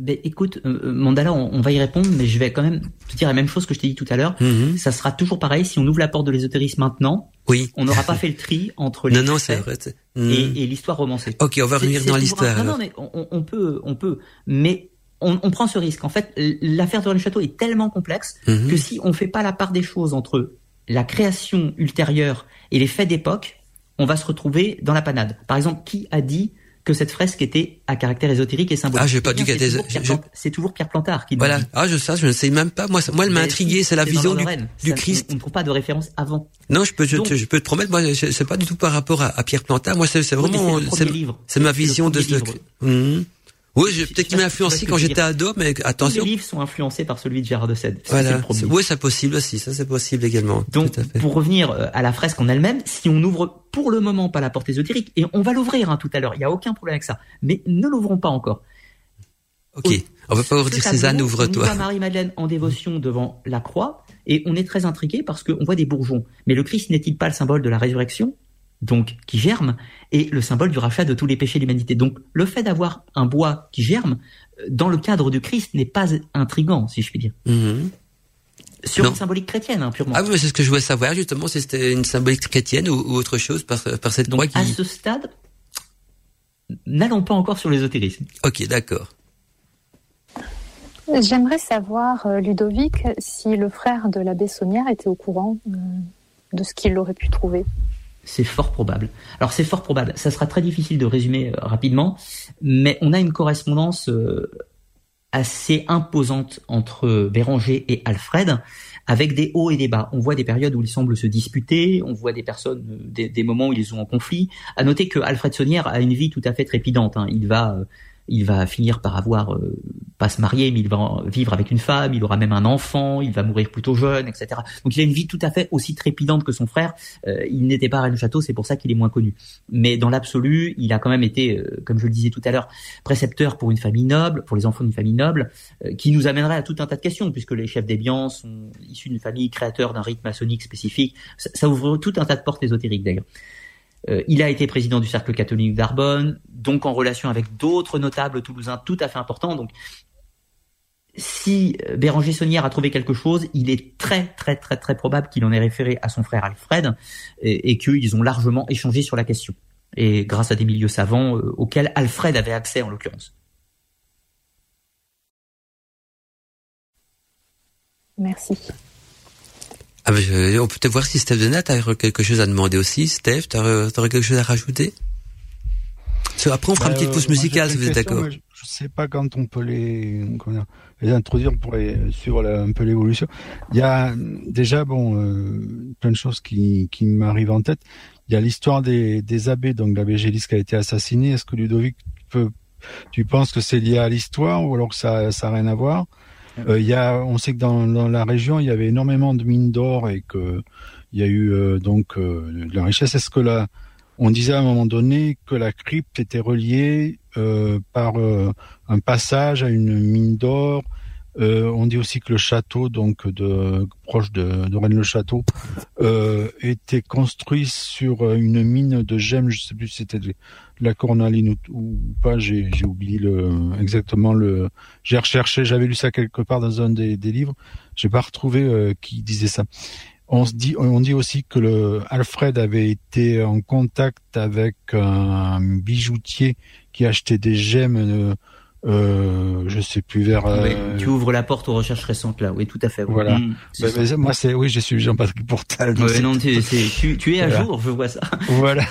Ben, écoute, euh, euh, Mandala, on, va y répondre, mais je vais quand même te dire la même chose que je t'ai dit tout à l'heure. Mm-hmm. Ça sera toujours pareil. Si on ouvre la porte de l'ésotérisme maintenant, oui. on n'aura pas fait le tri entre les non, non, c'est vrai. Mm. Et, l'histoire romancée. Ok, on va revenir dans l'histoire. Non, non, mais on, peut, on peut, mais on, prend ce risque. En fait, l'affaire de le château est tellement complexe mm-hmm. que si on fait pas la part des choses entre la création ultérieure et les faits d'époque, on va se retrouver dans la panade. Par exemple, qui a dit que cette fresque était à caractère ésotérique et symbolique. Ah, j'ai pas dit qu'elle était. C'est toujours Pierre Plantard qui. Voilà. Ah, je sais, je ne sais même pas. Moi, moi, elle m'a intrigué. C'est la vision du, du Christ. On ne trouve pas de référence avant. Non, je peux, je, je peux te promettre. Moi, c'est pas du tout par rapport à, Pierre Plantard. Moi, c'est vraiment. C'est ma vision de. ce oui, peut-être qu'il m'a influencé quand j'étais ado, mais attention. Les livres sont influencés par celui de Gérard de Sède. Voilà. Oui, c'est possible aussi. Ça, c'est possible également. Donc, pour revenir euh, à la fresque en elle-même, si on ouvre pour le moment pas la porte ésotérique, et on va l'ouvrir hein, tout à l'heure, il n'y a aucun problème avec ça, mais ne l'ouvrons pas encore. Ok, on va pas vous dire Cézanne, ouvre-toi. On voit Marie-Madeleine en dévotion devant la croix, et on est très intrigué parce qu'on voit des bourgeons. Mais le Christ n'est-il pas le symbole de la résurrection? Donc qui germe, et le symbole du rachat de tous les péchés de l'humanité. Donc le fait d'avoir un bois qui germe, euh, dans le cadre du Christ, n'est pas intrigant, si je puis dire. Mhm. Sur une symbolique chrétienne, hein, purement. Ah oui, c'est ce que je voulais savoir justement, si c'était une symbolique chrétienne ou, autre chose par, par cette Donc, qui... à ce stade, n'allons pas encore sur l'ésotérisme. Ok, d'accord. J'aimerais savoir, euh, Ludovic, si le frère de l'abbé Saunière était au courant euh, de ce qu'il aurait pu trouver. C'est fort probable. Alors c'est fort probable. Ça sera très difficile de résumer euh, rapidement, mais on a une correspondance assez imposante entre Béranger et Alfred, avec des hauts et des bas. On voit des périodes où ils semblent se disputer, on voit des personnes, des, des moments où ils sont en conflit. À noter que Alfred Saunière a une vie tout à fait trépidante. Hein. Il va il va finir par avoir euh, pas se marier, mais il va vivre avec une femme, il aura même un enfant, il va mourir plutôt jeune, etc. Donc il a une vie tout à fait aussi trépidante que son frère. Euh, il n'était pas reine du château, c'est pour ça qu'il est moins connu. Mais dans l'absolu, il a quand même été, euh, comme je le disais tout à l'heure, précepteur pour une famille noble, pour les enfants d'une famille noble, qui nous amènerait à tout un tas de questions, puisque les chefs des sont issus d'une famille créateur d'un rite maçonnique spécifique. Ça, ça ouvre tout un tas de portes ésotériques d'ailleurs. Euh, il a été président du cercle catholique d'Arbonne, donc en relation avec d'autres notables toulousains tout à fait importants. Donc, si euh, Béranger Saunière a trouvé quelque chose, il est très très très très probable qu'il en ait référé à son frère Alfred et, qu'ils ont largement échangé sur la question. Et grâce à des milieux savants euh, auxquels Alfred avait accès en l'occurrence. Merci. Ah ben, on peut peut-être voir si Steph Denat a quelque chose à demander aussi. Steph, tu aurais quelque chose à rajouter? Après, on fera une petite pause musicale si vous êtes d'accord. Je, ne sais pas quand on peut les, les introduire pour les, suivre un peu l'évolution. Il y a déjà bon euh, plein de choses qui, qui m'arrivent en tête. Il y a l'histoire des, des abbés, donc l'abbé Gélis qui a été assassiné. Est-ce que Ludovic peut, tu penses que c'est lié à l'histoire ou alors que ça ça rien à voir? Euh, y a, on sait que dans, dans, la région, il y avait énormément de mines d'or et que il y a eu euh, donc euh, de la richesse. Est-ce que là, on disait à un moment donné que la crypte était reliée euh, par un passage à une mine d'or? Euh, on dit aussi que le château, donc de proche de, de Rennes-le-Château, euh, était construit sur euh, une mine de gemmes. Je sais plus si c'était la cornaline ou, pas. J'ai oublié le, exactement le. J'ai recherché, j'avais lu ça quelque part dans un des, des livres. J'ai pas retrouvé euh, qui disait ça. On se dit, on dit aussi que le Alfred avait été en contact avec un bijoutier qui achetait des gemmes euh, euh, je sais plus vers. Euh... tu ouvres la porte aux recherches récentes là. Oui, tout à fait. Voilà. Mmh, moi, c'est oui, j'ai suivi Jean-Patrick Portal. Ouais, non, tu, tu, tu, es à jour, je vois ça. voilà.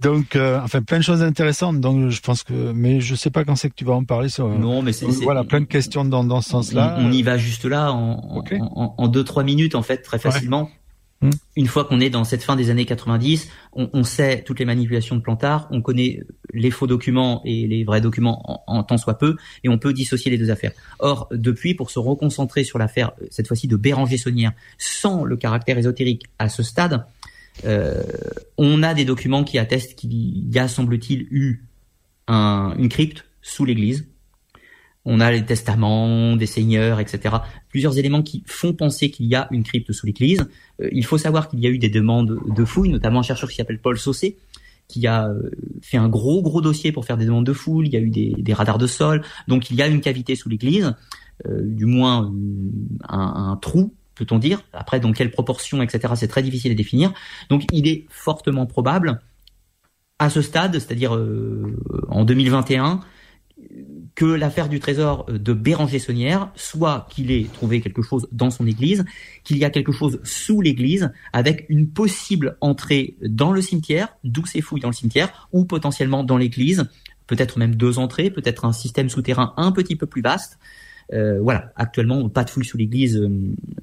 Donc, euh, enfin, plein de choses intéressantes. Donc, je pense que, mais je sais pas quand c'est que tu vas en parler. Sur, non, mais c'est voilà, plein de questions dans dans ce sens-là. On, on, y va juste là en, okay. en, en, deux trois minutes en fait, très facilement. Hmm. Une fois qu'on est dans cette fin des années 90, on, sait toutes les manipulations de Plantard, on connaît les faux documents et les vrais documents en, tant soit peu, et on peut dissocier les deux affaires. Or, depuis, pour se reconcentrer sur l'affaire, cette fois-ci de Béranger Saunière, sans le caractère ésotérique à ce stade, euh, on a des documents qui attestent qu'il y a, semble-t-il, eu un, une crypte sous l'église, on a les testaments des seigneurs, etc. Plusieurs éléments qui font penser qu'il y a une crypte sous l'église. Euh, il faut savoir qu'il y a eu des demandes de fouilles, notamment un chercheur qui s'appelle Paul Saucé, qui a euh, fait un gros gros dossier pour faire des demandes de fouilles. Il y a eu des, radars de sol, donc il y a une cavité sous l'église, euh, du moins un, un trou peut-on dire. Après, dans quelle proportion, etc., c'est très difficile à définir. Donc, il est fortement probable, à ce stade, c'est-à-dire en 2021, que l'affaire du trésor de Béranger Saunière, soit qu'il ait trouvé quelque chose dans son église, qu'il y a quelque chose sous l'église, avec une possible entrée dans le cimetière, d'où ces fouilles dans le cimetière, ou potentiellement dans l'église, peut-être même deux entrées, peut-être un système souterrain un petit peu plus vaste. Euh, voilà, actuellement, pas de fouilles sous l'église euh,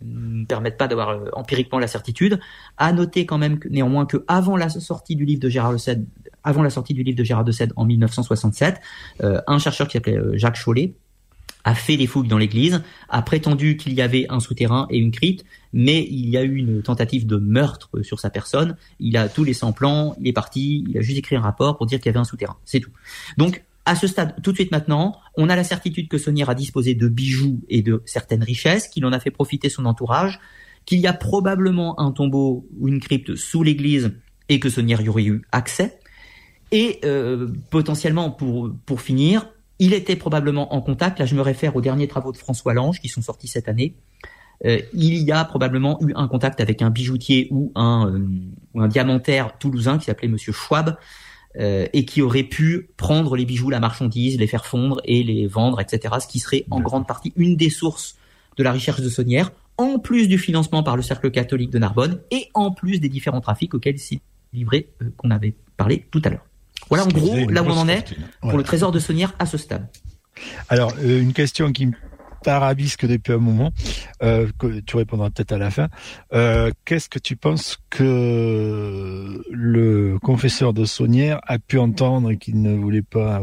ne permettent pas d'avoir euh, empiriquement la certitude. À noter quand même que, néanmoins que avant la sortie du livre de Gérard Le avant la sortie du livre de Gérard de Sède en 1967, euh, un chercheur qui s'appelait euh, Jacques Chollet a fait des fouilles dans l'église, a prétendu qu'il y avait un souterrain et une crypte, mais il y a eu une tentative de meurtre sur sa personne. Il a tous les 100 plans, il est parti, il a juste écrit un rapport pour dire qu'il y avait un souterrain. C'est tout. Donc, à ce stade, tout de suite maintenant, on a la certitude que Saunière a disposé de bijoux et de certaines richesses, qu'il en a fait profiter son entourage, qu'il y a probablement un tombeau ou une crypte sous l'église et que Saunière y aurait eu accès. Et euh, potentiellement, pour, pour finir, il était probablement en contact, là je me réfère aux derniers travaux de François Lange qui sont sortis cette année, euh, il y a probablement eu un contact avec un bijoutier ou un, euh, ou un diamantaire toulousain qui s'appelait Monsieur Schwab, euh, et qui aurait pu prendre les bijoux, la marchandise, les faire fondre et les vendre, etc. Ce qui serait en grande partie une des sources de la recherche de Saunière, en plus du financement par le cercle catholique de Narbonne et en plus des différents trafics auxquels s'est livré euh, qu'on avait parlé tout à l'heure. Voilà en gros là où on en est pour le trésor de Saunière à ce stade. Alors, euh, une question qui me tarabisque depuis un moment, euh, que tu répondras peut-être à la fin. Euh, Qu'est-ce que tu penses que le confesseur de Saunière a pu entendre et qu'il ne voulait pas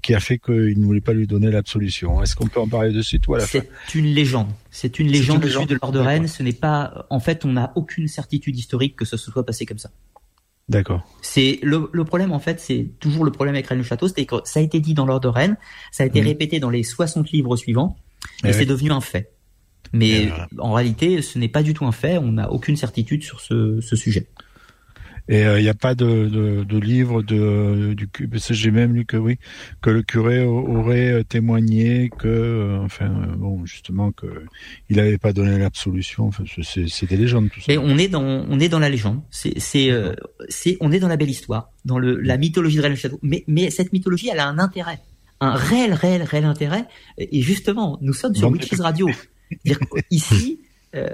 qui a fait qu'il ne voulait pas lui donner l'absolution? Est-ce qu'on peut en parler de suite ou à la fin? C'est une légende. C'est une légende, une légende de l'ordre de Rennes. Ce n'est pas, en fait, on n'a aucune certitude historique que ce soit passé comme ça. D'accord. C'est le, le, problème en fait, c'est toujours le problème avec Rennes le Château, c'est que ça a été dit dans l'ordre de Rennes, ça a été mmh. répété dans les 60 livres suivants, et, et c'est oui. devenu un fait. Mais voilà. en réalité, ce n'est pas du tout un fait. On n'a aucune certitude sur ce, ce sujet. Et il euh, n'y a pas de, de, de livre de, du j'ai même lu que oui que le curé aurait témoigné que euh, enfin bon justement que il n'avait pas donné l'absolution. Enfin, c'est des légendes tout ça. Et on est dans on est dans la légende. C'est c'est euh, on est dans la belle histoire, dans le la mythologie de Rennes le Château. Mais mais cette mythologie, elle a un intérêt, un réel réel réel intérêt. Et justement, nous sommes sur Witches Radio. dire ici euh,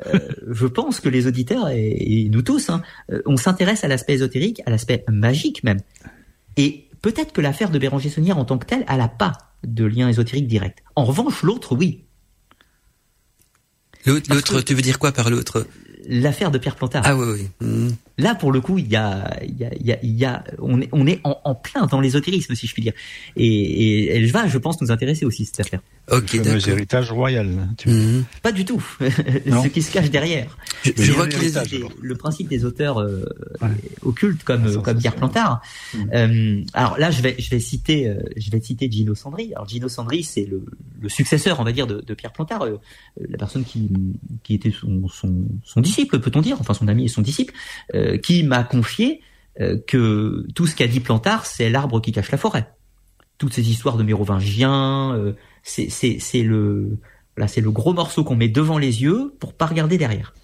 je pense que les auditeurs et, et nous tous, hein, on s'intéresse à l'aspect ésotérique, à l'aspect magique même. Et peut-être que l'affaire de Béranger Saunière en tant que telle, elle n'a pas de lien ésotérique direct. En revanche, l'autre, oui. L'autre, tu veux dire quoi par l'autre? L'affaire de Pierre Plantard. Ah oui, oui. Mmh. Là, pour le coup, il y a, il y a, il y a, y a on est, on est en, en plein dans l'ésotérisme, si je puis dire. Et, et elle va, je pense, nous intéresser aussi cette affaire. Ok, le fameux héritage royal. Tu mmh. Pas du tout. Ce qui se cache derrière. Je, je vois que les... le principe des auteurs euh, ouais. occultes comme ah, comme Pierre Plantard. Mmh. Euh, alors là, je vais je vais citer euh, je vais citer Gino Sandri. Alors Gino Sandri, c'est le, le, successeur, on va dire, de, de Pierre Plantard, euh, la personne qui qui était son son, son disciple, peut-on dire, enfin son ami et son disciple, euh, qui m'a confié que tout ce qu'a dit Plantard, c'est l'arbre qui cache la forêt. Toutes ces histoires de mérovingiens, euh, c'est le là c'est le gros morceau qu'on met devant les yeux pour pas regarder derrière.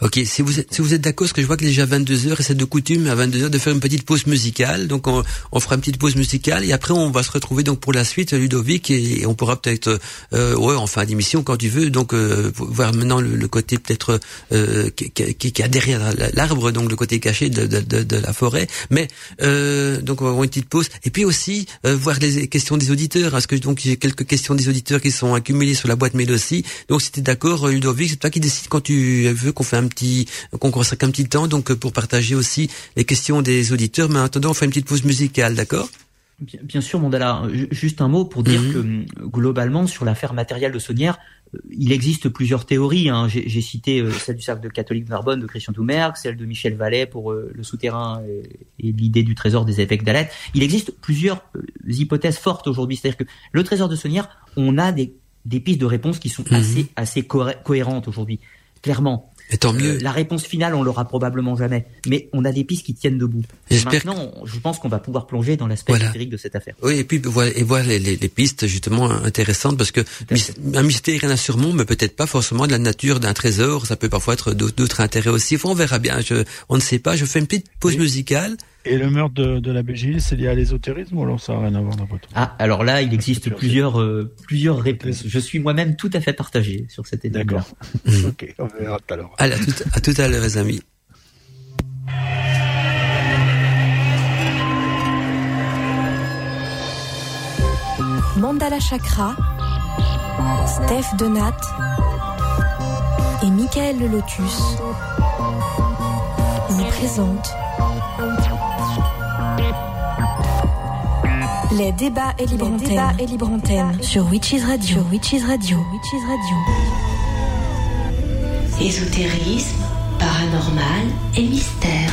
Ok, si vous êtes, si vous êtes d'accord, parce que je vois est déjà 22 heures et c'est de coutume à 22 heures de faire une petite pause musicale. Donc on, on, fera une petite pause musicale et après on va se retrouver donc pour la suite Ludovic et, on pourra peut-être euh, ouais en fin d'émission quand tu veux donc euh, voir maintenant le, le côté peut-être euh, qui, qui, qui, a derrière l'arbre donc le côté caché de, de, de, de la forêt. Mais euh, donc on va avoir une petite pause et puis aussi euh, voir les questions des auditeurs. Parce que donc j'ai quelques questions des auditeurs qui sont accumulées sur la boîte mail aussi. Donc si tu es d'accord Ludovic, c'est toi qui décides quand tu veux qu'on fait un petit consacre un petit temps donc pour partager aussi les questions des auditeurs. Mais en attendant, on fait une petite pause musicale, d'accord? Bien, sûr, Mandala. Juste un mot pour dire mmh. que globalement, sur l'affaire matérielle de Saunière, il existe plusieurs théories. Hein. J'ai cité euh, celle du cercle catholique de Narbonne de Christian Doumergue, celle de Michel Vallet pour euh, le souterrain et, et l'idée du trésor des évêques d'Alette. Il existe plusieurs euh, hypothèses fortes aujourd'hui. C'est-à-dire que le trésor de Saunière, on a des, des pistes de réponse qui sont assez, assez cohérentes aujourd'hui. Clairement, et tant mieux. Euh, la réponse finale, on l'aura probablement jamais. Mais on a des pistes qui tiennent debout. Maintenant, que... je pense qu'on va pouvoir plonger dans l'aspect voilà. de cette affaire. Oui, et puis voilà, et voir les, les, les, pistes justement intéressantes parce que un mystère, a sûrement, mais peut-être pas forcément de la nature d'un trésor. Ça peut parfois être d'autres intérêts aussi. Enfin, on verra bien. Je, on ne sait pas. Je fais une petite pause oui. musicale. Et le meurtre de, de l'abbé Gilles, c'est lié à l'ésotérisme ou alors ça n'a rien à voir dans votre Ah, alors là, il existe plusieurs, euh, plusieurs réponses. Je suis moi-même tout à fait partagé sur cette étude. D'accord. ok, on verra tout à l'heure. À, tout, à tout à l'heure, les amis. Mandala Chakra, Steph Donat et Michael Le Lotus vous présentent Les débats et libre antenne, débats et libre antenne sur Witches Radio. Sur Witches Radio. Witches Radio. Ésotérisme, paranormal et mystère.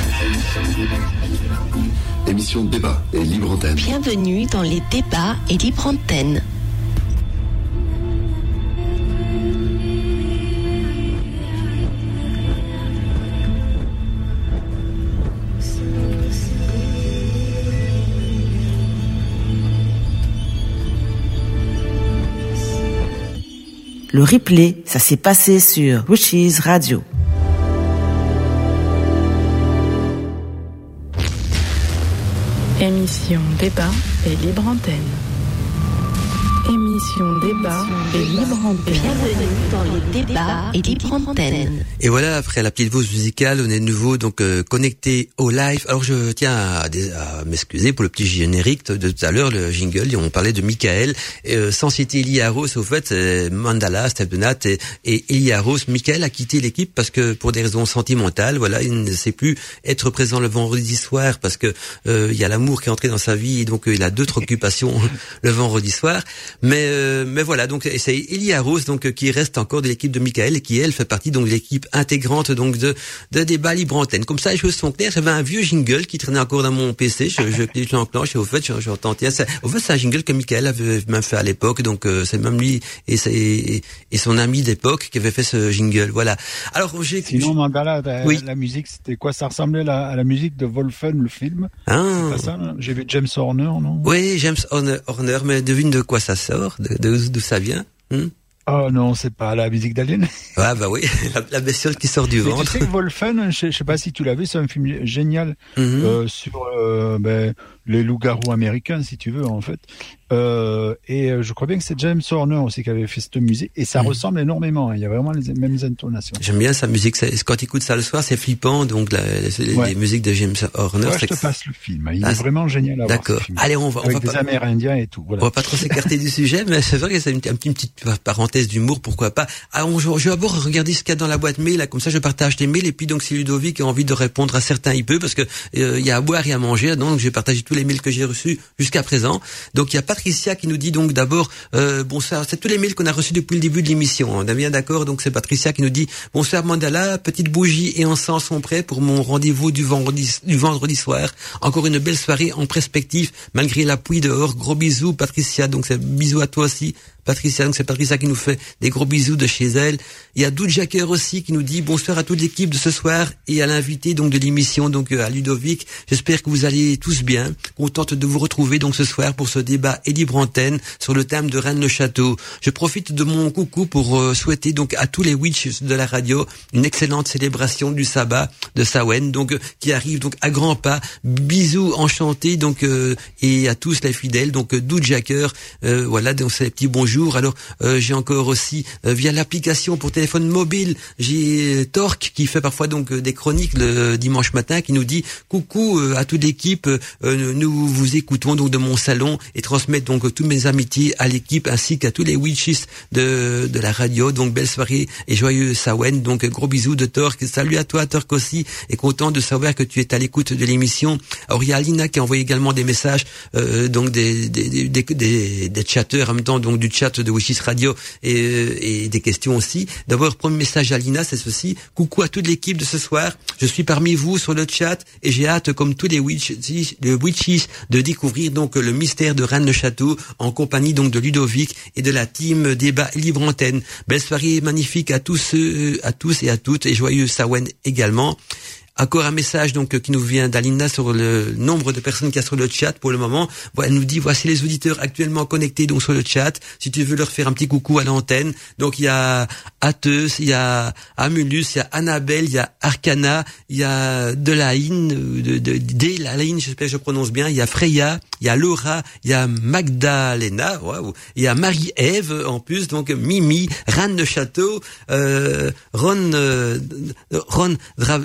Émission de débat et libre antenne. Bienvenue dans les débats et libre antenne. Le replay, ça s'est passé sur Witches Radio. Émission débat et libre antenne. Émission débat et libre antenne. Bienvenue dans les débats et libre antenne. Et voilà, après la petite pause musicale, on est de nouveau donc euh, connecté au live. Alors je tiens à, à m'excuser pour le petit générique de tout à l'heure, le jingle. On parlait de Michael, euh, sans citer Eliaros. Au fait, Mandala, Stepenat et, et Eliaros. Michael a quitté l'équipe parce que pour des raisons sentimentales, voilà, il ne sait plus être présent le vendredi soir parce que euh, il y a l'amour qui est entré dans sa vie et donc euh, il a d'autres occupations le vendredi soir. Mais euh, mais voilà, donc et c'est Eliaros donc euh, qui reste encore de l'équipe de Michael et qui elle fait partie donc de l'équipe intégrante donc de de débat libre antenne. Comme ça, les choses sont claires. J'avais un vieux jingle qui traînait encore dans mon PC. Je, je clique, je l'enclenche et au fait, je- j'entends tiens, c'est- au fait, c'est un jingle que Michael avait même fait à l'époque. Donc euh, c'est même lui et, c'est- et, et son ami d'époque qui avait fait ce jingle. Voilà. Alors j'ai Sinon, Mandala, la, Oui. la musique, c'était quoi? Ça ressemblait à la, à la musique de Wolfen, le film? Ah. C'est pas ça là J'ai vu James Horner, non? Oui, James Horner, mais devine de quoi ça sort, de- de- d'où ça vient. Hmm Oh non, c'est pas la musique d'Alien. ah bah oui, la, la bestiole qui sort du Mais tu ventre. sais Wolfen, je, je sais pas si tu l'as vu, c'est un film génial Mhm. euh, sur euh, ben, les loups-garous américains, si tu veux, en fait. Euh, et euh, je crois bien que c'est James Horner aussi qui avait fait cette musique, et ça Mhm. ressemble énormément. hein. Il y a vraiment les mêmes intonations. J'aime bien sa musique. Quand tu écoutes ça le soir, c'est flippant. Donc la, les, Ouais. les musiques de James Horner, Ouais, je te passe le film. Il Ah, est vraiment génial à. D'accord. Allez, on va, on Avec va des pas, Amérindiens et tout. on Voilà. va pas trop s'écarter du sujet, mais c'est vrai que c'est une, une petite parenthèse d'humour, pourquoi pas. Ah, on, je, je vais d'abord regarder ce qu'il y a dans la boîte mail, là, comme ça je partage les mails, et puis donc si Ludovic a envie de répondre à certains, il peut, parce que euh, il y a à boire et à manger, donc je vais partager tous les mails que j'ai reçus jusqu'à présent. Donc il y a Patricia qui nous dit donc d'abord, euh, bonsoir, c'est tous les mails qu'on a reçus depuis le début de l'émission, on est bien d'accord, donc c'est Patricia qui nous dit, bonsoir Mandala, petite bougie et encens sont prêts pour mon rendez-vous du vendredi, du vendredi soir. Encore une belle soirée en perspective, malgré la pluie dehors. Gros bisous, Patricia. Donc, c'est bisous à toi aussi. Patricia, donc c'est Patricia qui nous fait des gros bisous de chez elle. Il y a Doud aussi qui nous dit bonsoir à toute l'équipe de ce soir et à l'invité donc de l'émission donc euh, à Ludovic. J'espère que vous allez tous bien. Contente de vous retrouver donc ce soir pour ce débat et libre antenne sur le thème de Rennes le Château. Je profite de mon coucou pour euh, souhaiter donc à tous les witches de la radio une excellente célébration du sabbat de Sawen donc euh, qui arrive donc à grands pas. Bisous enchantés donc euh, et à tous les fidèles donc Doud euh, voilà donc c'est petits bonjours. Alors euh, j'ai encore aussi euh, via l'application pour téléphone mobile j'ai Torque qui fait parfois donc euh, des chroniques le dimanche matin qui nous dit coucou à toute l'équipe nous vous écoutons donc de mon salon et transmettre donc toutes mes amitiés à l'équipe ainsi qu'à tous les witches de de la radio donc belle soirée et joyeux Sawen donc gros bisous de Torque. Salut à toi Torque aussi. Et content de savoir que tu es à l'écoute de l'émission. Alors il y a Alina qui a envoyé également des messages donc des, des, des, des, des chatteurs en même temps donc du chat de Wishes Radio et, euh, et des questions aussi. D'abord, premier message à Lina, c'est ceci. Coucou à toute l'équipe de ce soir. Je suis parmi vous sur le chat et j'ai hâte, comme tous les witches, de découvrir donc le mystère de Rennes le Château en compagnie donc de Ludovic et de la team débat libre antenne. Belle soirée magnifique à tous ceux, à tous et à toutes et joyeux Sawen également. Encore un message donc euh, qui nous vient d'Alina sur le nombre de personnes qu'il y a sur le chat pour le moment. Elle nous dit voici les auditeurs actuellement connectés donc sur le chat. Si tu veux leur faire un petit coucou à l'antenne, donc il y a Atheus, il y a Amulus, il y a Annabelle, il y a Arcana, il y a Delaine, euh, de, de, j'espère que je prononce bien. Il y a Freya, il y a Laura, il y a Magdalena, waouh, il y a Marie-Ève en plus, donc Mimi, Ranne de Château, euh, Ron, euh, Ron Dra-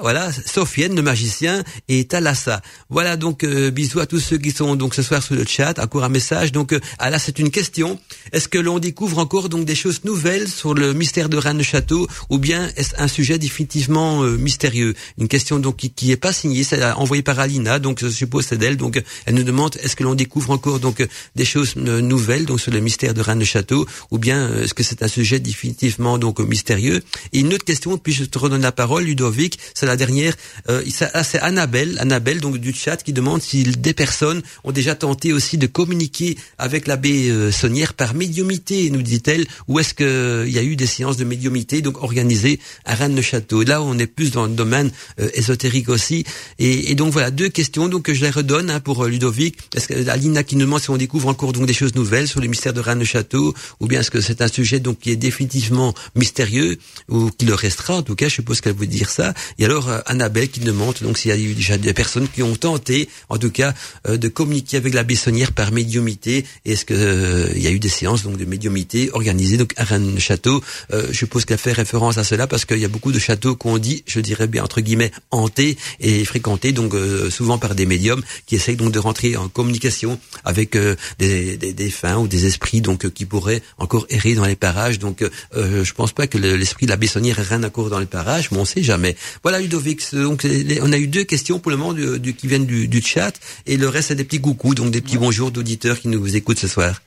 Voilà, Sophienne le magicien et Thalassa. Voilà donc euh, bisous à tous ceux qui sont donc ce soir sur le chat. Encore un message. Donc euh, là c'est une question. Est-ce que l'on découvre encore donc des choses nouvelles sur le mystère de Rennes Château ou bien est-ce un sujet définitivement euh, mystérieux? Une question donc qui, qui est pas signée, c'est envoyé par Alina. Donc je suppose c'est d'elle. Donc elle nous demande est-ce que l'on découvre encore donc euh, des choses euh, nouvelles donc sur le mystère de Rennes Château ou bien euh, est-ce que c'est un sujet définitivement donc mystérieux? Et une autre question puis je te redonne la parole Ludovic c'est la dernière. Euh, ah, c'est Annabelle, Annabelle donc du chat qui demande si des personnes ont déjà tenté aussi de communiquer avec l'abbé euh, Saunière par médiumité, nous dit-elle, ou est-ce que euh, y a eu des séances de médiumité donc organisées à Rennes-le-Château. Là, on est plus dans le domaine euh, ésotérique aussi. Et, et donc voilà deux questions donc que je les redonne hein, pour euh, Ludovic. Est-ce que Alina qui nous demande si on découvre encore donc des choses nouvelles sur le mystère de Rennes-le-Château, ou bien est-ce que c'est un sujet donc qui est définitivement mystérieux ou qui le restera en tout cas, je suppose qu'elle veut dire ça. Alors Annabelle qui demande donc s'il y a eu déjà des personnes qui ont tenté, en tout cas, de communiquer avec la Bessonnière par médiumité. Est-ce que il y a eu des séances donc de médiumité organisées donc à Rennes-Château Je suppose qu'elle fait référence à cela parce qu'il y a beaucoup de châteaux qu'on dit, je dirais bien entre guillemets, hantés et fréquentés donc souvent par des médiums qui essayent donc de rentrer en communication avec des, des, des fins ou des esprits donc qui pourraient encore errer dans les parages. Donc euh, je pense pas que l'esprit de la Bessonnière à court dans les parages, mais on sait jamais. Voilà Ludovic, donc on a eu deux questions pour le moment du, qui viennent du, du, chat et le reste c'est des petits coucous, donc des petits bonjours d'auditeurs qui nous écoutent ce soir.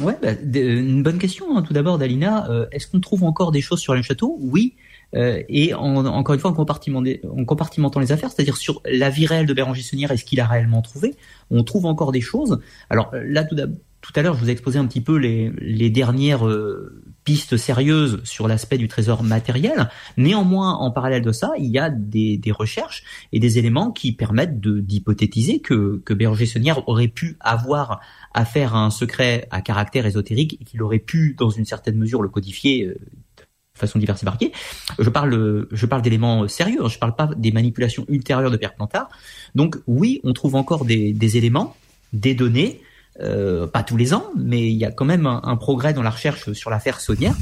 Ouais, bah, une bonne question. Hein. Tout d'abord, Dalina, euh, est-ce qu'on trouve encore des choses sur le château? Oui. Euh, et en, encore une fois, en, en compartimentant les affaires, c'est-à-dire sur la vie réelle de Béranger Saunière, est-ce qu'il a réellement trouvé? On trouve encore des choses. Alors là, tout d'abord, tout à l'heure, je vous ai exposé un petit peu les, les dernières euh, pistes sérieuses sur l'aspect du trésor matériel. Néanmoins, en parallèle de ça, il y a des, des recherches et des éléments qui permettent d'hypothétiser que, que Béranger Saunière aurait pu avoir affaire à un secret à caractère ésotérique et qu'il aurait pu, dans une certaine mesure, le codifier euh, de façon diverse et. Je parle, je parle d'éléments sérieux. Hein. je parle pas des manipulations ultérieures de Pierre Plantard. Donc oui, on trouve encore des, des éléments, des données euh, pas tous les ans, mais il y a quand même un, progrès dans la recherche sur l'affaire Sonia.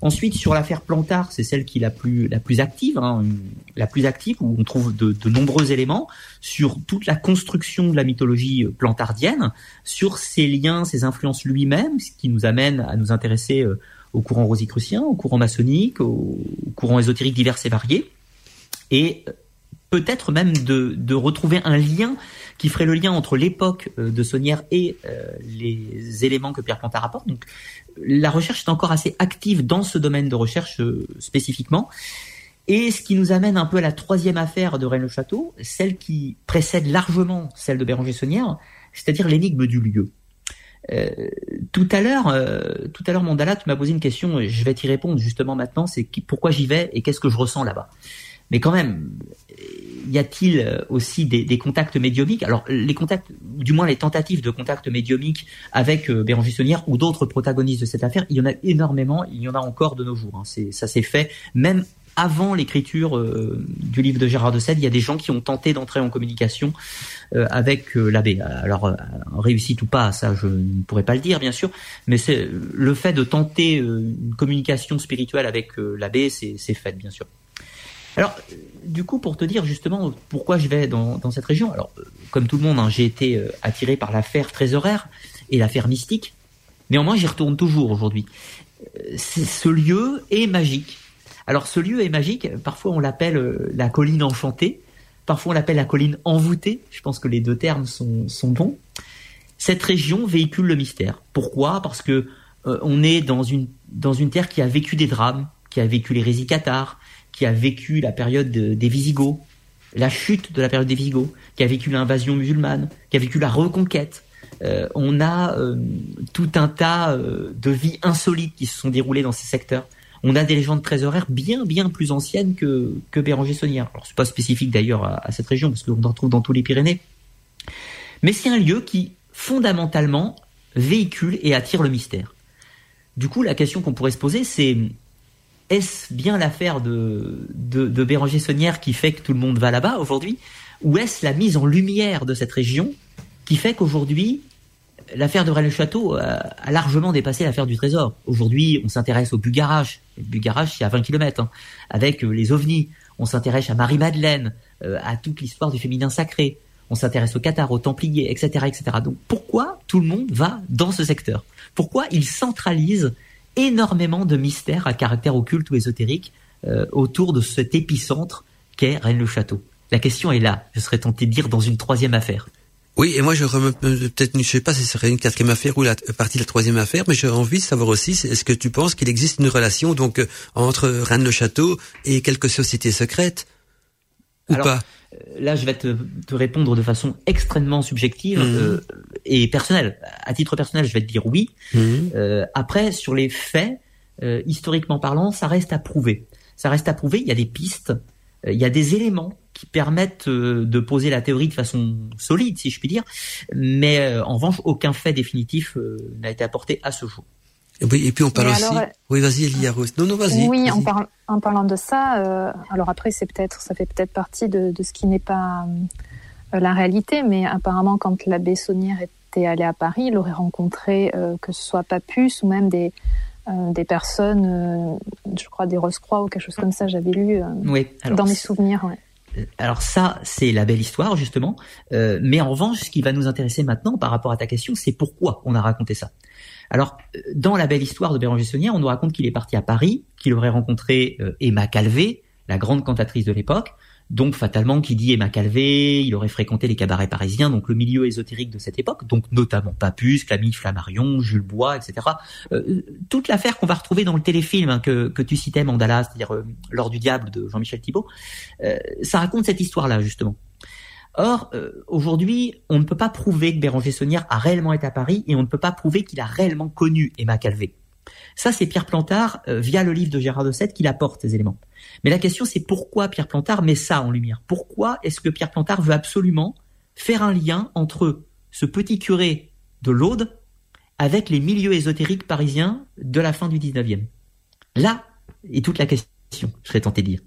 Ensuite, sur l'affaire Plantard, c'est celle qui est la plus la plus active, hein, la plus active où on trouve de, de, nombreux éléments sur toute la construction de la mythologie plantardienne, sur ses liens, ses influences lui-même, ce qui nous amène à nous intéresser euh, au courant rosicrucien, au courant maçonnique, au, au courant ésotérique divers et variés, et peut-être même de, de retrouver un lien qui ferait le lien entre l'époque euh, de Saunière et euh, les éléments que Pierre Plantard rapporte. Donc la recherche est encore assez active dans ce domaine de recherche euh, spécifiquement. Et ce qui nous amène un peu à la troisième affaire de Rennes-le-Château, celle qui précède largement celle de Béranger-Saunière, c'est-à-dire l'énigme du lieu. Euh, tout à l'heure, euh, tout à l'heure, Mandala, tu m'as posé une question, je vais t'y répondre justement maintenant, c'est pourquoi j'y vais et qu'est-ce que je ressens là-bas? Mais quand même, y a-t-il euh, aussi des, contacts médiumiques Alors les contacts, ou du moins les tentatives de contacts médiumiques avec euh, Béranger ou d'autres protagonistes de cette affaire, il y en a énormément, il y en a encore de nos jours. Hein. Ça s'est fait même avant l'écriture euh, du livre de Gérard de Sède, il y a des gens qui ont tenté d'entrer en communication euh, avec l'abbé. Alors réussite ou pas, ça je ne pourrais pas le dire bien sûr, mais le fait de tenter une communication spirituelle avec l'abbé, c'est fait bien sûr. Alors, du coup, pour te dire justement pourquoi je vais dans, cette région, alors euh, comme tout le monde, hein, j'ai été euh, attiré par l'affaire trésoraire et l'affaire mystique. Néanmoins, j'y retourne toujours aujourd'hui. Euh, ce lieu est magique. Alors, ce lieu est magique. Parfois, on l'appelle la colline enchantée. Parfois, on l'appelle la colline envoûtée. Je pense que les deux termes sont, bons. Cette région véhicule le mystère. Pourquoi? Parce que on est dans une dans une terre qui a vécu des drames, qui a vécu les récits cathares, qui a vécu la période des Visigoths, la chute de la période des Visigoths, qui a vécu l'invasion musulmane, qui a vécu la reconquête. Euh, on a euh, tout un tas euh, de vies insolites qui se sont déroulées dans ces secteurs. On a des légendes trésoraires bien bien plus anciennes que que Béranger Saunière. Alors c'est pas spécifique d'ailleurs à, cette région parce qu'on en trouve dans tous les Pyrénées. Mais c'est un lieu qui fondamentalement véhicule et attire le mystère. Du coup, la question qu'on pourrait se poser, c'est est-ce bien l'affaire de, de, Béranger Saunière qui fait que tout le monde va là-bas aujourd'hui Ou est-ce la mise en lumière de cette région qui fait qu'aujourd'hui, l'affaire de Rennes-le-Château a, largement dépassé l'affaire du trésor? Aujourd'hui, on s'intéresse au Bugarage. Le Bugarage, c'est à 20 km, avec euh, les ovnis. On s'intéresse à Marie-Madeleine, euh, à toute l'histoire du féminin sacré. On s'intéresse au Qatar, aux Templiers, etc., etc. Donc pourquoi tout le monde va dans ce secteur? Pourquoi il centralise énormément de mystères à caractère occulte ou ésotérique euh, autour de cet épicentre qu'est Rennes-le-Château. La question est là, je serais tenté de dire dans une troisième affaire. Oui, et moi je remets peut-être, je sais pas si ce serait une quatrième affaire ou la partie de la troisième affaire, mais j'ai envie de savoir aussi, est-ce que tu penses qu'il existe une relation donc euh, entre Rennes-le-Château et quelques sociétés secrètes ou pas? euh, Là, je vais te, te, répondre de façon extrêmement subjective. Mmh et personnel. À titre personnel, je vais te dire oui. Mhm. Euh, après, sur les faits, euh, historiquement parlant, ça reste à prouver. Ça reste à prouver. Il y a des pistes, euh, il y a des éléments qui permettent de poser la théorie de façon solide, si je puis dire. Mais en revanche, aucun fait définitif n'a été apporté à ce jour. Oui, et puis on parle aussi. oui, vas-y, Elia Rose. Non, non, vas-y. Oui, vas en, par... en, parlant de ça, euh, alors après, c'est peut-être, ça fait peut-être partie de, de, ce qui n'est pas euh, la réalité, mais apparemment, quand l'abbé Saunière était allé à Paris, il aurait rencontré euh, que ce soit Papus ou même des euh, des personnes, je crois des Rose-Croix ou quelque chose comme ça, j'avais lu oui, dans mes souvenirs. Ouais alors ça, c'est la belle histoire justement. Euh, mais en revanche, ce qui va nous intéresser maintenant par rapport à ta question, c'est pourquoi on a raconté ça. Alors, euh, dans la belle histoire de Béranger Saunière, on nous raconte qu'il est parti à Paris, qu'il aurait rencontré euh, Emma Calvé, la grande cantatrice de l'époque, donc fatalement, qui dit Emma Calvé, il aurait fréquenté les cabarets parisiens, donc le milieu ésotérique de cette époque, donc notamment Papus, Camille Flammarion, Jules Bois, etc. Euh, toute l'affaire qu'on va retrouver dans le téléfilm hein, que, que tu citais, Mandala, c'est-à-dire euh, L'or du diable de Jean-Michel Thibault, euh, ça raconte cette histoire-là justement. Or, euh, aujourd'hui, on ne peut pas prouver que Béranger Saunière a réellement été à Paris et on ne peut pas prouver qu'il a réellement connu Emma Calvé. Ça, c'est Pierre Plantard, via le livre de Gérard de Sette, qu'il apporte ces éléments. Mais la question, c'est pourquoi Pierre Plantard met ça en lumière? Pourquoi est-ce que Pierre Plantard veut absolument faire un lien entre ce petit curé de l'Aude avec les milieux ésotériques parisiens de la fin du 19e Là est toute la question, je serais tenté de dire.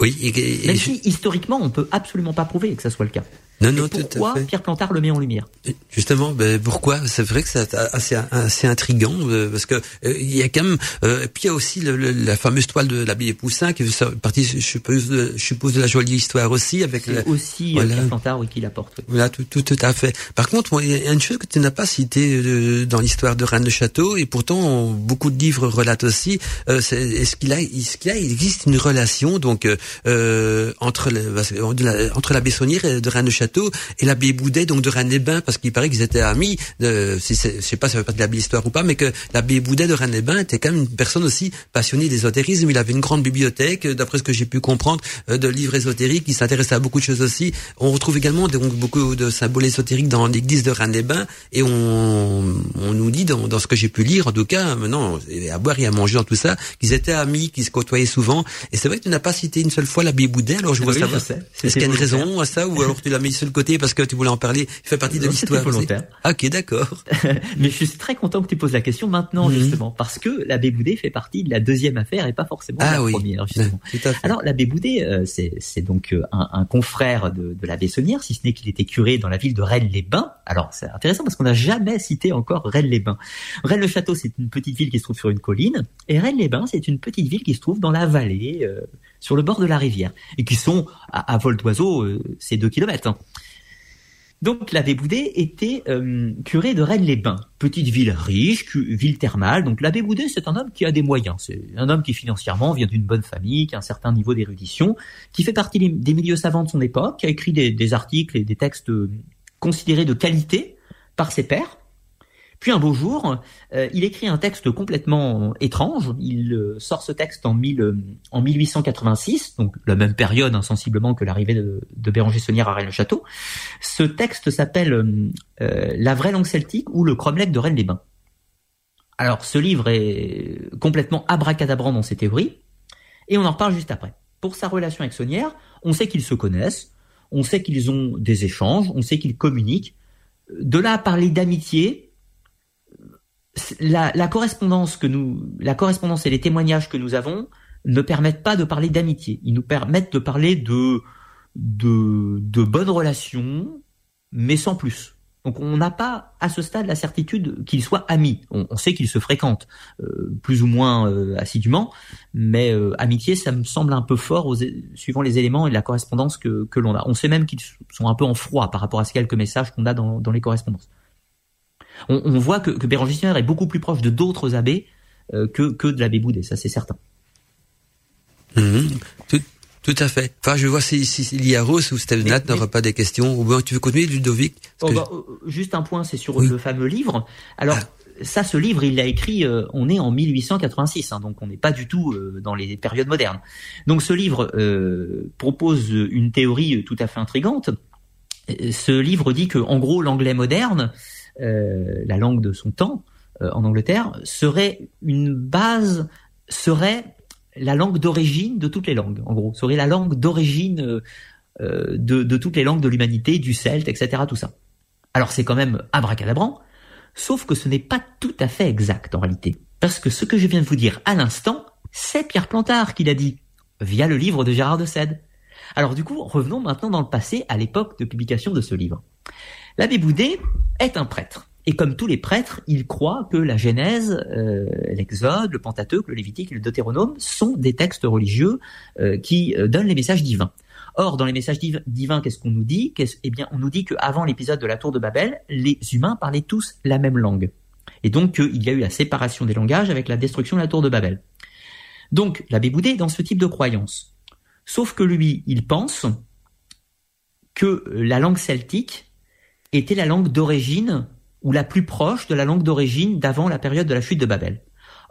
Oui, et, Même si historiquement, on peut absolument pas prouver que ça soit le cas. Non, non, pourquoi Pierre Plantard le met en lumière? Justement, ben pourquoi? C'est vrai que c'est assez assez intrigant euh, parce que euh, il y a quand même. Euh, puis il y a aussi le, la fameuse toile de l'abbaye Poussin qui fait partie, je suppose, de, je suppose de la jolie histoire aussi avec. La, aussi voilà. Pierre Plantard oui, qui l'apporte. Oui. Voilà, tout, tout, tout à fait. Par contre, il y a une chose que tu n'as pas citée dans l'histoire de Rennes de Château et pourtant beaucoup de livres relatent aussi. est-ce qu'il a, est-ce qu'il a, il existe une relation donc entre le, entre la Bessonnière de Rennes de Château? Et l'abbé Boudet donc de Rennes-les-Bains parce qu'il paraît qu'ils étaient amis. De, si je sais pas si ça fait pas de l'abbé histoire ou pas, mais que l'abbé Boudet de Rennes-les-Bains était quand même une personne aussi passionnée d'ésotérisme. Il avait une grande bibliothèque, d'après ce que j'ai pu comprendre, euh, de livres ésotériques. Il s'intéressait à beaucoup de choses aussi. On retrouve également donc beaucoup de symboles ésotériques dans l'église de Rennes-les-Bains et on, on nous dit dans, dans ce que j'ai pu lire, en tout cas, maintenant à boire et à manger dans tout ça, qu'ils étaient amis, qu'ils se côtoyaient souvent. Et c'est vrai que tu n'as pas cité une seule fois l'abbé Boudet. Alors je ah vois ça. Est-ce qu'il y a une raison à ça ou alors tu l'as mis sur le côté parce que tu voulais en parler. Il fait partie de l'histoire. volontaire. Ah, ok, d'accord. Mais je suis très content que tu poses la question maintenant, mhm. justement, parce que l'abbé Boudet fait partie de la deuxième affaire et pas forcément de ah la première, justement. Alors, l'abbé Boudet, euh, c'est donc euh, un, un, confrère de, de l'abbé Saunière, si ce n'est qu'il était curé dans la ville de Rennes-les-Bains. Alors, c'est intéressant parce qu'on n'a jamais cité encore Rennes-les-Bains. Rennes-le-Château, c'est une petite ville qui se trouve sur une colline, et Rennes-les-Bains, c'est une petite ville qui se trouve dans la vallée, euh, sur le bord de la rivière, et qui sont à, vol d'oiseau, euh, c'est deux kilomètres. Hein. Donc l'abbé Boudet était euh, curé de Rennes-les-Bains, petite ville riche, ville thermale. Donc l'abbé Boudet, c'est un homme qui a des moyens. C'est un homme qui financièrement vient d'une bonne famille, qui a un certain niveau d'érudition, qui fait partie des milieux savants de son époque, qui a écrit des, des articles et des textes euh, considérés de qualité par ses pairs. Puis un beau jour, euh, il écrit un texte complètement étrange. Il euh, sort ce texte en, euh, en 1886, donc la même période insensiblement que l'arrivée de, de Béranger Saunière à Rennes-le-Château. Ce texte s'appelle La vraie langue celtique ou le cromlech de Rennes-les-Bains. Alors ce livre est complètement abracadabrant dans ses théories, et on en reparle juste après. Pour sa relation avec Saunière, on sait qu'ils se connaissent, on sait qu'ils ont des échanges, on sait qu'ils communiquent. De là à parler d'amitié, la, correspondance que nous, la correspondance et les témoignages que nous avons ne permettent pas de parler d'amitié. Ils nous permettent de parler de, de, de bonnes relations, mais sans plus. Donc on n'a pas à ce stade la certitude qu'ils soient amis. On, sait qu'ils se fréquentent euh, plus ou moins euh, assidûment, mais euh, amitié, ça me semble un peu fort aux, suivant les éléments et la correspondance que, que l'on a. On sait même qu'ils sont un peu en froid par rapport à ces quelques messages qu'on a dans, dans les correspondances on, voit que, que Béranger est beaucoup plus proche de d'autres abbés euh, que, que de l'abbé Boudet, ça c'est certain. Mhm. Tout, à fait. Enfin, je vois si, si, si Rose ou Stevenat n'aura pas des questions. Ou bien tu veux continuer, Ludovic? Oh, bah, euh, Juste un point, c'est sur le fameux livre. Alors, ah. ça, ce livre, il l'a écrit, euh, on est en 1886, hein, donc on n'est pas du tout dans les périodes modernes. Donc ce livre propose une théorie tout à fait intrigante. Ce livre dit que, en gros, l'anglais moderne la langue de son temps euh, en Angleterre, serait une base, serait la langue d'origine de toutes les langues, en gros, serait la langue d'origine euh, de, toutes les langues de l'humanité, du celte, etc., tout ça. Alors c'est quand même abracadabrant, Sauf que ce n'est pas tout à fait exact en réalité. Parce que ce que je viens de vous dire à l'instant, c'est Pierre Plantard qui l'a dit, via le livre de Gérard de Sède. Alors du coup, revenons maintenant dans le passé, à l'époque de publication de ce livre. L'abbé Boudet est un prêtre. Et comme tous les prêtres, il croit que la Genèse, euh, l'Exode, le Pentateuque, le Lévitique et le Deutéronome sont des textes religieux euh, qui euh, donnent les messages divins. Or, dans les messages divins, qu'est-ce qu'on nous dit? Eh bien, on nous dit qu'avant l'épisode de la tour de Babel, les humains parlaient tous la même langue. Et donc, il y a eu la séparation des langages avec la destruction de la tour de Babel. Donc, l'abbé Boudet dans ce type de croyance. Sauf que lui, il pense que la langue celtique était la langue d'origine ou la plus proche de la langue d'origine d'avant la période de la chute de Babel.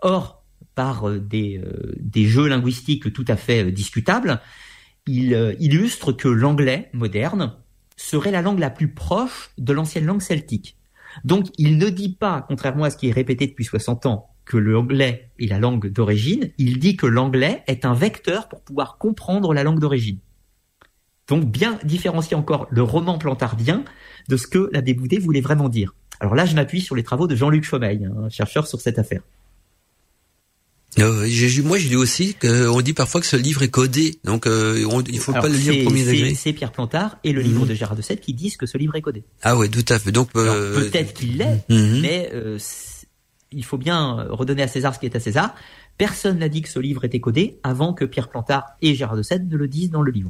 Or, par euh, des, euh, des jeux linguistiques tout à fait euh, discutables, il illustre que l'anglais moderne serait la langue la plus proche de l'ancienne langue celtique. Donc, il ne dit pas, contrairement à ce qui est répété depuis 60 ans, que l'anglais est la langue d'origine, il dit que l'anglais est un vecteur pour pouvoir comprendre la langue d'origine. Donc, bien différencier encore le roman plantardien de ce que la Boudet voulait vraiment dire. Alors là, je m'appuie sur les travaux de Jean-Luc Chomeil, un chercheur sur cette affaire. Euh, moi, j'ai lu aussi qu'on dit parfois que ce livre est codé, donc euh, on, il faut pas le lire au premier degré. C'est Pierre Plantard et le livre mhm. de Gérard de Sète qui disent que ce livre est codé. Ah ouais, tout à fait. Donc euh, peut-être qu'il l'est, mhm. mais euh, il faut bien redonner à César ce qui est à César. Personne n'a dit que ce livre était codé avant que Pierre Plantard et Gérard de Sète ne le disent dans le livre.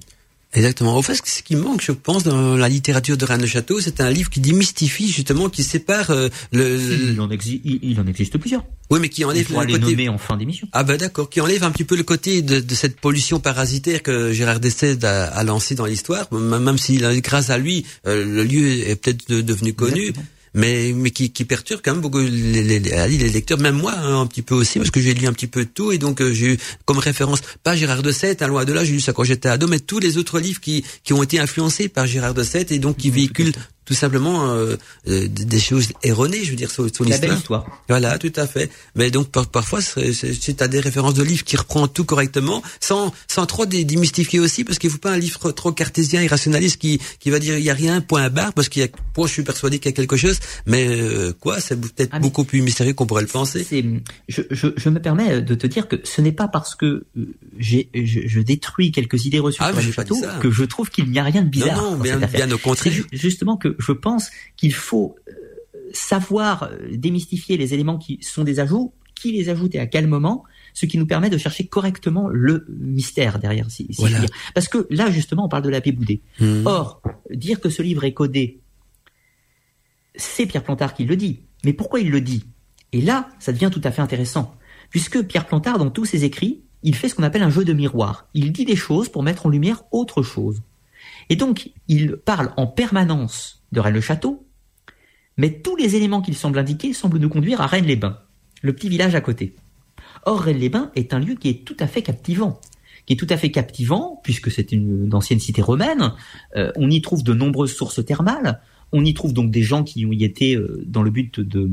Exactement. Au fait, ce qui manque, je pense, dans la littérature de Rennes de Château, c'est un livre qui démystifie justement, qui sépare euh, le. Il, en il, en existe plusieurs. Oui, mais qui enlève le les côté. Nommer en fin d'émission. Ah ben d'accord, qui enlève un petit peu le côté de, de cette pollution parasitaire que Gérard Dessède a, a lancé dans l'histoire, même si grâce à lui, euh, le lieu est peut-être devenu connu mais mais qui, qui perturbe quand même beaucoup les, les, les lecteurs, même moi hein, un petit peu aussi, parce que j'ai lu un petit peu de tout et donc euh, j'ai eu comme référence pas Gérard de Sète, à loin de là, j'ai lu ça quand j'étais ado, mais tous les autres livres qui qui ont été influencés par Gérard de Sète et donc qui véhiculent tout simplement euh, euh, des choses erronées, je veux dire, sur, sur l'histoire. Voilà, tout à fait. Mais donc parfois, si tu as des références de livres qui reprend tout correctement, sans sans trop démystifier aussi, parce qu'il faut pas un livre trop cartésien, irrationaliste, qui qui va dire il y a rien, point barre, parce qu'il y a, moi je suis persuadé qu'il y a quelque chose, mais euh, quoi, c'est peut-être ah, beaucoup plus mystérieux qu'on pourrait le penser. Je, je, je, me permets de te dire que ce n'est pas parce que j'ai je, je, détruis quelques idées reçues ah, le château que je trouve qu'il n'y a rien de bizarre. Non, non, bien, bien au contraire. Justement que je pense qu'il faut euh, savoir euh, démystifier les éléments qui sont des ajouts, qui les ajoute et à quel moment, ce qui nous permet de chercher correctement le mystère derrière. Si, Parce que là, justement, on parle de la paix boudée. Hmm. Or, dire que ce livre est codé, c'est Pierre Plantard qui le dit. Mais pourquoi il le dit? Et là, ça devient tout à fait intéressant. Puisque Pierre Plantard, dans tous ses écrits, il fait ce qu'on appelle un jeu de miroir. Il dit des choses pour mettre en lumière autre chose. Et donc, il parle en permanence de Rennes-le-Château, mais tous les éléments qu'il semble indiquer semblent nous conduire à Rennes-les-Bains, le petit village à côté. Or, Rennes-les-Bains est un lieu qui est tout à fait captivant, qui est tout à fait captivant, puisque c'est une, ancienne cité romaine, euh, on y trouve de nombreuses sources thermales, on y trouve donc des gens qui y étaient euh, dans le but de,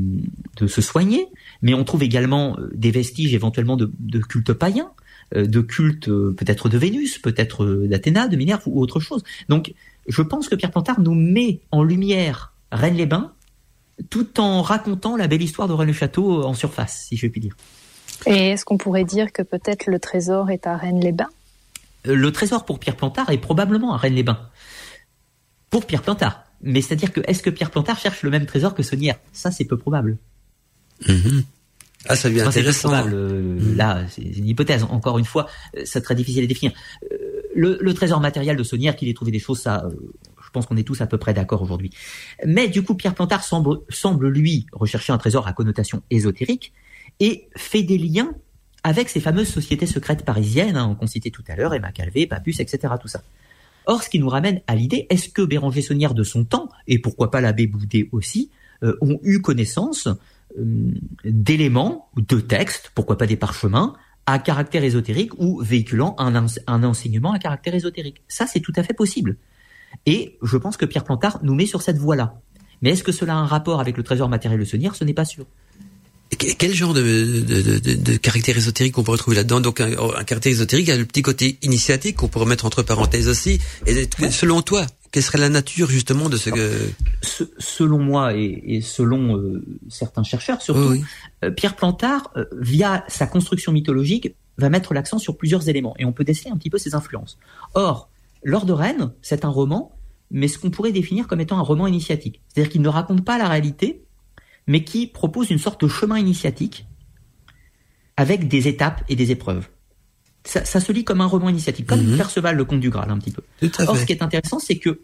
se soigner, mais on trouve également euh, des vestiges éventuellement de, de cultes païens, de cultes peut-être de Vénus, peut-être d'Athéna, de Minerve ou autre chose. Donc je pense que Pierre Plantard nous met en lumière Rennes-les-Bains, tout en racontant la belle histoire de Rennes-le-Château en surface, si je puis dire. Et est-ce qu'on pourrait dire que peut-être le trésor est à Rennes-les-Bains euh, Le trésor pour Pierre Plantard est probablement à Rennes-les-Bains. Pour Pierre Plantard. Mais c'est-à-dire que est-ce que Pierre Plantard cherche le même trésor que Saunière? Ça, c'est peu probable. Mm-hmm. Ah, ça devient intéressant. Euh, mm. Là, c'est une hypothèse. Encore une fois, euh, c'est très difficile à définir. Le, trésor matériel de Saunière, qu'il ait trouvé des choses, ça, euh, je pense qu'on est tous à peu près d'accord aujourd'hui. Mais du coup, Pierre Plantard semble, semble, lui, rechercher un trésor à connotation ésotérique et fait des liens avec ces fameuses sociétés secrètes parisiennes, hein, qu'on citait tout à l'heure, Emma Calvé, Papus, etc., tout ça. Or, ce qui nous ramène à l'idée, est-ce que Béranger Saunière de son temps, et pourquoi pas l'abbé Boudet aussi, euh, ont eu connaissance euh, d'éléments, de textes, pourquoi pas des parchemins, à caractère ésotérique ou véhiculant un, un enseignement à caractère ésotérique. Ça, c'est tout à fait possible. Et je pense que Pierre Plantard nous met sur cette voie-là. Mais est-ce que cela a un rapport avec le trésor matériel de Saunière Ce n'est pas sûr. Quel genre de, de, de, de caractère ésotérique qu'on peut retrouver là-dedans? Donc un, caractère ésotérique, il y a le petit côté initiatique qu'on pourrait mettre entre parenthèses aussi. Et selon toi, Quelle serait la nature justement de ce que... selon moi et, selon certains chercheurs surtout, Pierre Plantard, via sa construction mythologique, va mettre l'accent sur plusieurs éléments et on peut déceler un petit peu ses influences. Or, L'Or de Rennes, c'est un roman, mais ce qu'on pourrait définir comme étant un roman initiatique. C'est-à-dire qu'il ne raconte pas la réalité, mais qui propose une sorte de chemin initiatique avec des étapes et des épreuves. Ça, se lit comme un roman initiatique, comme mhm. Perceval, le Comte du Graal, un petit peu. Or, ce qui est intéressant, c'est que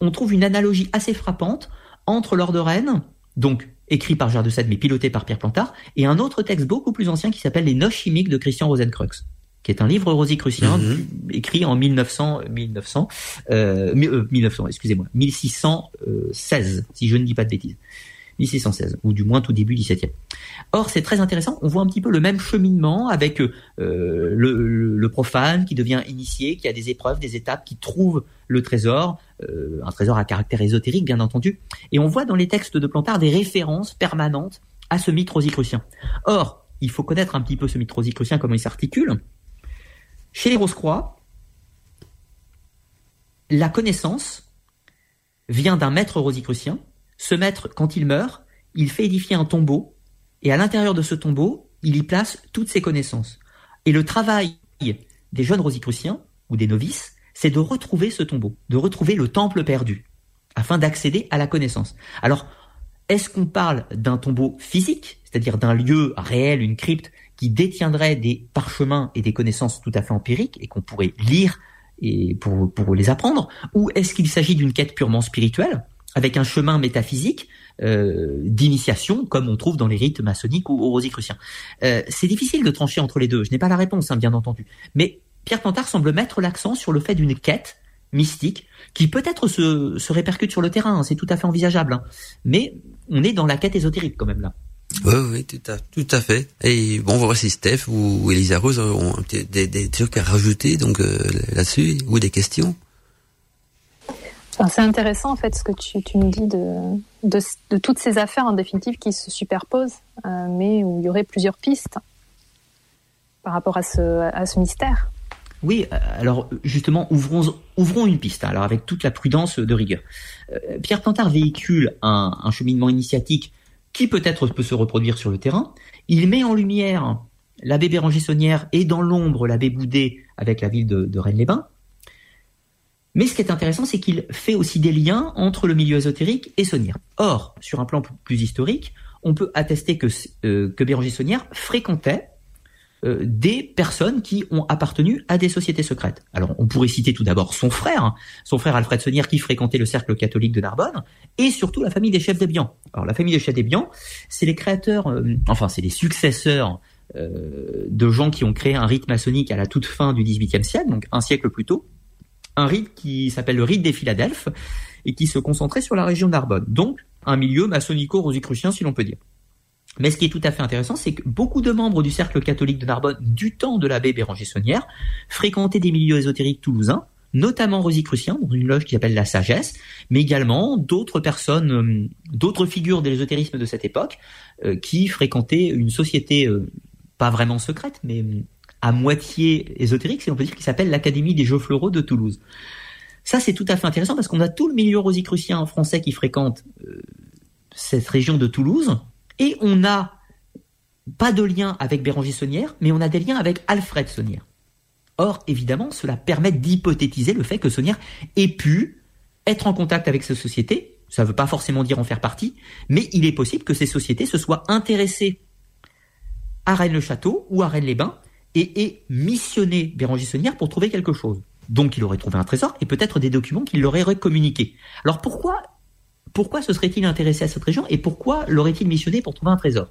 on trouve une analogie assez frappante entre L'Or de Rennes, donc écrit par Gérard de mais piloté par Pierre Plantard, et un autre texte beaucoup plus ancien qui s'appelle Les Noces chimiques de Christian Rosencrux qui est un livre rosicrucien mhm. écrit en 1900, 1900, euh, 1900, euh, excusez-moi, 1616, si je ne dis pas de bêtises. 1616, ou du moins tout début 17e. Or, c'est très intéressant, on voit un petit peu le même cheminement avec euh, le, profane qui devient initié, qui a des épreuves, des étapes, qui trouve le trésor, euh, un trésor à caractère ésotérique, bien entendu. Et on voit dans les textes de Plantard des références permanentes à ce mythe rosicrucien. Or, il faut connaître un petit peu ce mythe rosicrucien, comment il s'articule. Chez les Rose-Croix, la connaissance vient d'un maître rosicrucien. Ce maître, quand il meurt, il fait édifier un tombeau, et à l'intérieur de ce tombeau, il y place toutes ses connaissances. Et le travail des jeunes rosicruciens, ou des novices, c'est de retrouver ce tombeau, de retrouver le temple perdu, afin d'accéder à la connaissance. Alors, est-ce qu'on parle d'un tombeau physique, c'est-à-dire d'un lieu réel, une crypte, qui détiendrait des parchemins et des connaissances tout à fait empiriques et qu'on pourrait lire et pour, pour les apprendre Ou est-ce qu'il s'agit d'une quête purement spirituelle avec un chemin métaphysique euh, d'initiation comme on trouve dans les rites maçonniques ou, rosicruciens euh, C'est difficile de trancher entre les deux. Je n'ai pas la réponse, hein, bien entendu. Mais Pierre Plantard semble mettre l'accent sur le fait d'une quête mystique qui peut-être se, se répercute sur le terrain. Hein, c'est tout à fait envisageable. Hein. Mais on est dans la quête ésotérique quand même là. Oui, oui, tout à, tout à fait. Et bon, on voir si Steph ou Elisa Rose ont des, des, trucs à rajouter donc euh, là-dessus ou des questions? C'est intéressant en fait ce que tu, nous dis de, toutes ces affaires en définitive qui se superposent, euh, mais où il y aurait plusieurs pistes par rapport à ce, mystère. Oui, alors justement, ouvrons, une piste, alors avec toute la prudence de rigueur. Euh, Pierre Plantard véhicule un, cheminement initiatique qui peut-être peut se reproduire sur le terrain. Il met en lumière l'abbé Béranger Saunière et dans l'ombre l'abbé Boudet avec la ville de, Rennes-les-Bains. Mais ce qui est intéressant, c'est qu'il fait aussi des liens entre le milieu ésotérique et Saunière. Or, sur un plan plus historique, on peut attester que, euh, que Béranger Saunière fréquentait euh, des personnes qui ont appartenu à des sociétés secrètes. Alors, on pourrait citer tout d'abord son frère, hein, son frère Alfred Sonnière qui fréquentait le cercle catholique de Narbonne, et surtout la famille des chefs des Bians. Alors, la famille des chefs des Bians, c'est les créateurs, euh, enfin, c'est les successeurs de gens qui ont créé un rite maçonnique à la toute fin du XVIIIe siècle, donc un siècle plus tôt, un rite qui s'appelle le rite des Philadelphes et qui se concentrait sur la région Narbonne. Donc, un milieu maçonnico-rosicrucien, si l'on peut dire. Mais ce qui est tout à fait intéressant, c'est que beaucoup de membres du cercle catholique de Narbonne du temps de l'abbé Béranger Saunière fréquentaient des milieux ésotériques toulousains, notamment rosicruciens, dans une loge qui s'appelle la Sagesse, mais également d'autres personnes, euh, d'autres figures de l'ésotérisme de cette époque, euh, qui fréquentaient une société euh, pas vraiment secrète, mais à moitié ésotérique, si on peut dire, qui s'appelle l'Académie des Jeux Floraux de Toulouse. Ça, c'est tout à fait intéressant parce qu'on a tout le milieu rosicrucien français qui fréquente cette région de Toulouse, et on n'a pas de lien avec Béranger Saunière, mais on a des liens avec Alfred Saunière. Or, évidemment, cela permet d'hypothétiser le fait que Saunière ait pu être en contact avec ces sociétés. Ça ne veut pas forcément dire en faire partie, mais il est possible que ces sociétés se soient intéressées à Rennes-le-Château ou à Rennes-les-Bains et aient missionné Béranger Saunière pour trouver quelque chose. Donc il aurait trouvé un trésor et peut-être des documents qu'il leur aurait communiqués. Alors pourquoi pourquoi se serait-il intéressé à cette région et pourquoi l'aurait-il missionné pour trouver un trésor?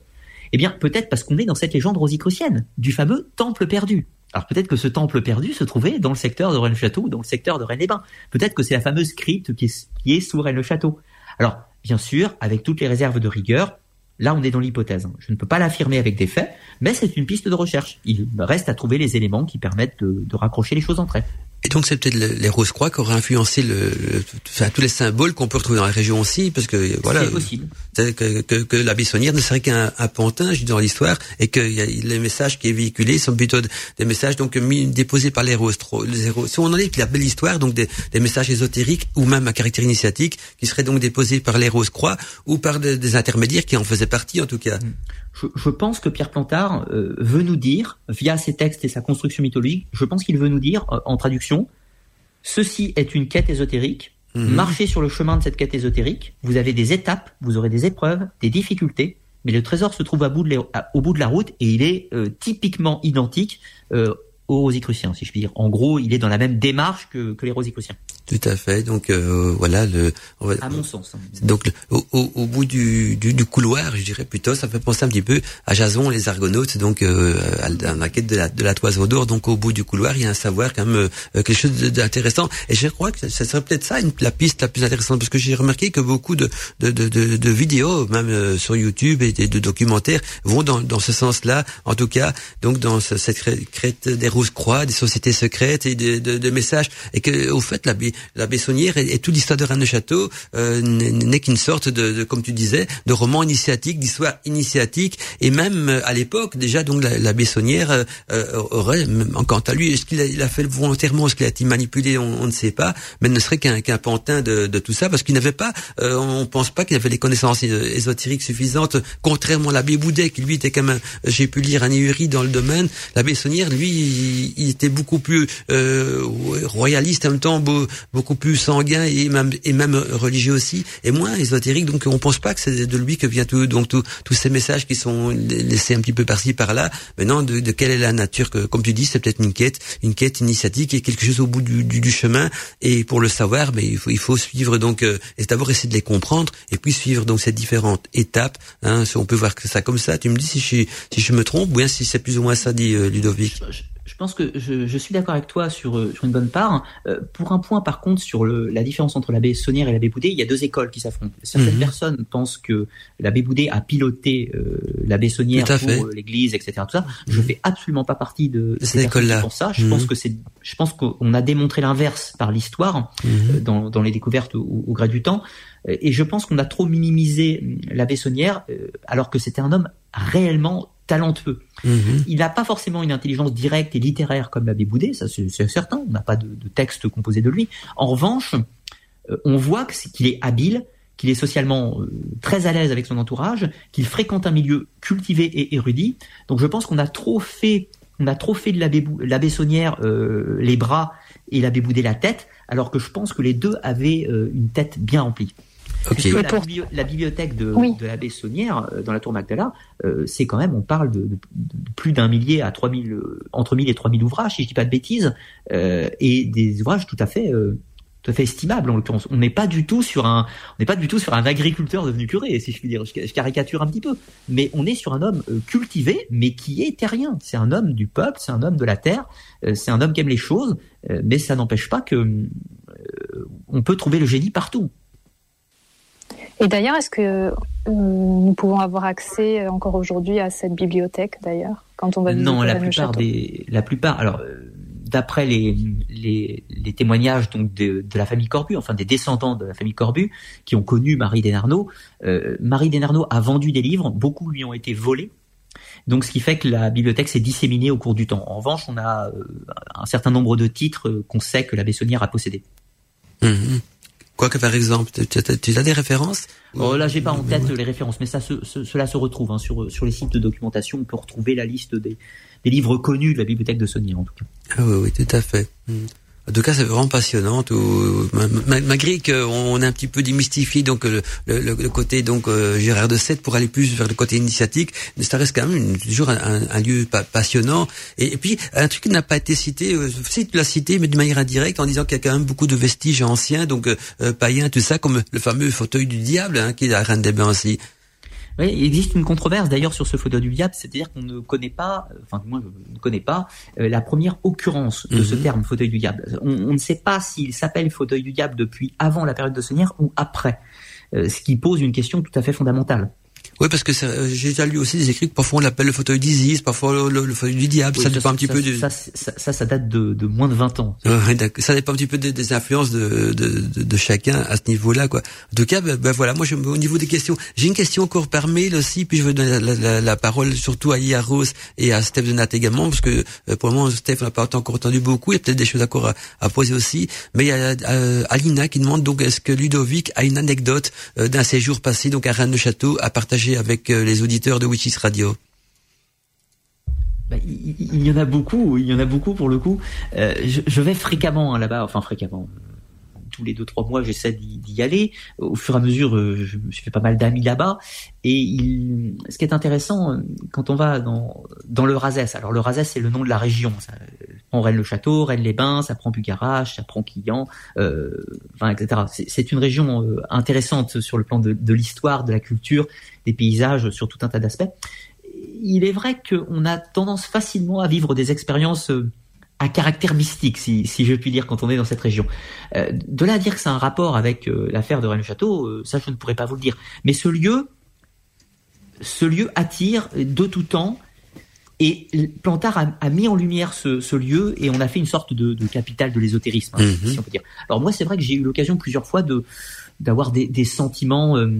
Eh bien, peut-être parce qu'on est dans cette légende rosicrucienne, du fameux temple perdu. Alors peut-être que ce temple perdu se trouvait dans le secteur de Rennes-le-Château ou dans le secteur de Rennes-les-Bains. Peut-être que c'est la fameuse crypte qui est, sous Rennes-le-Château. Alors, bien sûr, avec toutes les réserves de rigueur, là on est dans l'hypothèse. Je ne peux pas l'affirmer avec des faits, mais c'est une piste de recherche. Il reste à trouver les éléments qui permettent de, de raccrocher les choses entre elles. Et donc c'est peut-être les Rose-Croix qui auraient influencé le, enfin, tous les symboles qu'on peut retrouver dans la région aussi, parce que voilà, possible. Que, que, que la Bissonnière ne serait qu'un pantin, je dis dans l'histoire, et que y a, les messages qui est véhiculés sont plutôt des messages donc mis, déposés par les Roses. Les Si on enlève la belle histoire, donc des, des, messages ésotériques ou même à caractère initiatique, qui seraient donc déposés par les Rose-Croix ou par des, des, intermédiaires qui en faisaient partie en tout cas. Je, je pense que Pierre Plantard euh, veut nous dire, via ses textes et sa construction mythologique, je pense qu'il veut nous dire, euh, en traduction Ceci est une quête ésotérique. Mhm. Marchez sur le chemin de cette quête ésotérique. Vous avez des étapes, vous aurez des épreuves, des difficultés, mais le trésor se trouve à bout de au bout de la route et il est euh, typiquement identique euh, aux Rosicruciens, si je puis dire. En gros, il est dans la même démarche que, que les Rosicruciens. Tout à fait. Donc euh, voilà le. à mon sens. Hein. Donc au, au, au, bout du, du, du, couloir, je dirais plutôt, ça fait penser un petit peu à Jason les Argonautes, donc euh, dans la quête de la, de la toison d'or. Donc au bout du couloir, il y a un savoir quand même euh, quelque chose d'intéressant. Et je crois que ça serait peut-être ça une, la piste la plus intéressante, parce que j'ai remarqué que beaucoup de de, de, de, de vidéos, même euh, sur YouTube et de, documentaires, vont dans, dans ce sens-là. En tout cas, donc dans cette crête des roses croix, des sociétés secrètes et de, de, de messages, et que au fait la la Bessonnière et, et toute l'histoire de Rennes Château euh, n'est qu'une sorte de, de, comme tu disais, de roman initiatique, d'histoire initiatique, et même euh, à l'époque déjà donc la, la euh, euh aurait, quant à lui, est-ce qu'il a, il a, fait volontairement, est-ce qu'il a été manipulé, on, on, ne sait pas, mais ne serait qu'un qu'un pantin de, de, tout ça, parce qu'il n'avait pas, euh, on pense pas qu'il avait les connaissances ésotériques suffisantes, contrairement à l'abbé Boudet, qui lui était quand même, j'ai pu lire un éhurie dans le domaine, la Bessonnière, lui, il, il, était beaucoup plus euh, royaliste en même temps, beau, beaucoup plus sanguin et même et même religieux aussi et moins ésotérique. Donc on pense pas que c'est de lui que vient tout donc tous ces messages qui sont laissés un petit peu par-ci par-là. Maintenant de, de, quelle est la nature que comme tu dis c'est peut-être une quête une quête initiatique et quelque chose au bout du, du, du chemin. Et pour le savoir mais il faut il faut suivre donc euh, d'abord essayer de les comprendre et puis suivre donc ces différentes étapes hein, on peut voir que ça comme ça tu me dis si je si je me trompe ou bien si c'est plus ou moins ça dit euh, Ludovic je pense que je, je suis d'accord avec toi sur, euh, sur une bonne part. Euh, pour un point, par contre, sur le, la différence entre l'abbé Saunière et l'abbé Boudet, il y a deux écoles qui s'affrontent. Certaines mmh. personnes pensent que l'abbé Boudet a piloté euh, l'abbé Saunière pour euh, l'Église, etc. Tout ça. Mmh. Je fais absolument pas partie de, de cette école-là. Pour ça, je mmh. pense que c'est, je pense qu'on a démontré l'inverse par l'histoire euh, dans, dans les découvertes au, au gré du temps. Et je pense qu'on a trop minimisé l'abbé Saunière, alors que c'était un homme réellement talentueux. Mmh. Il n'a pas forcément une intelligence directe et littéraire comme l'abbé Boudet, ça c'est certain, on n'a pas de, de, texte composé de lui. En revanche, euh, on voit qu'il est habile, qu'il est socialement euh, très à l'aise avec son entourage, qu'il fréquente un milieu cultivé et érudit. Donc je pense qu'on a trop fait, on a trop fait de l'abbé Saunière euh, les bras et l'abbé Boudet la tête, alors que je pense que les deux avaient une tête bien remplie. Okay. La, biblio la, bibliothèque de, oui. de l'abbé Saunière, euh, dans la tour Magdala, euh, c'est quand même, on parle de, de, de plus d'un millier à 3000, euh, entre 1000 et 3000 ouvrages, si je dis pas de bêtises, euh, et des ouvrages tout à fait, euh, tout à fait estimables en l'occurrence. On n'est pas du tout sur un, on n'est pas du tout sur un agriculteur devenu curé, si je puis dire. Je, je, caricature un petit peu, mais on est sur un homme cultivé, mais qui est terrien. C'est un homme du peuple, c'est un homme de la terre, c'est un homme qui aime les choses, mais ça n'empêche pas que on peut trouver le génie partout. Et d'ailleurs, est-ce que euh, nous pouvons avoir accès euh, encore aujourd'hui à cette bibliothèque d'ailleurs quand on va Non, la plupart des, la plupart. Alors, euh, d'après les, les, les, témoignages donc de, de, la famille Corbu, enfin des descendants de la famille Corbu qui ont connu Marie Desnarnaud, euh, Marie Desnarnaud a vendu des livres, beaucoup lui ont été volés. Donc, ce qui fait que la bibliothèque s'est disséminée au cours du temps. En revanche, on a euh, un certain nombre de titres qu'on sait que la Bessonnière a possédés. Mmh. Quoi que par exemple, tu, as des références oh, Là, j'ai pas en tête les références, mais ça, ce, ce, cela se retrouve hein, sur sur les sites de documentation. On peut retrouver la liste des, des livres connus de la bibliothèque de Sony, en tout cas. Ah oui, oui, tout à fait. En tout cas, c'est vraiment passionnant. Tout, malgré qu'on a un petit peu démystifié donc le, côté donc euh, Gérard de Sète pour aller plus vers le côté initiatique, mais ça reste quand même toujours un, lieu passionnant. Et, puis un truc qui n'a pas été cité, euh, si tu l'as cité, mais de manière indirecte, en disant qu'il y a quand même beaucoup de vestiges anciens, donc euh, païens, tout ça, comme le fameux fauteuil du diable hein, qui est à Rennes des Bains aussi. Oui, il existe une controverse d'ailleurs sur ce fauteuil du diable, c'est-à-dire qu'on ne connaît pas, enfin moi je ne connais pas euh, la première occurrence de ce terme fauteuil du diable. On, on ne sait pas s'il s'appelle fauteuil du diable depuis avant la période de Saunière ou après, euh, ce qui pose une question tout à fait fondamentale. Oui, parce que euh, j'ai déjà lu aussi des écrits que parfois on l'appelle le fauteuil d'Isis, parfois le, fauteuil du diable. ça, dépend un petit peu du. Ça, ça, ça, date de, de, moins de 20 ans. ça dépend un petit peu des, influences de, de, de, chacun à ce niveau-là, quoi. En tout cas, ben, ben voilà, moi, je, au niveau des questions, j'ai une question encore par mail aussi, puis je veux donner la, la, parole surtout à Yaros et à Steph de Nat également, parce que euh, pour le moment, Steph n'a pas encore entendu beaucoup. Il y a peut-être des choses encore à, à, poser aussi. Mais il y a euh, Alina qui demande donc est-ce que Ludovic a une anecdote d'un séjour passé donc à Rennes le Château à partager avec euh, les auditeurs de Witches Radio bah, il, y en a beaucoup, il y en a beaucoup pour le coup. Euh, je, vais fréquemment hein, là-bas, enfin fréquemment. Tous les deux trois mois, j'essaie d'y aller. Au fur et à mesure, euh, je me suis fait pas mal d'amis là-bas. Et ce qui est intéressant, quand on va dans le Razès. Alors le Razès, c'est le nom de la région. Ça, on Rennes le Château, Rennes les Bains, ça prend Bucarache, ça prend Quillan, euh, etc. C'est une région euh, intéressante sur le plan de, l'histoire, de la culture, des paysages, sur tout un tas d'aspects. Il est vrai qu'on a tendance facilement à vivre des expériences euh, à caractère mystique, si, si je puis dire, quand on est dans cette région. Euh, de là à dire que c'est un rapport avec euh, l'affaire de Rennes-le-Château, ça je ne pourrais pas vous le dire. Mais ce lieu, ce lieu attire de tout temps et Plantard a, mis en lumière ce, lieu et on a fait une sorte de, capitale de l'ésotérisme, hein, mhm. si on peut dire. Alors moi, c'est vrai que j'ai eu l'occasion plusieurs fois de d'avoir des, sentiments, euh,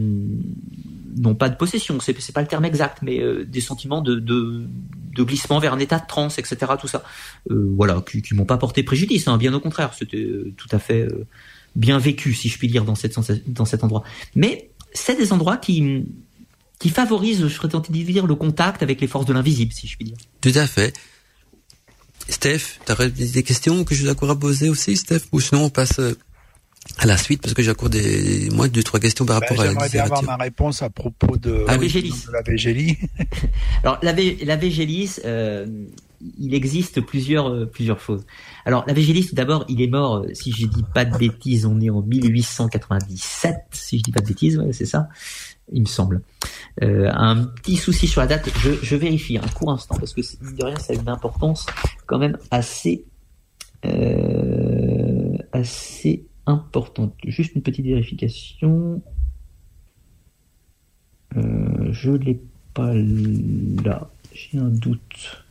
non pas de possession, c'est pas le terme exact, mais euh, des sentiments de, glissement vers un état de transe, etc. Tout ça, euh, voilà, qui, qui m'ont pas porté préjudice, hein, bien au contraire, c'était tout à fait bien vécu, si je puis dire, dans cet endroit. Mais c'est des endroits qui qui favorise, je serais tenté de dire, le contact avec les forces de l'invisible, si je puis dire. Tout à fait. Steph, tu as des questions que je dois poser aussi, Steph Ou sinon on passe euh, à la suite parce que j'ai encore des moi deux trois questions par ben, rapport à j'aimerais bien avoir ma réponse à propos de, ah, de la Végélie. Alors la, la Végélis, euh, il existe plusieurs euh, plusieurs choses. Alors la Végélis tout d'abord, il est mort si je dis pas de bêtises, on est en 1897 si je dis pas de bêtises, ouais, c'est ça il me semble. Euh, un petit souci sur la date, je, je vérifie un court instant parce que de rien, ça a une importance quand même assez euh, assez Juste une petite vérification. Euh, je l'ai pas là. J'ai un doute.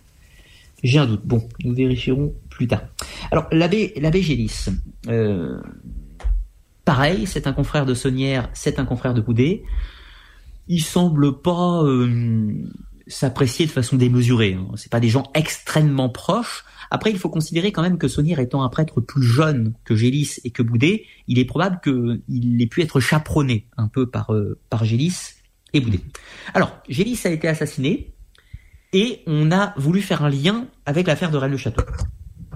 J'ai un doute. Bon, nous vérifierons plus tard. Alors l'abbé Gélis. Euh, pareil, c'est un confrère de Saunière, c'est un confrère de Boudet ils semblent pas euh, s'apprécier de façon démesurée. C'est pas des gens extrêmement proches. Après, il faut considérer quand même que Saunière étant un prêtre plus jeune que Gélis et que Boudet, il est probable qu'il ait pu être chaperonné un peu par euh, par Gélis et Boudet. Alors, Gélis a été assassiné et on a voulu faire un lien avec l'affaire de Rennes-le-Château.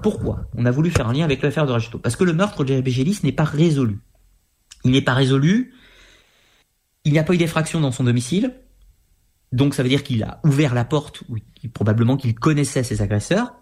Pourquoi On a voulu faire un lien avec l'affaire de Rennes-le-Château parce que le meurtre de Gélis n'est pas résolu. Il n'est pas résolu il n'y a pas eu d'effraction dans son domicile, donc ça veut dire qu'il a ouvert la porte, ou probablement qu'il connaissait ses agresseurs.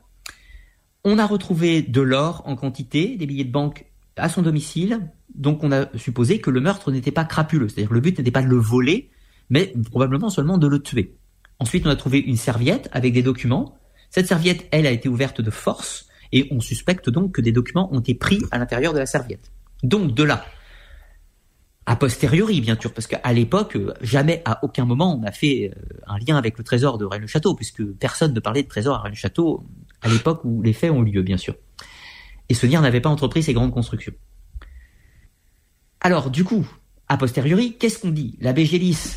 On a retrouvé de l'or en quantité, des billets de banque à son domicile, donc on a supposé que le meurtre n'était pas crapuleux, c'est-à-dire le but n'était pas de le voler, mais probablement seulement de le tuer. Ensuite, on a trouvé une serviette avec des documents. Cette serviette, elle, a été ouverte de force, et on suspecte donc que des documents ont été pris à l'intérieur de la serviette. Donc de là a posteriori, bien sûr, parce qu'à l'époque, jamais à aucun moment on a fait euh, un lien avec le trésor de Rennes-le-Château, puisque personne ne parlait de trésor à Rennes-le-Château à l'époque où les faits ont lieu, bien sûr. Et Sonier n'avait pas entrepris ces grandes constructions. Alors, du coup, a posteriori, qu'est-ce qu'on dit? L'abbé Gélis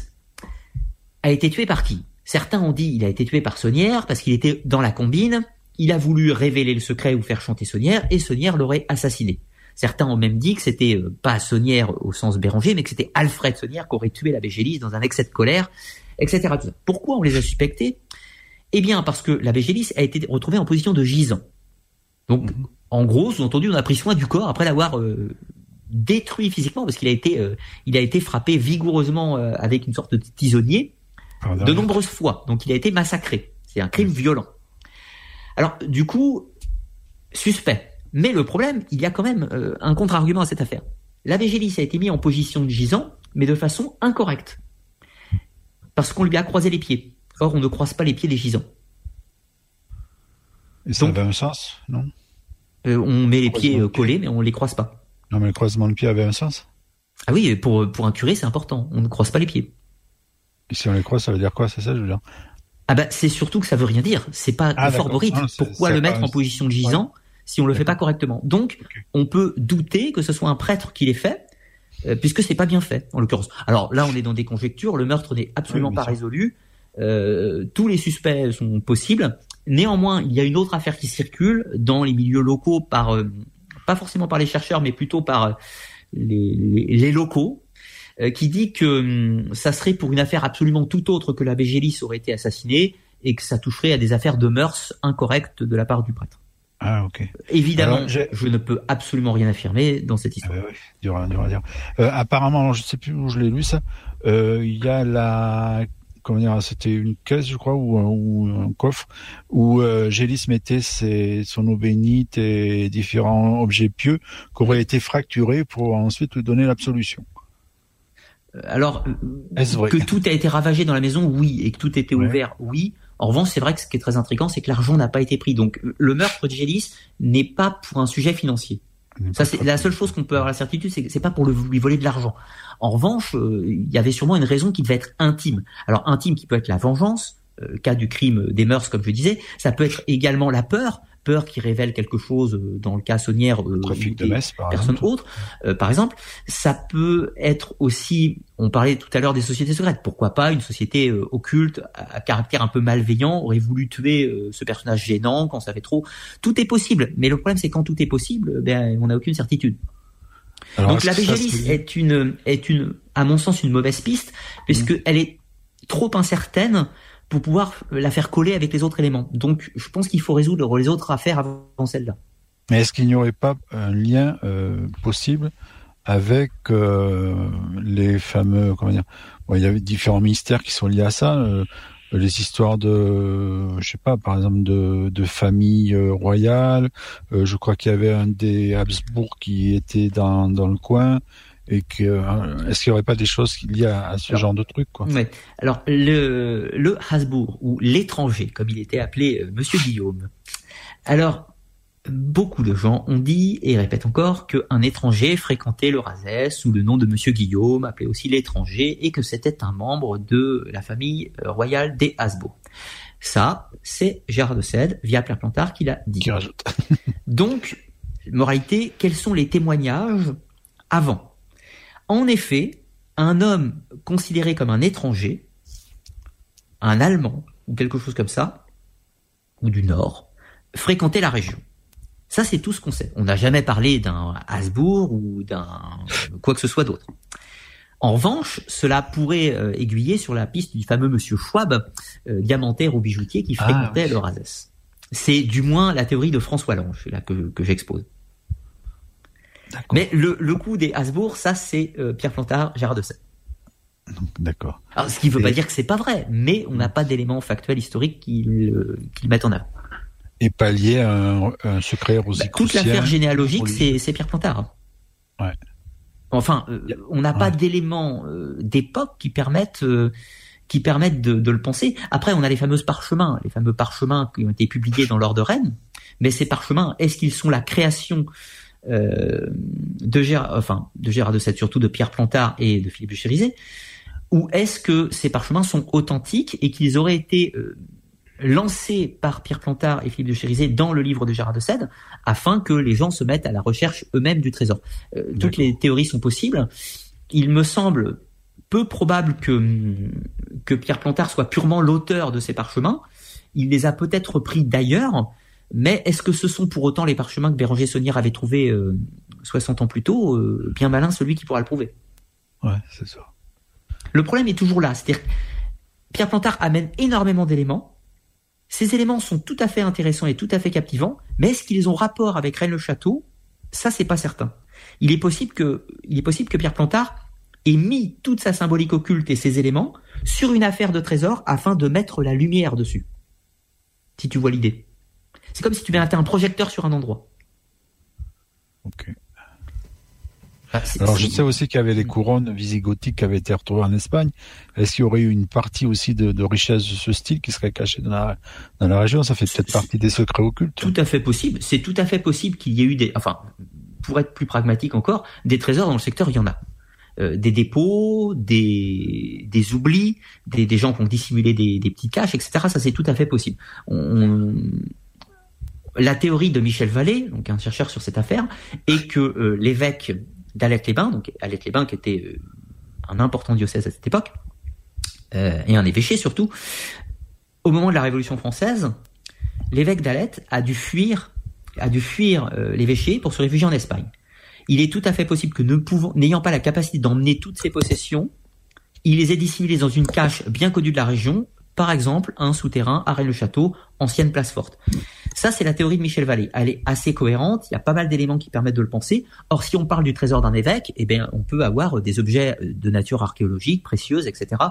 a été tué par qui? Certains ont dit il a été tué par Saunière parce qu'il était dans la combine, il a voulu révéler le secret ou faire chanter Saunière, et Saunière l'aurait assassiné. Certains ont même dit que c'était euh, pas Saunière au sens Béranger, mais que c'était Alfred Saunière qui aurait tué l'abbé Gélis dans un excès de colère, etc. Pourquoi on les a suspectés? Eh bien, parce que l'abbé Gélis a été retrouvé en position de gisant. Donc, en gros, sous-entendu, on a pris soin du corps après l'avoir euh, détruit physiquement, parce qu'il a été, euh, il a été frappé vigoureusement avec une sorte de tisonnier de nombreuses fois. Donc, il a été massacré. C'est un crime violent. Alors, du coup, suspect. Mais le problème, il y a quand même euh, un contre-argument à cette affaire. La Végélis a été mis en position de gisant, mais de façon incorrecte. Parce qu'on lui a croisé les pieds. Or, on ne croise pas les pieds des gisants. Et ça avait un sens, non? Euh, On met les pieds euh, collés, mais on ne les croise pas. Non, mais le croisement de pied avait un sens? Ah oui, pour, pour un curé, c'est important. On ne croise pas les pieds. Et si on les croit, ça veut dire quoi? C'est ça, je veux dire Ah bah c'est surtout que ça veut rien dire. C'est pas Ah, c'est- Pourquoi le mettre en position de gisant si on le fait pas correctement Donc on peut douter que ce soit un prêtre qui l'ait fait. euh, puisque c'est pas bien fait en l'occurrence. Alors là, on est dans des conjectures. Le meurtre n'est absolument Oui, pas sûr. résolu. Euh, tous les suspects sont possibles. Néanmoins, il y a une autre affaire qui circule dans les milieux locaux par euh, pas forcément par les chercheurs, mais plutôt par euh, les, les- les locaux, euh, qui dit que hum, ça serait pour une affaire absolument tout autre que l'abbé Gélis aurait été assassiné et que ça toucherait à des affaires de mœurs incorrectes de la part du prêtre. Ah, ok. Évidemment, Alors, je ne peux absolument rien affirmer dans cette histoire. Ah, dur, à- dur à dire. Euh, apparemment, alors, je sais plus où je l'ai lu ça. euh, Il y a la comment dire, c'était une caisse, je crois, ou, un- ou un coffre où euh, Gélis mettait ses, son eau bénite et différents objets pieux qui auraient été fracturés pour ensuite lui donner l'absolution. Alors, Est-ce vrai? que tout a été ravagé dans la maison, oui, et que tout était Ouais. ouvert, oui. En revanche, c'est vrai que ce qui est très intriguant, c'est que l'argent n'a pas été pris. Donc, le meurtre de Gélis n'est pas pour un sujet financier. Ça, c'est la seule chose qu'on peut avoir la certitude, c'est que c'est pas pour le- lui voler de l'argent. En revanche, euh, il y avait sûrement une raison qui devait être intime. Alors, intime qui peut être la vengeance, euh, cas du crime des mœurs, comme je disais. Ça peut être également la peur, peur qui révèle quelque chose euh, dans le cas Saunière, euh, Trafic de par personnes exemple. autres, euh, par exemple. Ça peut être aussi, on parlait tout à l'heure des sociétés secrètes. Pourquoi pas une société occulte à, à caractère un peu malveillant aurait voulu tuer ce personnage gênant quand ça fait trop. Tout est possible, mais le problème c'est quand tout est possible, ben on n'a aucune certitude. Alors, Donc la Végélis est une est une à mon sens une mauvaise piste puisque Mmh. elle est trop incertaine pour pouvoir la faire coller avec les autres éléments. Donc je pense qu'il faut résoudre les autres affaires avant celle-là. Mais est-ce qu'il n'y aurait pas un lien euh, possible avec euh, les fameux comment dire il y avait différents mystères qui sont liés à ça euh, les histoires de je sais pas par exemple de, de famille royale je crois qu'il y avait un des Habsbourg qui était dans, dans le coin et que euh, est-ce qu'il n'y aurait pas des choses liées à, à ce Alors, genre de trucs quoi Ouais. Alors le le Habsbourg ou l'étranger comme il était appelé euh, Monsieur Guillaume. Alors beaucoup de gens ont dit et répètent encore qu'un étranger fréquentait le Razès sous le nom de Monsieur Guillaume, appelé aussi l'étranger, et que c'était un membre de la famille euh, royale des Habsbourg. Ça, c'est Gérard de Sède via Pierre Plantard qui l'a dit. qui rajoute Donc, moralité, quels sont les témoignages avant En effet, un homme considéré comme un étranger, un Allemand ou quelque chose comme ça, ou du Nord, fréquentait la région. Ça, c'est tout ce qu'on sait. On n'a jamais parlé d'un Habsbourg ou d'un quoi que ce soit d'autre. En revanche, cela pourrait euh, aiguiller sur la piste du fameux Monsieur Schwab, euh, diamantaire ou bijoutier qui Ah, fréquentait oui. le Razès. C'est du moins la théorie de François Lange là que, que j'expose. Mais le, le coup des Habsbourg, ça c'est euh, Pierre Plantard, Gérard de Sèvres. d'accord ce qui ne veut pas dire que c'est pas vrai, mais on n'a pas d'éléments factuels historiques qui le, qui le mettent en avant. et à un, un secret Bah, rosicrucien toute l'affaire généalogique, c'est, c'est Pierre Plantard. Ouais. Enfin, euh, on n'a pas d'éléments euh, d'époque qui permettent euh, qui permettent de, de le penser. Après, on a les fameux parchemins, les fameux parchemins qui ont été publiés dans l'ordre de Rennes. Mais ces parchemins, est-ce qu'ils sont la création de Gérard, enfin de Gérard de Sèvres, surtout de Pierre Plantard et de Philippe de Chérizet, ou est-ce que ces parchemins sont authentiques et qu'ils auraient été euh, lancés par Pierre Plantard et Philippe de Chérizet dans le livre de Gérard de Sède afin que les gens se mettent à la recherche eux-mêmes du trésor? Euh, toutes les théories sont possibles. Il me semble peu probable que, que Pierre Plantard soit purement l'auteur de ces parchemins. Il les a peut-être pris d'ailleurs, mais est-ce que ce sont pour autant les parchemins que Béranger Saunière avait trouvés euh, 60 ans plus tôt Euh, Bien malin celui qui pourra le prouver? ouais c'est ça Le problème est toujours là, c'est-à-dire Pierre Plantard amène énormément d'éléments. Ces éléments sont tout à fait intéressants et tout à fait captivants, mais est-ce qu'ils ont rapport avec Rennes le Château? Ça, c'est pas certain. Il est possible que, il est possible que Pierre Plantard ait mis toute sa symbolique occulte et ses éléments sur une affaire de trésor afin de mettre la lumière dessus. Si tu vois l'idée. C'est comme si tu mettais un projecteur sur un endroit. ok c'est- Alors je sais aussi qu'il y avait les couronnes visigothiques qui avaient été retrouvées en Espagne. Est-ce qu'il y aurait eu une partie aussi de, de richesse de ce style qui serait cachée dans la, dans la région? Ça fait peut-être partie des secrets occultes. Tout à fait possible. C'est tout à fait possible qu'il y ait eu des, enfin, pour être plus pragmatique encore, des trésors dans le secteur, il y en a. euh, des dépôts, des, des oublis, des, des gens qui ont dissimulé des, des petits caches, etc. Ça, c'est tout à fait possible. On, la théorie de Michel Vallée, donc un chercheur sur cette affaire, est que euh, l'évêque d'Alec-les-Bains, donc Alec-les-Bains qui était euh, un important diocèse à cette époque, euh, et un évêché surtout, au moment de la Révolution française, l'évêque d'Alette a dû fuir, a dû fuir l'évêché pour se réfugier en Espagne. Il est tout à fait possible que ne pouvant, n'ayant pas la capacité d'emmener toutes ses possessions, il les ait dissimulées dans une cache bien connue de la région, par exemple un souterrain à Rennes-le-Château, ancienne place forte. Ça, c'est la théorie de Michel Vallée. Elle est assez cohérente, il y a pas mal d'éléments qui permettent de le penser. Or, si on parle du trésor d'un évêque, eh bien, on peut avoir des objets de nature archéologique, précieuse, etc.,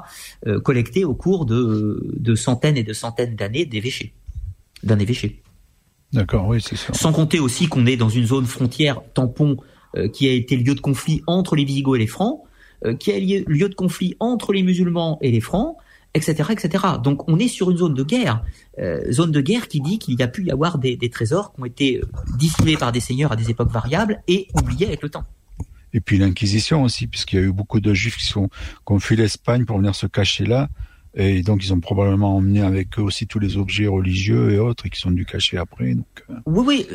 euh, collectés au cours de, de centaines et de centaines d'années d'évêchés, d'un évêché. D'accord, oui, c'est ça. Sans compter aussi qu'on est dans une zone frontière tampon euh, qui a été lieu de conflit entre les Visigoths et les Francs, euh, qui a lieu, lieu de conflit entre les musulmans et les Francs, etc., etc. Donc on est sur une zone de guerre, euh, zone de guerre qui dit qu'il y a pu y avoir des, des trésors qui ont été euh, dissimulés par des seigneurs à des époques variables et oubliés avec le temps. Et puis l'Inquisition aussi, puisqu'il y a eu beaucoup de Juifs qui, sont, qui ont fui l'Espagne pour venir se cacher là, et donc ils ont probablement emmené avec eux aussi tous les objets religieux et autres, et qui sont dû cacher après. Donc, euh. Oui, oui,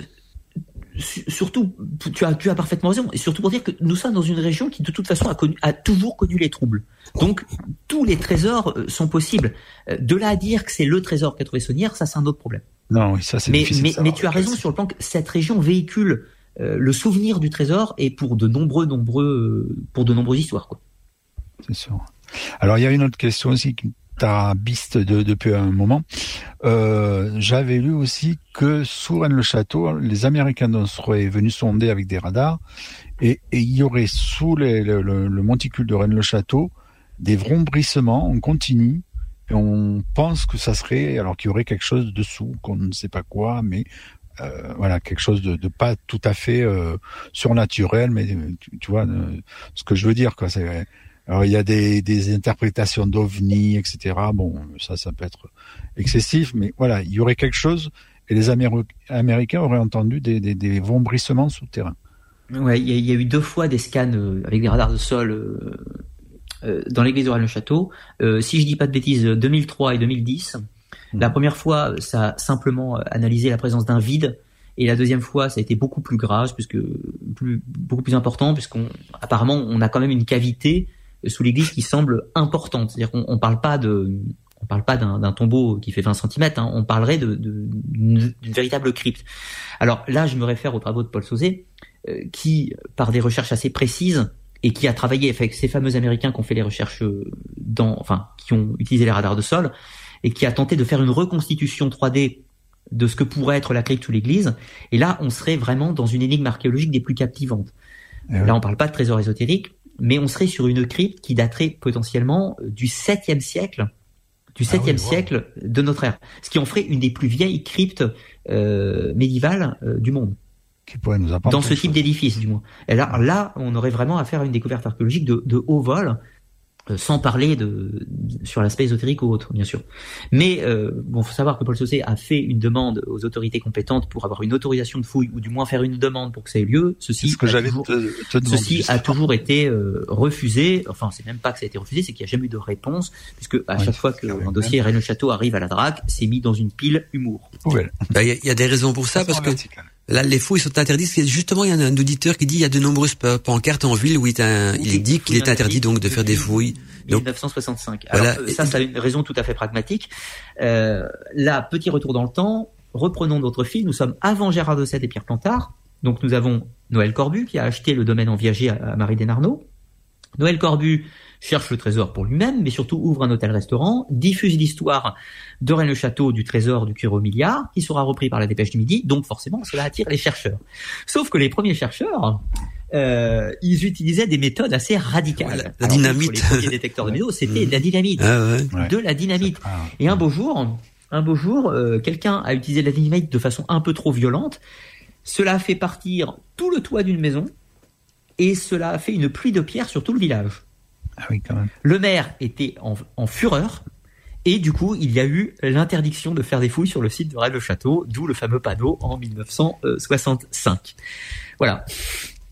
surtout, tu as, tu as parfaitement raison, et surtout pour dire que nous sommes dans une région qui de toute façon a, connu, a toujours connu les troubles. Donc tous les trésors euh, sont possibles. Euh, de là à dire que c'est le trésor qu'a trouvé Saunière, ça c'est un autre problème. Non, oui, ça c'est mais, mais, mais tu as raison sur le plan que cette région véhicule euh, le souvenir du trésor et pour de nombreux, nombreux, pour de nombreuses histoires. Quoi. C'est sûr. Alors il y a une autre question aussi qui tarabiste de, depuis un moment. Euh, J'avais lu aussi que sous Rennes-le-Château, les Américains seraient venus sonder avec des radars et, et il y aurait sous les, le, le, le, monticule de Rennes-le-Château des vrombrissements en continu et on pense que ça serait alors qu'il y aurait quelque chose dessous qu'on ne sait pas quoi mais euh, voilà quelque chose de, de, pas tout à fait euh, surnaturel mais tu, tu vois euh, ce que je veux dire quoi c'est alors il y a des, des interprétations d'ovnis, etc. Bon, ça, ça peut être excessif, mais voilà, il y aurait quelque chose et les Améri Américains auraient entendu des, des, des vombrissements souterrains. Ouais, il y, y, a eu deux fois des scans euh, avec des radars de sol euh, euh, dans l'église de Rennes-le-Château. Euh, si je dis pas de bêtises, 2003 et 2010. Mmh. La première fois, ça a simplement analysé la présence d'un vide. Et la deuxième fois, ça a été beaucoup plus grave, puisque plus, beaucoup plus important, puisqu'on apparemment on a quand même une cavité sous l'église qui semble importante. C'est-à-dire qu'on on parle pas de on parle pas d'un tombeau qui fait 20 cm, hein, on parlerait d'une de, véritable crypte. Alors là, je me réfère aux travaux de Paul Sauzet, euh, qui, par des recherches assez précises, et qui a travaillé avec ces fameux Américains qui ont fait les recherches dans, enfin, qui ont utilisé les radars de sol, et qui a tenté de faire une reconstitution 3D de ce que pourrait être la crypte sous l'église. Et là, on serait vraiment dans une énigme archéologique des plus captivantes. Eh là, on parle pas de trésor ésotérique, mais on serait sur une crypte qui daterait potentiellement du 7e siècle du 7e ah oui, siècle wow. de notre ère, ce qui en ferait une des plus vieilles cryptes euh, médiévales euh, du monde. Qui pourrait nous Dans ce type d'édifice, du moins. Et là, là, on aurait vraiment affaire à une découverte archéologique de, de haut vol, euh, sans parler de sur l'aspect ésotérique ou autre, bien sûr. Mais euh, bon, faut savoir que Paul Saucé a fait une demande aux autorités compétentes pour avoir une autorisation de fouille ou du moins faire une demande pour que ça ait lieu. Ceci, ce que te, te ceci a toujours été euh, refusé. Enfin, c'est même pas que ça a été refusé, c'est qu'il n'y a jamais eu de réponse, puisque à ouais, chaque fois qu'un ouais, dossier Rennes Château arrive à la DRAC, c'est mis dans une pile humour. Il ouais. bah, y, y, a des raisons pour ça, parce que Là, les faux, ils sont interdits. Justement, il y a un auditeur qui dit il y a de nombreuses pancartes en ville où il, un, il dit qu'il est interdit donc de faire des fouilles. Donc, 1965. Voilà. Alors, ça, ça a une raison tout à fait pragmatique. Euh, là, petit retour dans le temps. Reprenons notre fil. Nous sommes avant Gérard de Sède et Pierre Plantard. Donc, nous avons Noël Corbu qui a acheté le domaine en Viager à, à Marie Desnarnaud. Noël Corbu cherche le trésor pour lui-même, mais surtout ouvre un hôtel-restaurant, diffuse l'histoire de Rennes-le-Château du trésor du Curo Milliard, qui sera repris par la Dépêche du Midi, donc forcément cela attire les chercheurs. Sauf que les premiers chercheurs, euh, ils utilisaient des méthodes assez radicales. La Alors, dynamite. Les premiers détecteurs de métaux, c'était de la dynamite. Ah ouais. De la dynamite. Et un beau jour, un beau jour, euh, quelqu'un a utilisé la dynamite de façon un peu trop violente. Cela a fait partir tout le toit d'une maison et cela a fait une pluie de pierres sur tout le village. Ah oui, quand même. Le maire était en, en, fureur et du coup, il y a eu l'interdiction de faire des fouilles sur le site de Rennes-le-Château, d'où le fameux panneau en 1965. Voilà.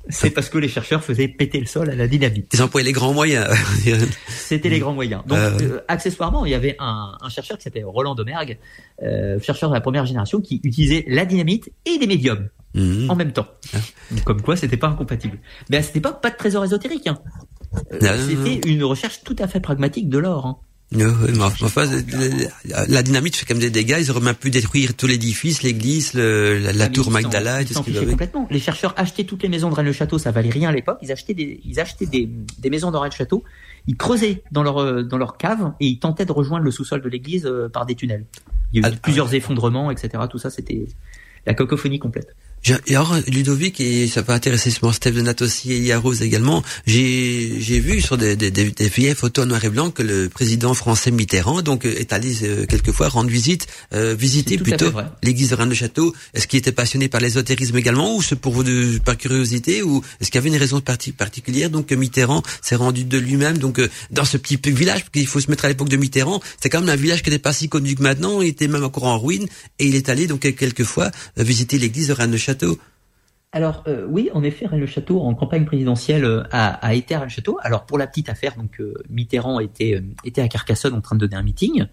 C'est parce que les chercheurs faisaient péter le sol à la dynamite. Ils employaient les grands moyens. C'était les grands moyens. Donc, euh, accessoirement, il y avait un, un chercheur qui s'appelait Roland Domergue, euh, chercheur de la première génération, qui utilisait la dynamite et des médiums Mhm. en même temps. Donc, comme quoi, c'était pas incompatible. Mais à cette époque, pas de trésor ésotérique. Hein. Euh, non, c'était une recherche tout à fait pragmatique de l'or. Hein. Mais enfin, la, la dynamite fait quand même des dégâts. Ils auraient même pu détruire tout l'édifice, l'église, la, la Ah, tour Magdala ils s'en fichaient complètement. Les chercheurs achetaient toutes les maisons de Rennes-le-Château, ça valait rien à l'époque. Ils achetaient des, ils achetaient des, des maisons dans Rennes-le-Château. Ils creusaient dans leur, euh, dans leur cave et ils tentaient de rejoindre le sous-sol de l'église euh, par des tunnels. Il y a eu Ah, plusieurs effondrements, etc. Tout ça, c'était la cacophonie complète. Et alors, Ludovic, et ça va intéresser sûrement Steph de Nat aussi et Elia Rose également, j'ai j'ai vu sur des, des, des, des vieilles photos noir et blanc que le président français Mitterrand donc euh, est allé euh, quelquefois rendre visite, euh, visiter plutôt l'église de Rennes-le-Château. Est-ce qu'il était passionné par l'ésotérisme également ou c'est pour vous de, par curiosité ou est-ce qu'il y avait une raison parti- particulière donc que Mitterrand s'est rendu de lui-même donc euh, dans ce petit village parce qu'il faut se mettre à l'époque de Mitterrand, c'est quand même un village qui n'était pas si connu que maintenant, il était même encore en ruine et il est allé donc quelquefois euh, visiter l'église de Rennes-le-Château. Alors euh, oui, en effet, Rennes-le-Château en campagne présidentielle euh, a, été à Rennes-le-Château. Alors pour la petite affaire, donc euh, Mitterrand était à Carcassonne en train de donner un meeting,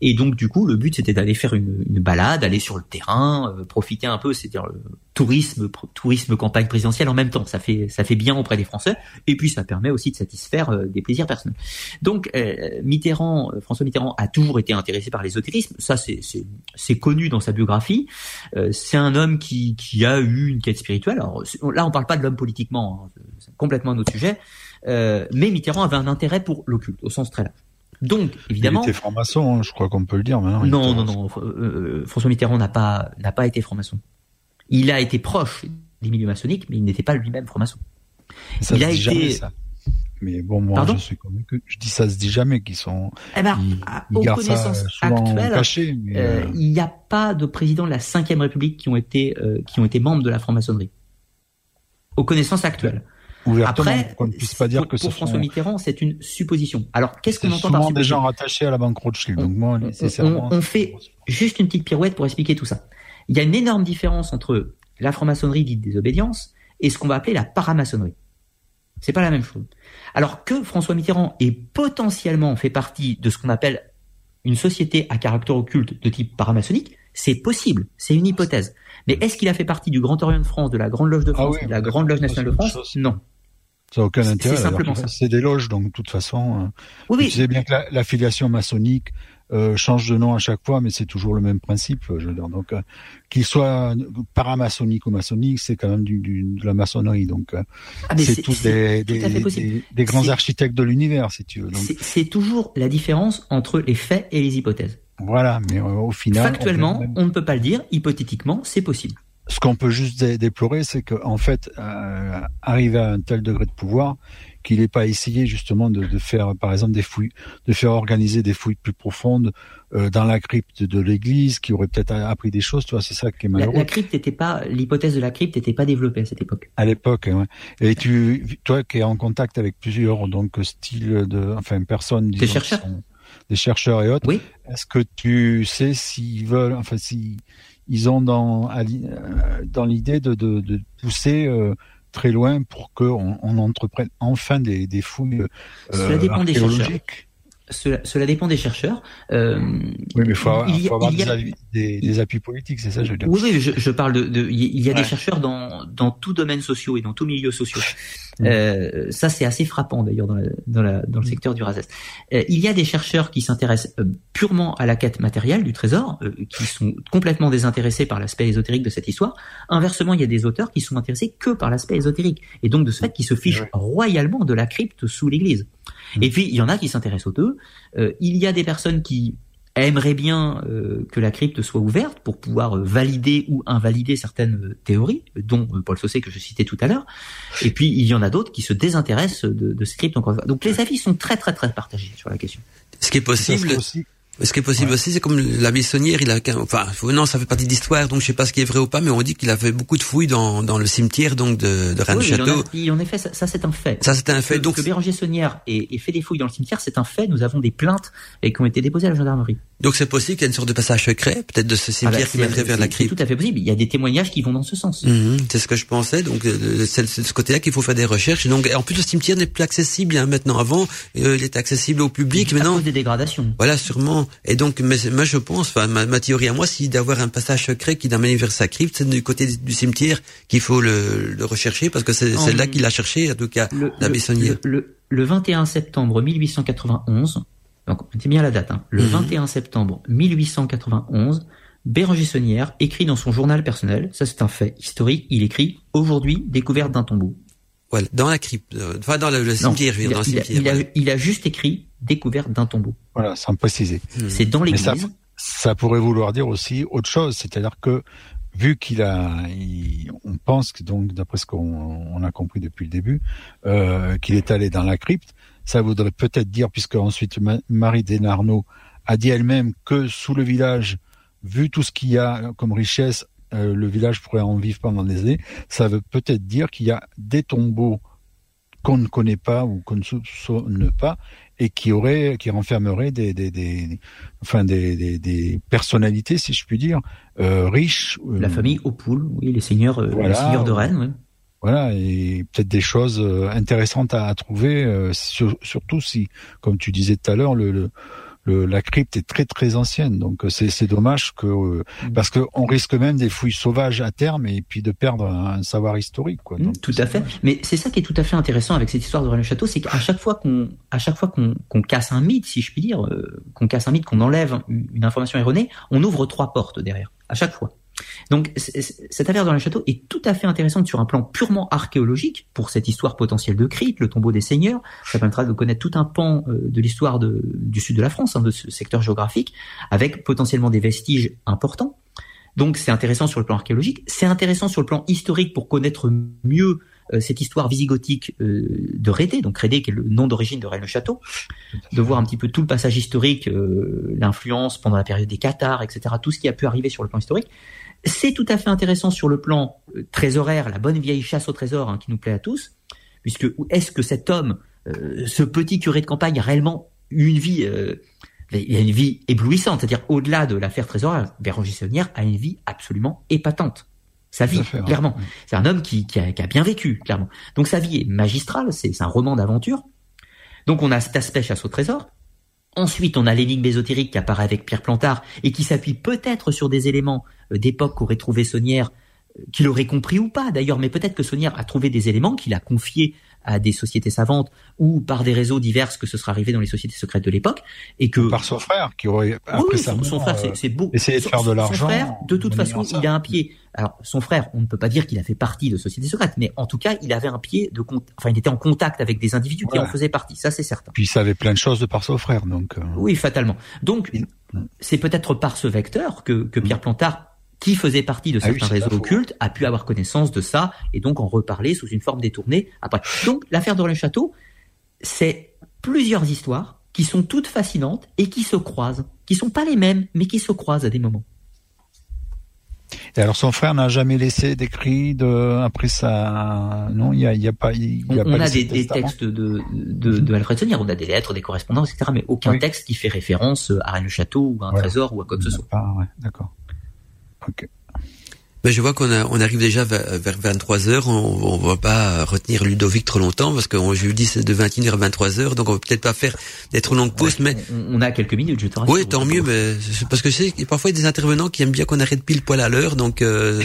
et donc du coup le but c'était d'aller faire une, une balade, aller sur le terrain, euh, profiter un peu, c'est-à-dire le tourisme pr- tourisme campagne présidentielle en même temps. Ça fait ça fait bien auprès des Français, et puis ça permet aussi de satisfaire euh, des plaisirs personnels. Donc euh, Mitterrand, euh, François Mitterrand a toujours été intéressé par l'ésotérisme. Ça c'est connu dans sa biographie. Euh, c'est un homme qui, qui a eu une quête spirituelle. Alors là, on parle pas de l'homme politiquement, hein, c'est complètement un autre sujet. Euh, mais Mitterrand avait un intérêt pour l'occulte, au sens très large. Donc, évidemment, Il était franc-maçon, hein, je crois qu'on peut le dire maintenant. Non, non, non, Fr- euh, François Mitterrand n'a pas n'a pas été franc-maçon. Il a été proche des milieux maçonniques, mais il n'était pas lui-même franc-maçon. Ça il se a dit été- jamais, ça. Mais bon, moi, Pardon je suis convaincu. Je dis ça se dit jamais qu'ils sont. Eh ben, ils, aux connaissances actuelles, caché. Mais, Euh, euh, il n'y a pas de président de la Ve République qui ont été euh, qui ont été membres de la franc-maçonnerie. Aux connaissances actuelles. Ouvertement, Après, qu'on ne puisse pas dire pour, que pour François sont, Mitterrand, c'est une supposition. Alors, qu'est-ce qu'on entend par des gens rattachés à la banque Rothschild. On- Donc moi, on, nécessairement. on- on fait juste une petite pirouette pour expliquer tout ça. Il y a une énorme différence entre la franc-maçonnerie dite des obédiences et ce qu'on va appeler la paramaçonnerie. C'est pas la même chose. Alors que François Mitterrand est potentiellement fait partie de ce qu'on appelle une société à caractère occulte de type paramaçonnique, c'est possible, c'est une hypothèse. Mais est-ce qu'il a fait partie du Grand Orient de France, de la Grande Loge de Ah France, oui, de la Grande Loge nationale de France. Non. Ça n'a aucun C'est- intérêt. c'est des loges, donc de toute façon. euh, Oui, Tu oui. sais bien que la- l'affiliation maçonnique euh, change de nom à chaque fois, mais c'est toujours le même principe. Je veux dire. Donc, euh, qu'il soit paramaçonnique ou maçonnique, c'est quand même du, du- de la maçonnerie. Donc, euh, Ah, c'est tous des, tout grands architectes de l'univers, si tu veux. C'est- toujours la différence entre les faits et les hypothèses. voilà. Mais au final, Factuellement, même- on ne peut pas le dire. Hypothétiquement, c'est possible. Ce qu'on peut juste dé- déplorer, c'est qu'en fait, euh, arrivé à un tel degré de pouvoir, qu'il n'ait pas essayé justement de, de faire, par exemple, des fouilles, de faire organiser des fouilles plus profondes euh, dans la crypte de l'Église, qui aurait peut-être appris des choses. Tu vois, c'est ça qui est malheureux. la crypte n'était pas, l'hypothèse de la crypte n'était pas développée à cette époque. À l'époque, ouais. Et tu, toi qui es en contact avec plusieurs donc styles de, enfin personnes, disons, qui chercheurs. sont des chercheurs et autres. Oui. Est-ce que tu sais s'ils veulent, enfin si ils ont dans euh, dans l'idée de, de, de pousser euh, très loin pour qu'on on entreprenne enfin des, des fouilles euh, Cela dépend des chercheurs. Cela, cela dépend des chercheurs. Euh, Oui, mais il faut, avoir- il y a- faut avoir il y des, a- des, des appuis politiques, c'est ça, je veux dire. Oui, oui, je, je parle de, de- il y a- Ouais. des chercheurs dans dans tout domaine social et dans tout milieu social. Mm. Euh, ça, c'est assez frappant d'ailleurs dans, la, dans, la, dans le secteur du RASES. Euh, il y a des chercheurs qui s'intéressent euh, purement à la quête matérielle du trésor, euh, qui sont complètement désintéressés par l'aspect ésotérique de cette histoire. Inversement, il y a des auteurs qui sont intéressés que par l'aspect ésotérique et donc de ce fait qui se fichent Ouais. royalement de la crypte sous l'Église. Et puis il y en a qui s'intéressent aux deux. Euh, il y a des personnes qui aimeraient bien euh, que la crypte soit ouverte pour pouvoir euh, valider ou invalider certaines euh, théories, dont euh, Paul Saucé que je citais tout à l'heure. Et puis il y en a d'autres qui se désintéressent de, de ces cryptes encore. Donc les avis sont très très très partagés sur la question. Ce qui est possible. aussi, Ce qui est possible aussi, c'est comme l'abbé Saunière, il a, enfin, non, ça fait partie de l'histoire, donc je sais pas ce qui est vrai ou pas, mais on dit qu'il a fait beaucoup de fouilles dans, dans le cimetière donc de, de Rennes-Château. Oui, en, effet, ça, ça c'est un fait. Ça c'est un fait. Que, donc que Béranger Saunière ait, ait, fait des fouilles dans le cimetière, c'est un fait. Nous avons des plaintes et qui ont été déposées à la gendarmerie. Donc c'est possible qu'il y ait une sorte de passage secret, peut-être de ce cimetière ah bah, qui mènerait vers la crypte. Tout à fait possible. Il y a des témoignages qui vont dans ce sens. Mmh, c'est ce que je pensais. Donc euh, c'est de ce côté-là qu'il faut faire des recherches. Donc en plus le cimetière n'est plus accessible hein, maintenant. Avant, euh, il était accessible au public. Maintenant, à cause des dégradations. Voilà, sûrement. Et donc, mais, moi je pense, enfin ma, ma, théorie à moi, c'est d'avoir un passage secret qui d'amener vers sa crypte, c'est du côté du cimetière qu'il faut le, le, rechercher parce que c'est là qu'il a cherché, en tout cas, la le, le, le 21 septembre 1891 donc, c'est bien la date. Hein. Le mmh. 21 septembre 1891, Béranger Saunière écrit dans son journal personnel, ça c'est un fait historique, il écrit aujourd'hui découverte d'un tombeau. Voilà, dans la crypte, euh, enfin dans le, cimetière, il, dans le cimetière, il, a, il, a, il, a, juste écrit découverte d'un tombeau. Voilà, sans préciser. Mmh. C'est dans l'église. Ça, ça, pourrait vouloir dire aussi autre chose, c'est-à-dire que vu qu'il a, il, on pense que donc d'après ce qu'on a compris depuis le début, euh, qu'il est allé dans la crypte, ça voudrait peut-être dire, puisque ensuite Marie Desnarnaud a dit elle-même que sous le village, vu tout ce qu'il y a comme richesse, euh, le village pourrait en vivre pendant des années. Ça veut peut-être dire qu'il y a des tombeaux qu'on ne connaît pas ou qu'on ne soupçonne pas et qui auraient, qui renfermeraient des, des, des enfin des, des, des, personnalités, si je puis dire, euh, riches. La famille Opoul, oui, les seigneurs, euh, voilà, les seigneurs de Rennes. Oui. Voilà, et peut-être des choses euh, intéressantes à, à trouver, euh, sur, surtout si, comme tu disais tout à l'heure, le, le le, la crypte est très très ancienne, donc euh, c'est dommage que euh, mm. parce qu'on risque même des fouilles sauvages à terme et puis de perdre un, savoir historique. Quoi. Mm, tout à fait. Mais c'est ça qui est tout à fait intéressant avec cette histoire de Rennes Château, c'est qu'à chaque fois qu'on à chaque fois qu'on qu'on casse un mythe, si je puis dire, euh, qu'on casse un mythe, qu'on enlève une information erronée, on ouvre trois portes derrière. À chaque fois. Donc cette affaire dans le château est tout à fait intéressante sur un plan purement archéologique pour cette histoire potentielle de Crete, le tombeau des seigneurs. Ça permettra de connaître tout un pan euh, de l'histoire du sud de la France, hein, de ce secteur géographique, avec potentiellement des vestiges importants. Donc c'est intéressant sur le plan archéologique, c'est intéressant sur le plan historique pour connaître mieux euh, cette histoire visigothique euh, de Rédé, donc Rédé qui est le nom d'origine de Rennes-le-Château, de voir un petit peu tout le passage historique, l'influence pendant la période des Cathares, etc., tout ce qui a pu arriver sur le plan historique. C'est tout à fait intéressant sur le plan euh, trésoraire, la bonne vieille chasse au trésor hein, qui nous plaît à tous, puisque est-ce que cet homme, euh, ce petit curé de campagne, a réellement eu une vie, euh, il a une vie éblouissante, c'est-à-dire au-delà de l'affaire trésoraire, Béranger Saunière a une vie absolument épatante. Sa vie, clairement. C'est un homme qui, qui, a, qui, a, bien vécu, clairement. Donc sa vie est magistrale, c'est un roman d'aventure. Donc on a cet aspect chasse au trésor. Ensuite, on a l'énigme ésotérique qui apparaît avec Pierre Plantard et qui s'appuie peut-être sur des éléments euh, d'époque qu'aurait trouvé Saunière, euh, qu'il aurait compris ou pas d'ailleurs, mais peut-être que Saunière a trouvé des éléments qu'il a confiés à des sociétés savantes ou par des réseaux divers que ce sera arrivé dans les sociétés secrètes de l'époque et que par son frère qui aurait après oui, son, son, frère c'est beau. essayer de faire de l'argent son frère de toute façon il a un pied. Alors son frère on ne peut pas dire qu'il a fait partie de sociétés secrètes mais en tout cas il avait un pied de enfin il était en contact avec des individus qui en faisaient partie ça c'est certain. Puis il savait plein de choses de par son frère donc euh... oui fatalement. Donc c'est peut-être par ce vecteur que, que Pierre Plantard qui faisait partie de ah certains réseaux occultes a pu avoir connaissance de ça et donc en reparler sous une forme détournée après. Donc l'affaire de Château, c'est plusieurs histoires qui sont toutes fascinantes et qui se croisent, qui sont pas les mêmes, mais qui se croisent à des moments. Et alors son frère n'a jamais laissé d'écrit de après ça non il y a, y a pas il y a on, pas a des, des, textes de de, de Alfred Sonnier on a des lettres des correspondances etc mais aucun oui. texte qui fait référence à le Château ou à un voilà. trésor ou à quoi que ce soit. Ouais, d'accord. Ok. Ben, je vois qu'on on arrive déjà vers, vers 23 heures. On, on va pas retenir Ludovic trop longtemps parce que je lui dis c'est de 21h à 23 heures, donc on va peut-être pas faire des trop longues pauses. Ouais, mais on a quelques minutes, je te rassure. Oui, tant mieux, mais parce que c'est parfois il y a des intervenants qui aiment bien qu'on arrête pile poil à l'heure, donc euh,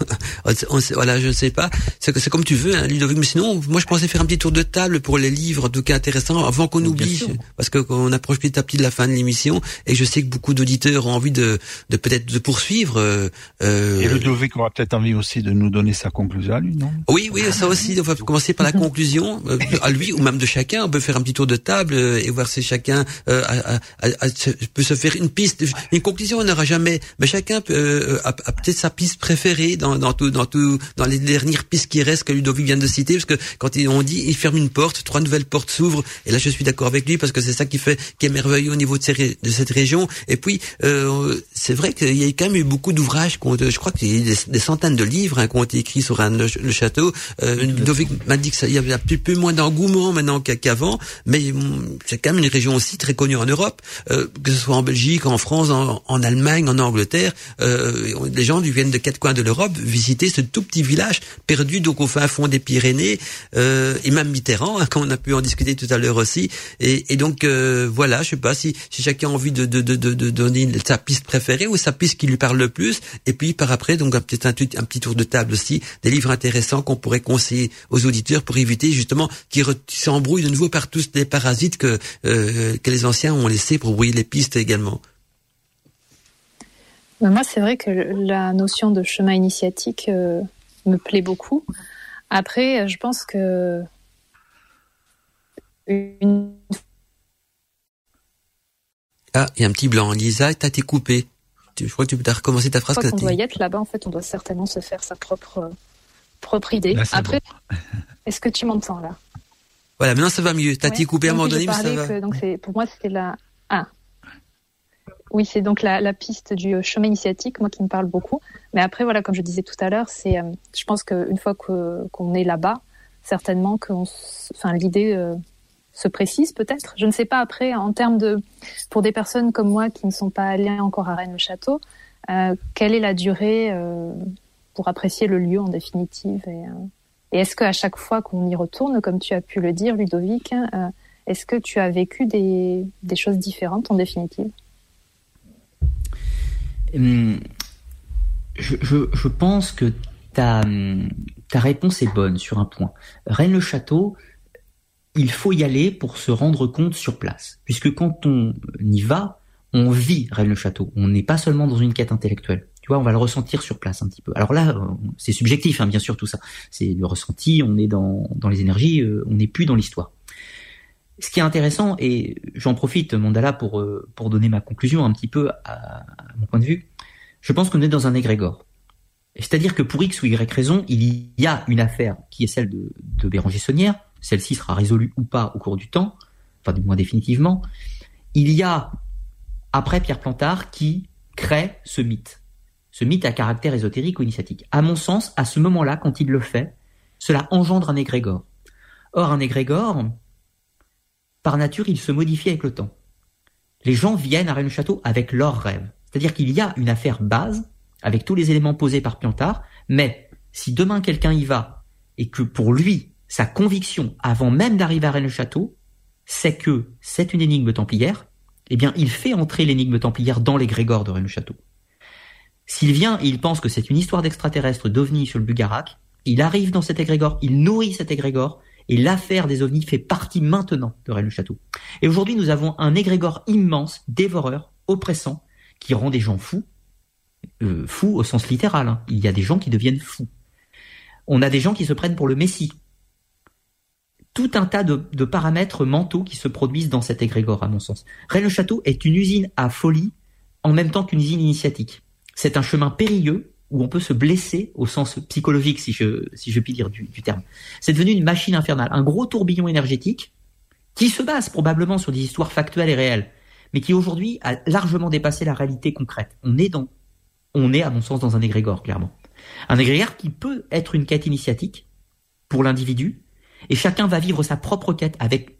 on, voilà, je ne sais pas. C'est c'est comme tu veux, hein, Ludovic. Mais sinon, moi je pensais faire un petit tour de table pour les livres, en tout cas intéressants, avant qu'on oublie, parce que qu'on approche petit à petit de la fin de l'émission, et je sais que beaucoup d'auditeurs ont envie de, de peut-être de poursuivre. Euh, le Ludovic aura peut-être envie aussi de nous donner sa conclusion à lui, non? Oui, oui, ça aussi. On va commencer par la conclusion à lui ou même de chacun. On peut faire un petit tour de table et voir si chacun peut se faire une piste. Une conclusion, on n'aura jamais, mais chacun peut, a, peut-être sa piste préférée dans, dans tout, dans tout, dans les dernières pistes qui restent que Ludovic vient de citer, parce que quand on dit il ferme une porte, trois nouvelles portes s'ouvrent. Et là, je suis d'accord avec lui parce que c'est ça qui fait qui est merveilleux au niveau de, ces, de cette région. Et puis, euh, c'est vrai qu'il y a quand même eu beaucoup d'ouvrages. Je crois qu'il y a des, centaines de livres hein, qui ont été écrits sur le, château. Euh, m'a dit qu'il y avait un peu, peu moins d'engouement maintenant qu'avant, mais hum, c'est quand même une région aussi très connue en Europe, euh, que ce soit en Belgique, en France, en, en Allemagne, en Angleterre. Euh, les gens viennent de quatre coins de l'Europe visiter ce tout petit village perdu donc au fin fond des Pyrénées, euh, et même Mitterrand, hein, quand on a pu en discuter tout à l'heure aussi. Et, et donc euh, voilà, je sais pas si, si chacun a envie de, de, de, de, donner sa piste préférée ou sa piste qui lui parle le plus. Et puis par après, donc peut-être un, un, petit tour de table aussi, des livres intéressants qu'on pourrait conseiller aux auditeurs pour éviter justement qu'ils s'embrouillent de nouveau par tous les parasites que, euh, que les anciens ont laissés pour brouiller les pistes également. Moi, c'est vrai que la notion de chemin initiatique euh, me plaît beaucoup. Après, je pense que une... Ah, il y a un petit blanc. Lisa, t'as été coupée. Je crois que tu peux recommencer ta phrase. Quand on doit y être là-bas, en fait, on doit certainement se faire sa propre, propre idée. Après, est-ce que tu m'entends là? Voilà, maintenant ça va mieux. T'as été coupée à un moment donné, mais ça va. donc pour moi, c'était la. Ah, oui, c'est donc la, piste du chemin initiatique, moi qui me parle beaucoup. Mais après, voilà, comme je disais tout à l'heure, c'est, euh, je pense qu'une fois qu'on est là-bas, certainement que enfin, l'idée euh, se précise peut-être. Je ne sais pas après, en termes de, pour des personnes comme moi qui ne sont pas allées encore à Rennes-le-Château, euh, quelle est la durée pour apprécier le lieu en définitive et, et est-ce qu'à chaque fois qu'on y retourne, comme tu as pu le dire, Ludovic, est-ce que tu as vécu des, choses différentes en définitive? Hum, je, pense que ta, ta réponse est bonne sur un point. Rennes-le-Château, il faut y aller pour se rendre compte sur place. Puisque quand on y va, on vit Rennes-le-Château. On n'est pas seulement dans une quête intellectuelle. Tu vois, on va le ressentir sur place un petit peu. Alors là, c'est subjectif, hein, bien sûr, tout ça. C'est le ressenti, on est dans, dans les énergies, euh, on n'est plus dans l'histoire ce qui est intéressant, et j'en profite, Mandala, pour, euh, pour donner ma conclusion un petit peu à, mon point de vue, je pense qu'on est dans un égrégore. C'est-à-dire que pour X ou Y raison, il y a une affaire qui est celle de, de Béranger Saunière, celle-ci sera résolue ou pas au cours du temps, enfin du moins définitivement. Il y a, après Pierre Plantard, qui crée ce mythe. Ce mythe à caractère ésotérique ou initiatique. À mon sens, à ce moment-là, quand il le fait, cela engendre un égrégore. Or, un égrégore, par nature, il se modifie avec le temps. Les gens viennent à Rennes-le-Château avec leurs rêves. C'est-à-dire qu'il y a une affaire base, avec tous les éléments posés par Piantard, mais si demain quelqu'un y va, et que pour lui, sa conviction, avant même d'arriver à Rennes-le-Château, c'est que c'est une énigme templière, eh bien, il fait entrer l'énigme templière dans les de Rennes-le-Château. S'il vient il pense que c'est une histoire d'extraterrestre d'OVNI sur le Bugarac, il arrive dans cet égrégore, il nourrit cet égrégore, et l'affaire des ovnis fait partie maintenant de Rennes-le-Château. Et aujourd'hui, nous avons un égrégore immense, dévoreur, oppressant, qui rend des gens fous. Euh, fous au sens littéral. Hein. Il y a des gens qui deviennent fous. On a des gens qui se prennent pour le Messie. Tout un tas de, de paramètres mentaux qui se produisent dans cet égrégore, à mon sens. Rennes-le-Château est une usine à folie en même temps qu'une usine initiatique. C'est un chemin périlleux où on peut se blesser au sens psychologique, si je, si je puis dire du, terme. C'est devenu une machine infernale, un gros tourbillon énergétique qui se base probablement sur des histoires factuelles et réelles, mais qui aujourd'hui a largement dépassé la réalité concrète. On est dans, on est à mon sens dans un égrégore, clairement. Un égrégore qui peut être une quête initiatique pour l'individu, et chacun va vivre sa propre quête avec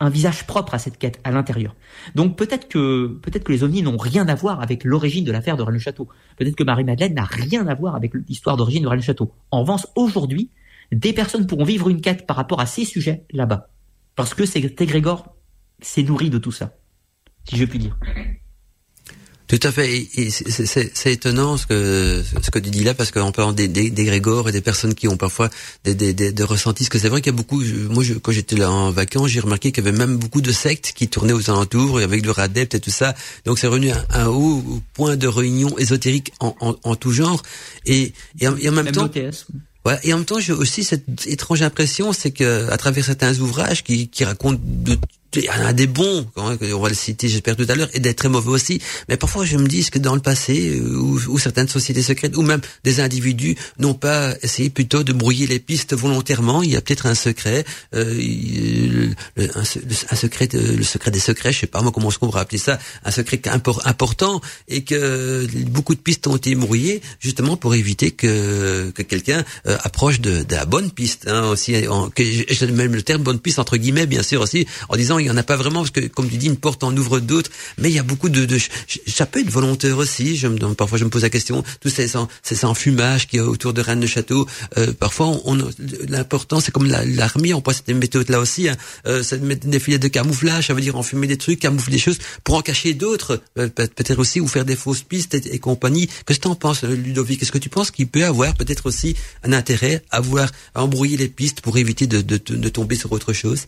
un visage propre à cette quête à l'intérieur. Donc peut-être que peut-être que les ovnis n'ont rien à voir avec l'origine de l'affaire de Rennes-le-Château. Peut-être que Marie-Madeleine n'a rien à voir avec l'histoire d'origine de Rennes-le-Château. En revanche, aujourd'hui, des personnes pourront vivre une quête par rapport à ces sujets là-bas. Parce que cet égrégore s'est nourri de tout ça, si je puis dire. Tout à fait. C'est étonnant ce que ce que tu dis là parce qu'en parlant des, des, des Grégores et des personnes qui ont parfois des, des, des, des ressentis, que c'est vrai qu'il y a beaucoup. Moi, je, quand j'étais là en vacances, j'ai remarqué qu'il y avait même beaucoup de sectes qui tournaient aux alentours avec le adeptes et tout ça. Donc c'est revenu un, un, haut point de réunion ésotérique en, en, en tout genre. Et, et, en, et en même, temps. Et en même temps, j'ai aussi cette étrange impression, c'est que à travers certains ouvrages qui, qui racontent de il y en a des bons, on va le citer, j'espère tout à l'heure, et des très mauvais aussi. Mais parfois, je me dis que dans le passé, euh, où, certaines sociétés secrètes, ou même des individus, n'ont pas essayé plutôt de brouiller les pistes volontairement. Il y a peut-être un secret, euh, un, secret, le secret des secrets, je sais pas moi comment on pourrait appeler ça, un secret important, et que beaucoup de pistes ont été brouillées justement pour éviter que que quelqu'un euh, approche de, de, la bonne piste. Hein, aussi, en, que je même le terme bonne piste entre guillemets, bien sûr aussi, en disant il y en a pas vraiment parce que, comme tu dis, une porte en ouvre d'autres. Mais il y a beaucoup de, de ça peut être volontaire aussi. Je me, parfois, je me pose la question. Tout ces, ces enfumage qui est autour de Rennes de Château. Euh, parfois, on, l'important, c'est comme l'armée. on passe cette méthode là aussi. Hein, euh, c'est mettre des filets de camouflage. Ça veut dire enfumer des trucs, camoufler des choses pour en cacher d'autres. Euh, peut-être aussi ou faire des fausses pistes et, compagnie. Qu'est-ce que tu en penses, Ludovic? Est-ce que tu penses qu'il peut avoir peut-être aussi un intérêt à vouloir embrouiller les pistes pour éviter de, de, de tomber sur autre chose?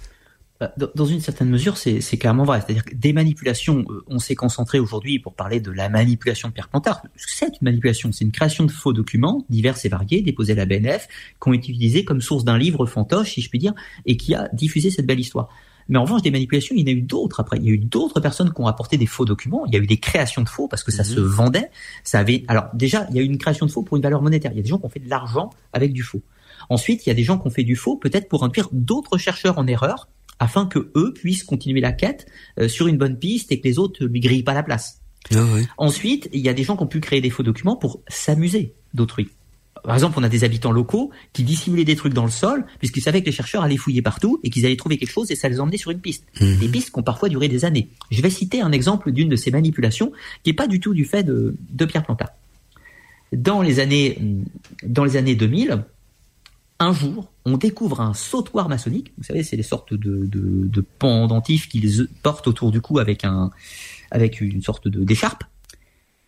Dans une certaine mesure, c'est clairement vrai. C'est-à-dire que des manipulations, euh, on s'est concentré aujourd'hui pour parler de la manipulation de Pierre Plantard. C'est une manipulation, c'est une création de faux documents divers et variés déposés à la BNF, qui ont été utilisés comme source d'un livre fantoche, si je puis dire, et qui a diffusé cette belle histoire. Mais en revanche, des manipulations, il y en a eu d'autres après. Il y a eu d'autres personnes qui ont apporté des faux documents. Il y a eu des créations de faux parce que ça mhm. se vendait. Ça avait. Alors déjà, il y a eu une création de faux pour une valeur monétaire. Il y a des gens qui ont fait de l'argent avec du faux. Ensuite, il y a des gens qui ont fait du faux, peut-être pour induire d'autres chercheurs en erreur afin que eux puissent continuer la quête euh, sur une bonne piste et que les autres lui grillent pas la place. Ah Ensuite, il y a des gens qui ont pu créer des faux documents pour s'amuser d'autrui. Par exemple, on a des habitants locaux qui dissimulaient des trucs dans le sol puisqu'ils savaient que les chercheurs allaient fouiller partout et qu'ils allaient trouver quelque chose et ça les emmenait sur une piste. Mhm. Des pistes qui ont parfois duré des années. Je vais citer un exemple d'une de ces manipulations qui n'est pas du tout du fait de, de Pierre Plantard. Dans les années, dans les années 2000, un jour, on découvre un sautoir maçonnique. Vous savez, c'est les sortes de, de, de pendentifs qu'ils portent autour du cou avec un, avec une sorte de d'écharpe.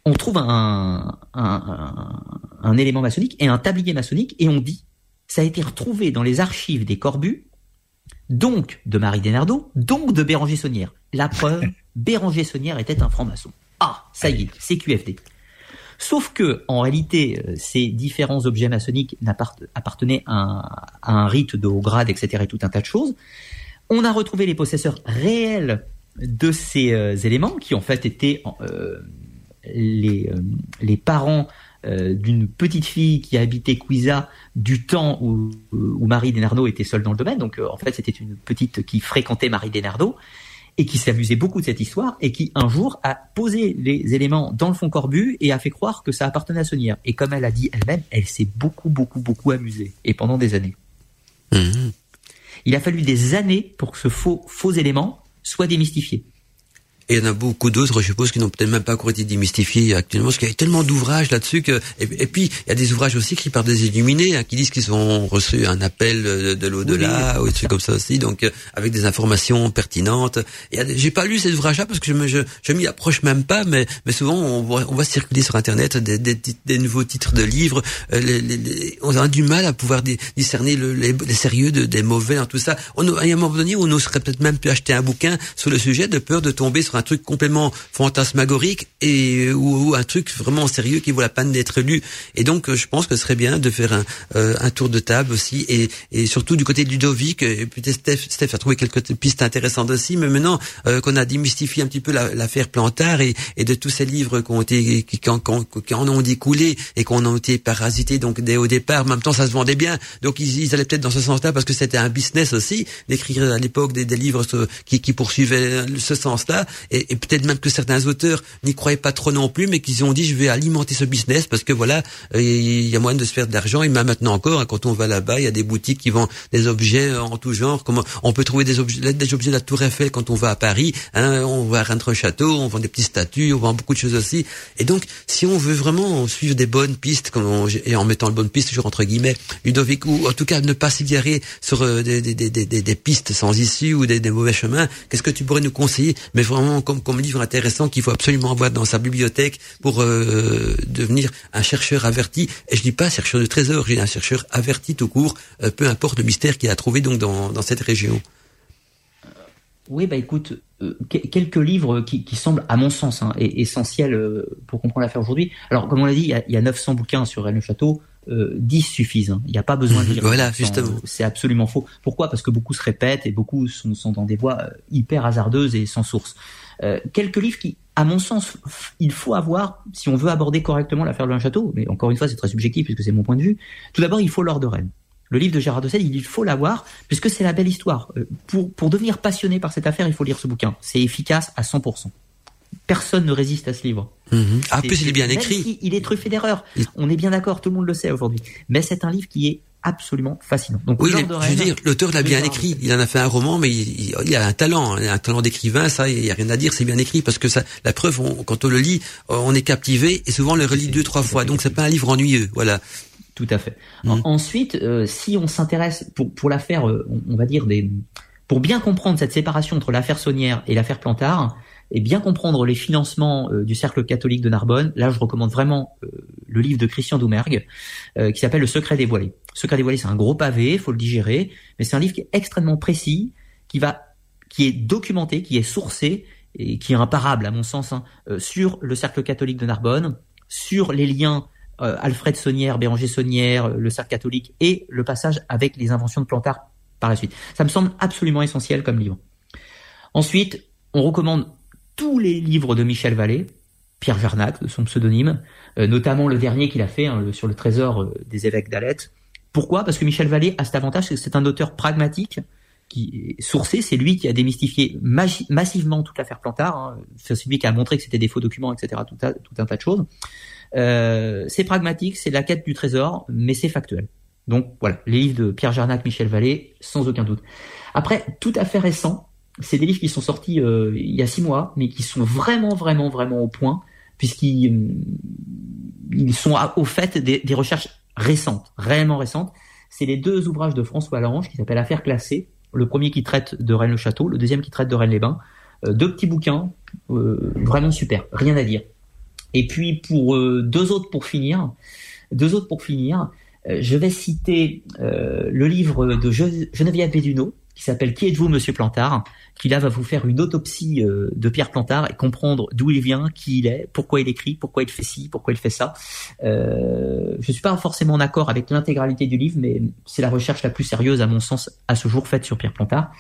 On trouve un, un, un, élément maçonnique et un tablier maçonnique et on dit, ça a été retrouvé dans les archives des Corbus, donc de Marie Desnardeau, donc de Béranger Saunière. La preuve, Béranger Saunière était un franc-maçon. Ah, ça y est, c'est QFD. Sauf que, en réalité, euh, ces différents objets maçonniques appartenaient à un, rite de haut grade, etc., et tout un tas de choses. On a retrouvé les possesseurs réels de ces euh, éléments, qui en fait étaient euh, les, parents d'une petite fille qui habitait Cuisa du temps où, où Marie Desnardeau était seule dans le domaine. Donc en fait, c'était une petite qui fréquentait Marie Desnardeau et qui s'amusait beaucoup de cette histoire et qui un jour a posé les éléments dans le fond corbu et a fait croire que ça appartenait à Sonia. Et comme elle a dit elle-même, elle s'est beaucoup, beaucoup, beaucoup amusée et pendant des années. Mhm. Il a fallu des années pour que ce faux, faux élément soit démystifié. Et il y en a beaucoup d'autres, je suppose, qui n'ont peut-être même pas encore été démystifiés actuellement, parce qu'il y a tellement d'ouvrages là-dessus que. Et, puis il y a des ouvrages aussi écrits par des illuminés hein, qui disent qu'ils ont reçu un appel de, l'au-delà ou des trucs comme ça aussi, donc euh, avec des informations pertinentes. J'ai pas lu ces ouvrages-là parce que je me je, je m'y approche même pas, mais mais souvent on voit on circuler sur internet des, des, des nouveaux titres de livres. Euh, les, les, on a du mal à pouvoir discerner le, les, sérieux de, des mauvais en tout ça. On, il y a un moment donné où on serait peut-être même pu acheter un bouquin sur le sujet de peur de tomber sur un truc complètement fantasmagorique et ou, un truc vraiment sérieux qui vaut la peine d'être lu. Et donc, euh, je pense que ce serait bien de faire un, euh, un tour de table aussi et, et surtout du côté de Ludovic. Et peut-être Steph, Steph a trouvé quelques pistes intéressantes aussi. Mais maintenant euh, qu'on a démystifié un petit peu l'affaire Plantard et, et, de tous ces livres qui ont été qui, qui, en, qui en ont découlé et qu'on a été parasités donc dès au départ, en même temps ça se vendait bien. Donc ils, ils allaient peut-être dans ce sens-là parce que c'était un business aussi d'écrire à l'époque des, des, livres qui, qui poursuivaient ce sens-là. Et, et peut-être même que certains auteurs n'y croyaient pas trop non plus, mais qu'ils ont dit je vais alimenter ce business parce que voilà, euh, il y a moyen de se faire de l'argent. Et même maintenant encore, hein, quand on va là-bas, il y a des boutiques qui vendent des objets en tout genre. Comment on peut trouver des objets, des objets de la Tour Eiffel quand on va à Paris. Hein, on va à Rennes-Château, on vend des petites statues, on vend beaucoup de choses aussi. Et donc, si on veut vraiment suivre des bonnes pistes, comme et en mettant le bonne piste toujours entre guillemets, Ludovic, ou en tout cas ne pas s'égarer sur euh, des, des, des, des, pistes sans issue ou des, mauvais chemins, qu'est-ce que tu pourrais nous conseiller? Mais vraiment comme, comme livre intéressant qu'il faut absolument avoir dans sa bibliothèque pour euh, devenir un chercheur averti. Et je dis pas chercheur de trésors, je dis un chercheur averti tout court, euh, peu importe le mystère qu'il a trouvé donc dans, dans cette région. Oui, bah écoute, euh, quelques livres qui, qui, semblent, à mon sens, hein, essentiels euh, pour comprendre l'affaire aujourd'hui. Alors, comme on l'a dit, il y, a, il y, a, 900 bouquins sur Rennes le Château. Euh, 10 suffisent. Il n'y a pas besoin de lire. voilà, justement. C'est absolument faux. Pourquoi? Parce que beaucoup se répètent et beaucoup sont, sont dans des voies euh, hyper hasardeuses et sans source. Euh, quelques livres qui, à mon sens, il faut avoir si on veut aborder correctement l'affaire de Château. Mais encore une fois, c'est très subjectif puisque c'est mon point de vue. Tout d'abord, il faut l'ordre de Rennes le livre de Gérard de Sède, il faut l'avoir, puisque c'est la belle histoire. Euh, pour, pour devenir passionné par cette affaire, il faut lire ce bouquin. C'est efficace à 100%. Personne ne résiste à ce livre. Mmh. Ah, plus il est bien écrit. Si il est truffé d'erreurs. On est bien d'accord, tout le monde le sait aujourd'hui. Mais c'est un livre qui est absolument fascinant. Donc, oui, je veux dire, l'auteur l'a bien écrit. Il en a fait un roman, mais il, il, a un talent, un talent d'écrivain. Ça, il y a rien à dire. C'est bien écrit parce que ça, la preuve, on, quand on le lit, on est captivé et souvent on le relit deux, trois fois. Donc c'est pas un livre ennuyeux. Voilà. Tout à fait. Mmh. Ensuite, euh, si on s'intéresse pour pour l'affaire, euh, on, on, va dire des, pour bien comprendre cette séparation entre l'affaire Saunière et l'affaire Plantard, et bien comprendre les financements euh, du cercle catholique de Narbonne, là je recommande vraiment euh, le livre de Christian Doumergue euh, qui s'appelle Le secret dévoilé. Le secret dévoilé, c'est un gros pavé, faut le digérer, mais c'est un livre qui est extrêmement précis, qui va, qui est documenté, qui est sourcé et qui est imparable à mon sens hein, sur le cercle catholique de Narbonne, sur les liens Alfred Saunière, Béranger Saunière, le cercle catholique et le passage avec les inventions de Plantard par la suite. Ça me semble absolument essentiel comme livre. Ensuite, on recommande tous les livres de Michel Vallée, Pierre Jarnac, de son pseudonyme, euh, notamment le dernier qu'il a fait hein, sur le trésor euh, des évêques d'Alette. Pourquoi? Parce que Michel Vallée a cet avantage, c'est que c'est un auteur pragmatique, qui est sourcé, c'est lui qui a démystifié massivement toute l'affaire Plantard, hein. c'est lui qui a montré que c'était des faux documents, etc., tout un tas de choses. Euh, c'est pragmatique, c'est la quête du trésor, mais c'est factuel. Donc voilà, les livres de Pierre Jarnac, Michel Vallée, sans aucun doute. Après, tout à fait récent, c'est des livres qui sont sortis euh, il y a six mois, mais qui sont vraiment, vraiment, vraiment au point, puisqu'ils euh, ils sont au fait des, recherches récentes, réellement récentes. C'est les deux ouvrages de François Lange qui s'appellent Affaires classées. Le premier qui traite de Rennes-le-Château, le deuxième qui traite de Rennes-les-Bains. Euh, deux petits bouquins, euh, vraiment super, rien à dire. Et puis pour euh, deux autres pour finir, deux autres pour finir, je vais citer le livre de Geneviève Béduno, qui s'appelle Qui êtes-vous, Monsieur Plantard qui là va vous faire une autopsie euh, de Pierre Plantard et comprendre d'où il vient, qui il est, pourquoi il écrit, pourquoi il fait ci, pourquoi il fait ça. Euh, je suis pas forcément d'accord avec l'intégralité du livre, mais c'est la recherche la plus sérieuse à mon sens à ce jour faite sur Pierre Plantard.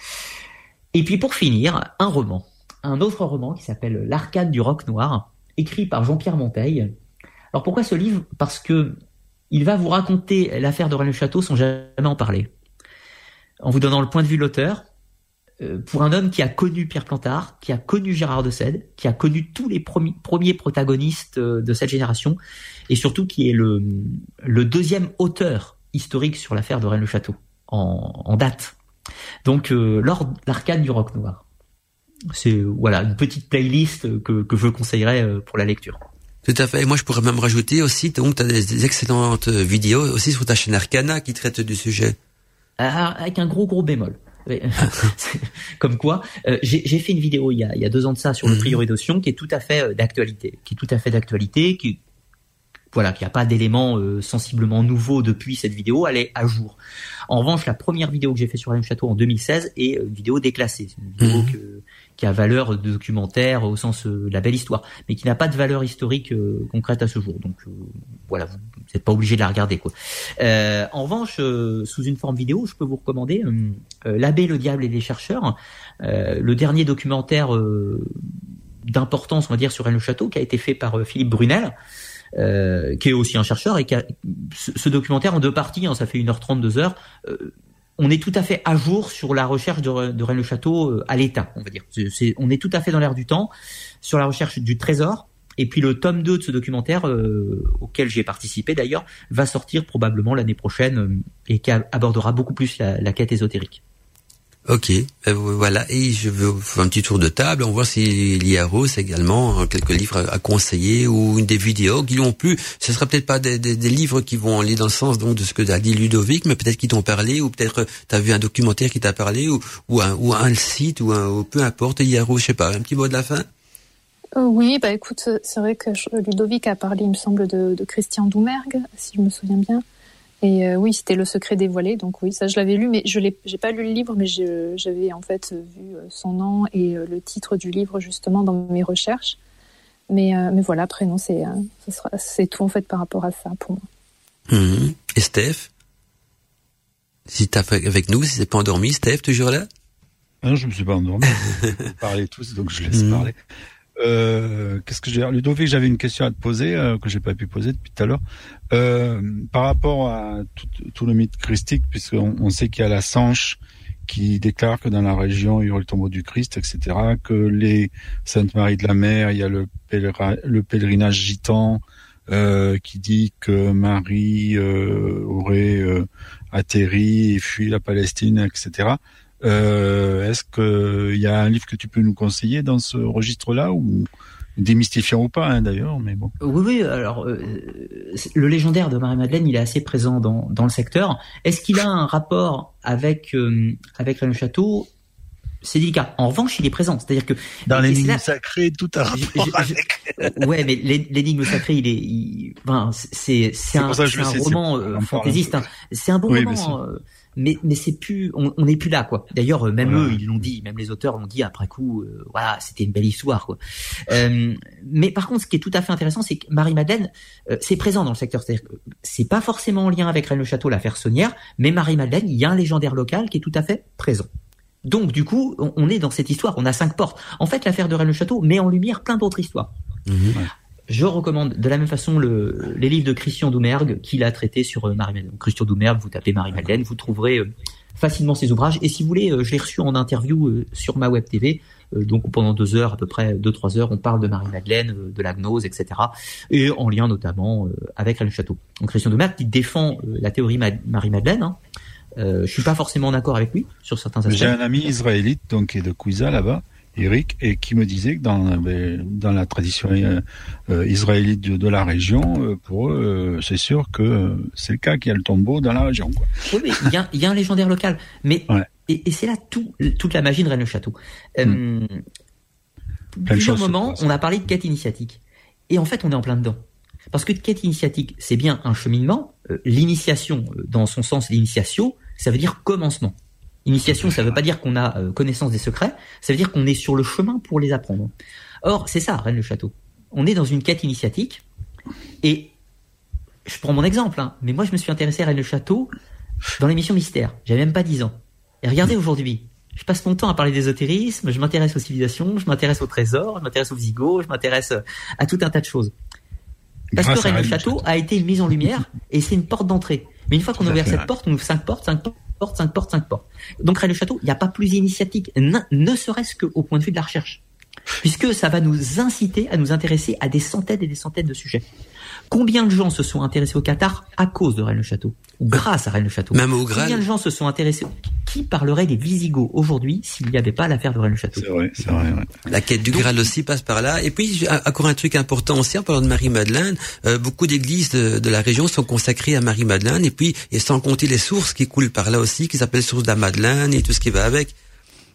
Et puis pour finir, un roman, un autre roman qui s'appelle L'arcade du roc noir, écrit par Jean-Pierre Monteil. Alors pourquoi ce livre? Parce que il va vous raconter l'affaire de Rennes-le-Château sans jamais en parler en vous donnant le point de vue de l'auteur, euh, pour un homme qui a connu Pierre Plantard, qui a connu Gérard de Sède, qui a connu tous les premiers, protagonistes euh, de cette génération, et surtout qui est le, deuxième auteur historique sur l'affaire de Rennes-le-Château, en, date. Donc, euh, lors l'arcade du rock noir. C'est voilà une petite playlist que, que je conseillerais euh, pour la lecture. Tout à fait. Et moi, je pourrais même rajouter aussi, donc, tu as des excellentes vidéos aussi sur ta chaîne Arcana qui traite du sujet. Ah, avec un gros gros bémol. Comme quoi, euh, j'ai fait une vidéo il y, a, il y a deux ans de ça sur le mhm. trio d'otion qui est tout à fait euh, d'actualité, qui est tout à fait d'actualité, qui voilà, qu'il n'y a pas d'éléments euh, sensiblement nouveaux depuis cette vidéo, elle est à jour. En revanche, la première vidéo que j'ai fait sur Alain Château en 2016 est une vidéo déclassée, une vidéo mmh. que, qui a valeur de documentaire au sens de la belle histoire, mais qui n'a pas de valeur historique concrète à ce jour. Donc voilà, vous n'êtes pas obligé de la regarder quoi. en revanche, sous une forme vidéo, je peux vous recommander L'abbé, le diable et les chercheurs, le dernier documentaire d'importance, on va dire, sur Rennes le Château, qui a été fait par Philippe Brunel. Euh, qui est aussi un chercheur et qui a ce, documentaire en deux parties, hein, ça fait 1h30, 2 heures. Euh, on est tout à fait à jour sur la recherche de, de Rennes-le-Château euh, à l'état, on va dire. On est tout à fait dans l'air du temps sur la recherche du trésor. Et puis le tome 2 de ce documentaire, euh, auquel j'ai participé d'ailleurs, va sortir probablement l'année prochaine et qui abordera beaucoup plus la quête ésotérique. Ok, ben voilà. Et je veux faire un petit tour de table. On voit s'il y a Rose également hein, quelques livres à conseiller ou des vidéos qui l'ont plu. Ce sera peut-être pas des, livres qui vont aller dans le sens donc de ce que a dit Ludovic, mais peut-être qui t'ont parlé ou peut-être tu as vu un documentaire qui t'a parlé ou, un, site ou, un, ou peu importe. Il y a Rose, je sais pas. Un petit mot de la fin? Euh, oui, bah écoute, c'est vrai que Ludovic a parlé, il me semble, de, de Christian Doumergue, si je me souviens bien. Et euh, oui, c'était Le Secret dévoilé. Donc oui, ça je l'avais lu, mais je l'ai, j'ai pas lu le livre, mais j'avais en fait vu euh, son nom et euh, le titre du livre justement dans mes recherches. Mais mais voilà, après non, c'est c'est tout en fait par rapport à ça pour moi. Mmh. Et Steph, si t'as avec nous, si c'est pas endormi, Steph toujours là? Non, je me suis pas endormi. parler tous, donc je laisse mmh. parler. Euh, qu'est-ce que je Ludovic, j'avais une question à te poser euh, que j'ai pas pu poser depuis tout à l'heure. Euh, par rapport à tout, tout, le mythe christique, puisqu'on on sait qu'il y a la Sanche qui déclare que dans la région il y aurait le tombeau du Christ, etc. Que les Sainte Marie de la Mer, il y a le, le pèlerinage gitan euh, qui dit que Marie euh, aurait atterri et fui la Palestine, etc. Euh, Est-ce qu'il y a un livre que tu peux nous conseiller dans ce registre-là ou démystifiant ou pas hein, d'ailleurs, mais bon. Oui, oui. Alors, euh, le légendaire de Marie-Madeleine, il est assez présent dans, dans le secteur. Est-ce qu'il a un rapport avec euh, avec le château? C'est délicat. En revanche, il est présent. C'est-à-dire que dans l'énigme sacrée, tout a rapport avec. ouais, mais l'énigme sacrée, il est, il... Enfin, c'est c'est un, un roman euh, fantaisiste. Hein. C'est un bon oui, roman mais mais c'est plus on n'est plus là quoi. D'ailleurs euh, même eux ils l'ont dit même les auteurs l'ont dit après coup euh, voilà c'était une belle histoire quoi. Euh, mais par contre ce qui est tout à fait intéressant c'est que Marie Madeleine euh, c'est présent dans le secteur. C'est-à-dire que c'est pas forcément en lien avec Rennes le Château l'affaire Saunière mais Marie Madeleine il y a un légendaire local qui est tout à fait présent. Donc du coup on, on est dans cette histoire. On a cinq portes. En fait l'affaire de Rennes le Château met en lumière plein d'autres histoires. Mmh. Je recommande de la même façon le, les livres de Christian Doumergue qu'il a traité sur euh, Marie-Madeleine. Christian Doumergue, vous tapez Marie-Madeleine, vous trouverez euh, facilement ses ouvrages. Et si vous voulez, euh, je l'ai reçu en interview sur ma web TV. donc pendant deux heures, à peu près deux trois heures, on parle de Marie-Madeleine, de la gnose, etc. Et en lien notamment avec le château. Donc Christian Doumergue qui défend la théorie Marie-Madeleine. Hein. Euh, je suis pas forcément d'accord avec lui sur certains aspects. J'ai un ami israélite donc qui est de Kouiza là-bas Eric, et qui me disait que dans, ben, dans la tradition euh, euh, israélite de, la région, euh, pour eux, c'est sûr que c'est le cas qu'il y a le tombeau dans la région. Quoi. Oui, mais il y a, y a, un légendaire local. Mais et, et c'est là tout, toute la magie de Rennes-le-Château. Hmm. plusieurs moments, on a parlé de quête initiatique, et en fait, on est en plein dedans. Parce que quête initiatique, c'est bien un cheminement. l'initiation, dans son sens, l'initiation, ça veut dire commencement. Initiation, ça ne veut pas dire qu'on a euh, connaissance des secrets, ça veut dire qu'on est sur le chemin pour les apprendre. Or, c'est ça, Rennes le Château. On est dans une quête initiatique, et je prends mon exemple, hein, mais moi je me suis intéressé à Rennes le Château dans l'émission Mystère. J'avais même pas 10 ans. Et regardez aujourd'hui, je passe mon temps à parler d'ésotérisme, je m'intéresse aux civilisations, je m'intéresse aux trésors, je m'intéresse aux Visigoths, je m'intéresse à tout un tas de choses. Parce que Rennes le Château a été mise en lumière, et c'est une porte d'entrée. Mais une fois qu'on a ouvert cette porte, on ouvre cinq portes, cinq portes, Donc Rennes le Château, il n'y a pas plus initiatique, ne serait-ce qu'au point de vue de la recherche. Puisque ça va nous inciter à nous intéresser à des centaines et des centaines de sujets. Combien de gens se sont intéressés au Qatar à cause de Rennes le Château grâce à Rennes le Château Même au Graal. Combien de gens se sont intéressés Qui parlerait des Visigoths aujourd'hui s'il n'y avait pas l'affaire de Rennes le Château C'est vrai, c'est vrai. La quête du Graal aussi passe par là. Et puis encore un truc important aussi en parlant de Marie-Madeleine, euh, beaucoup d'églises de, la région sont consacrées à Marie-Madeleine et puis et sans compter les sources qui coulent par là aussi, qui s'appellent sources de la Madeleine et tout ce qui va avec.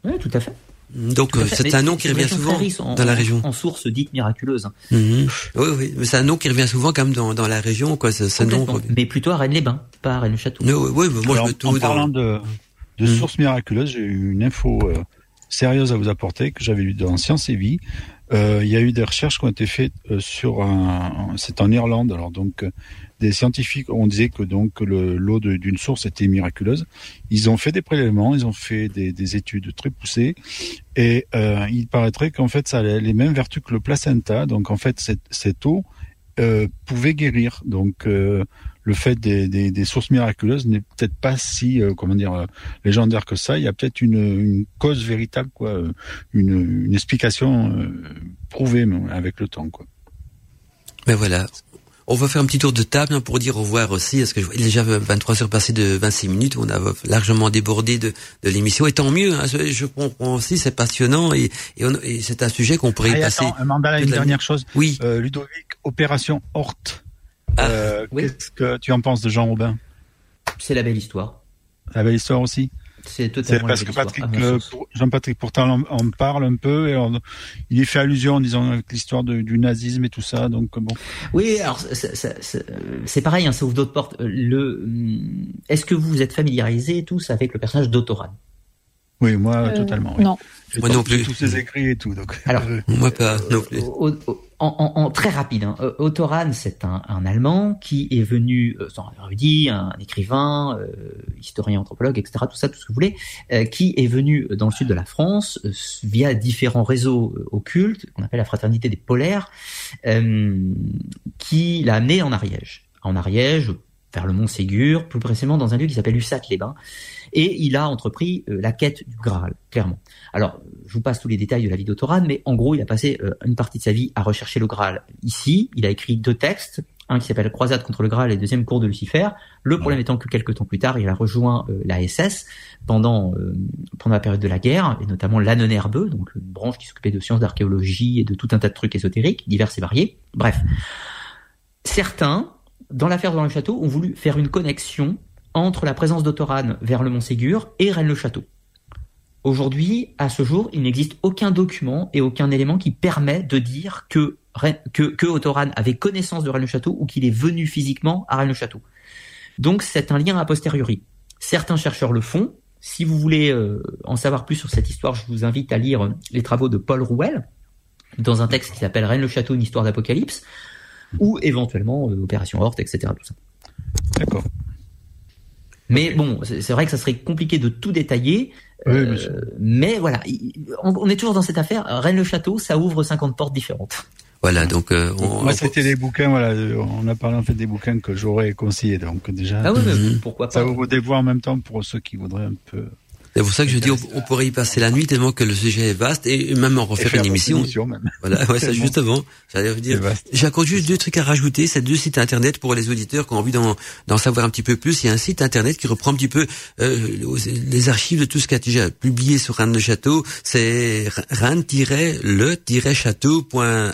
Oui, tout à fait. Donc euh, c'est un nom qui revient souvent dans la région. En, source dite miraculeuse. Mhm. Oui, oui, mais c'est un nom qui revient souvent quand même dans, dans la région, quoi. Ce, nom. Mais plutôt à Rennes-les-Bains, pas à Rennes-le-Château. Oui, oui, moi je me En parlant de, de sources miraculeuses, j'ai eu une info euh, sérieuse à vous apporter que j'avais lu dans Science et Vie. Euh, il y a eu des recherches qui ont été faites sur un, c'est en Irlande, alors donc des scientifiques ont disait que donc l'eau d'une source était miraculeuse. Ils ont fait des prélèvements, ils ont fait des, des études très poussées, et euh, il paraîtrait qu'en fait ça a les mêmes vertus que le placenta. Donc en fait cette, cette eau euh, pouvait guérir. Donc euh, le fait des, des, des, sources miraculeuses n'est peut-être pas si euh, comment dire euh, légendaire que ça. Il y a peut-être une, une, cause véritable, quoi, une, une explication prouvée avec le temps, quoi. Mais voilà, On va faire un petit tour de table hein, pour dire au revoir aussi, parce que il est déjà 23 heures passées de 26 minutes, on a largement débordé de, de l'émission, et tant mieux, hein, je comprends aussi, c'est passionnant, et, et, c'est un sujet qu'on pourrait y passer. Attends, Mandala, une dernière chose. Oui. Euh, Ludovic, Opération Hort. Ah, euh, Qu'est-ce que tu en penses de Jean Robin? C'est la belle histoire. La belle histoire aussi? C'est totalement parce que Patrick, euh, Jean-Patrick Pourtant en, parle un peu et il y fait allusion en disant l'histoire du nazisme et tout ça. Donc bon. Oui, alors c'est pareil, hein, ça ouvre d'autres portes. Le, hum, est-ce que vous vous êtes familiarisés tous avec le personnage d'Otoran Oui, moi euh, totalement. Oui. Non. Moi non plus. Tous ses écrits et tout. Donc. Alors, moi pas non plus en, en, très rapide, hein. Euh, Ottoran, c'est un, un, Allemand qui est venu, euh, un érudit, un, écrivain, euh, historien, anthropologue, etc., tout ça, tout ce que vous voulez, euh, qui est venu dans le sud de la France via différents réseaux occultes, qu'on appelle la fraternité des polaires, qui l'a amené en Ariège. En Ariège, vers le Mont Ségur, plus précisément dans un lieu qui s'appelle Ussat-les-Bains, et il a entrepris la quête du Graal, clairement. Alors, je vous passe tous les détails de la vie d'Autoran, mais en gros, il a passé euh, une partie de sa vie à rechercher le Graal. Ici, il a écrit deux textes, un qui s'appelle Croisade contre le Graal et le deuxième cours de Lucifer. Le problème étant que quelques temps plus tard, il a rejoint euh, la SS pendant euh, pendant la période de la guerre, et notamment l'Annenerbe, donc une branche qui s'occupait de sciences d'archéologie et de tout un tas de trucs ésotériques, divers et variés. Bref, certains, dans l'affaire dans le château, ont voulu faire une connexion entre la présence d'Autoran vers le Mont Ségur et Rennes-le-Château. Aujourd'hui, à ce jour, il n'existe aucun document et aucun élément qui permet de dire que que, que avait connaissance de Rennes-le-Château ou qu'il est venu physiquement à Rennes-le-Château. Donc c'est un lien a posteriori. Certains chercheurs le font. Si vous voulez euh, en savoir plus sur cette histoire, je vous invite à lire les travaux de Paul Rouel dans un texte qui s'appelle Rennes-le-Château, une histoire d'apocalypse, ou éventuellement euh, Opération Horte, etc. Tout ça. D'accord. Mais bon, c'est vrai que ça serait compliqué de tout détailler. Euh, mais voilà, on, est toujours dans cette affaire. Rennes-le-Château, ça ouvre 50 portes différentes. Voilà, donc euh, on, moi c'était des bouquins. Voilà, on a parlé en fait des bouquins que j'aurais conseillé. Donc déjà, ah oui, mais pourquoi pas. Ça ouvre des voies en même temps pour ceux qui voudraient un peu c'est pour ça que je dis, on, pourrait y passer la nuit tellement que le sujet est vaste et même en refaire une émission. Voilà, ouais, ça justement. J'allais dire. J'ai encore juste deux trucs à rajouter. C'est deux sites internet pour les auditeurs qui ont envie d'en savoir un petit peu plus. Il y a un site internet qui reprend un petit peu euh, les archives de tout ce qui a déjà publié sur Rennes le Château. C'est rennes-le-château. Euh,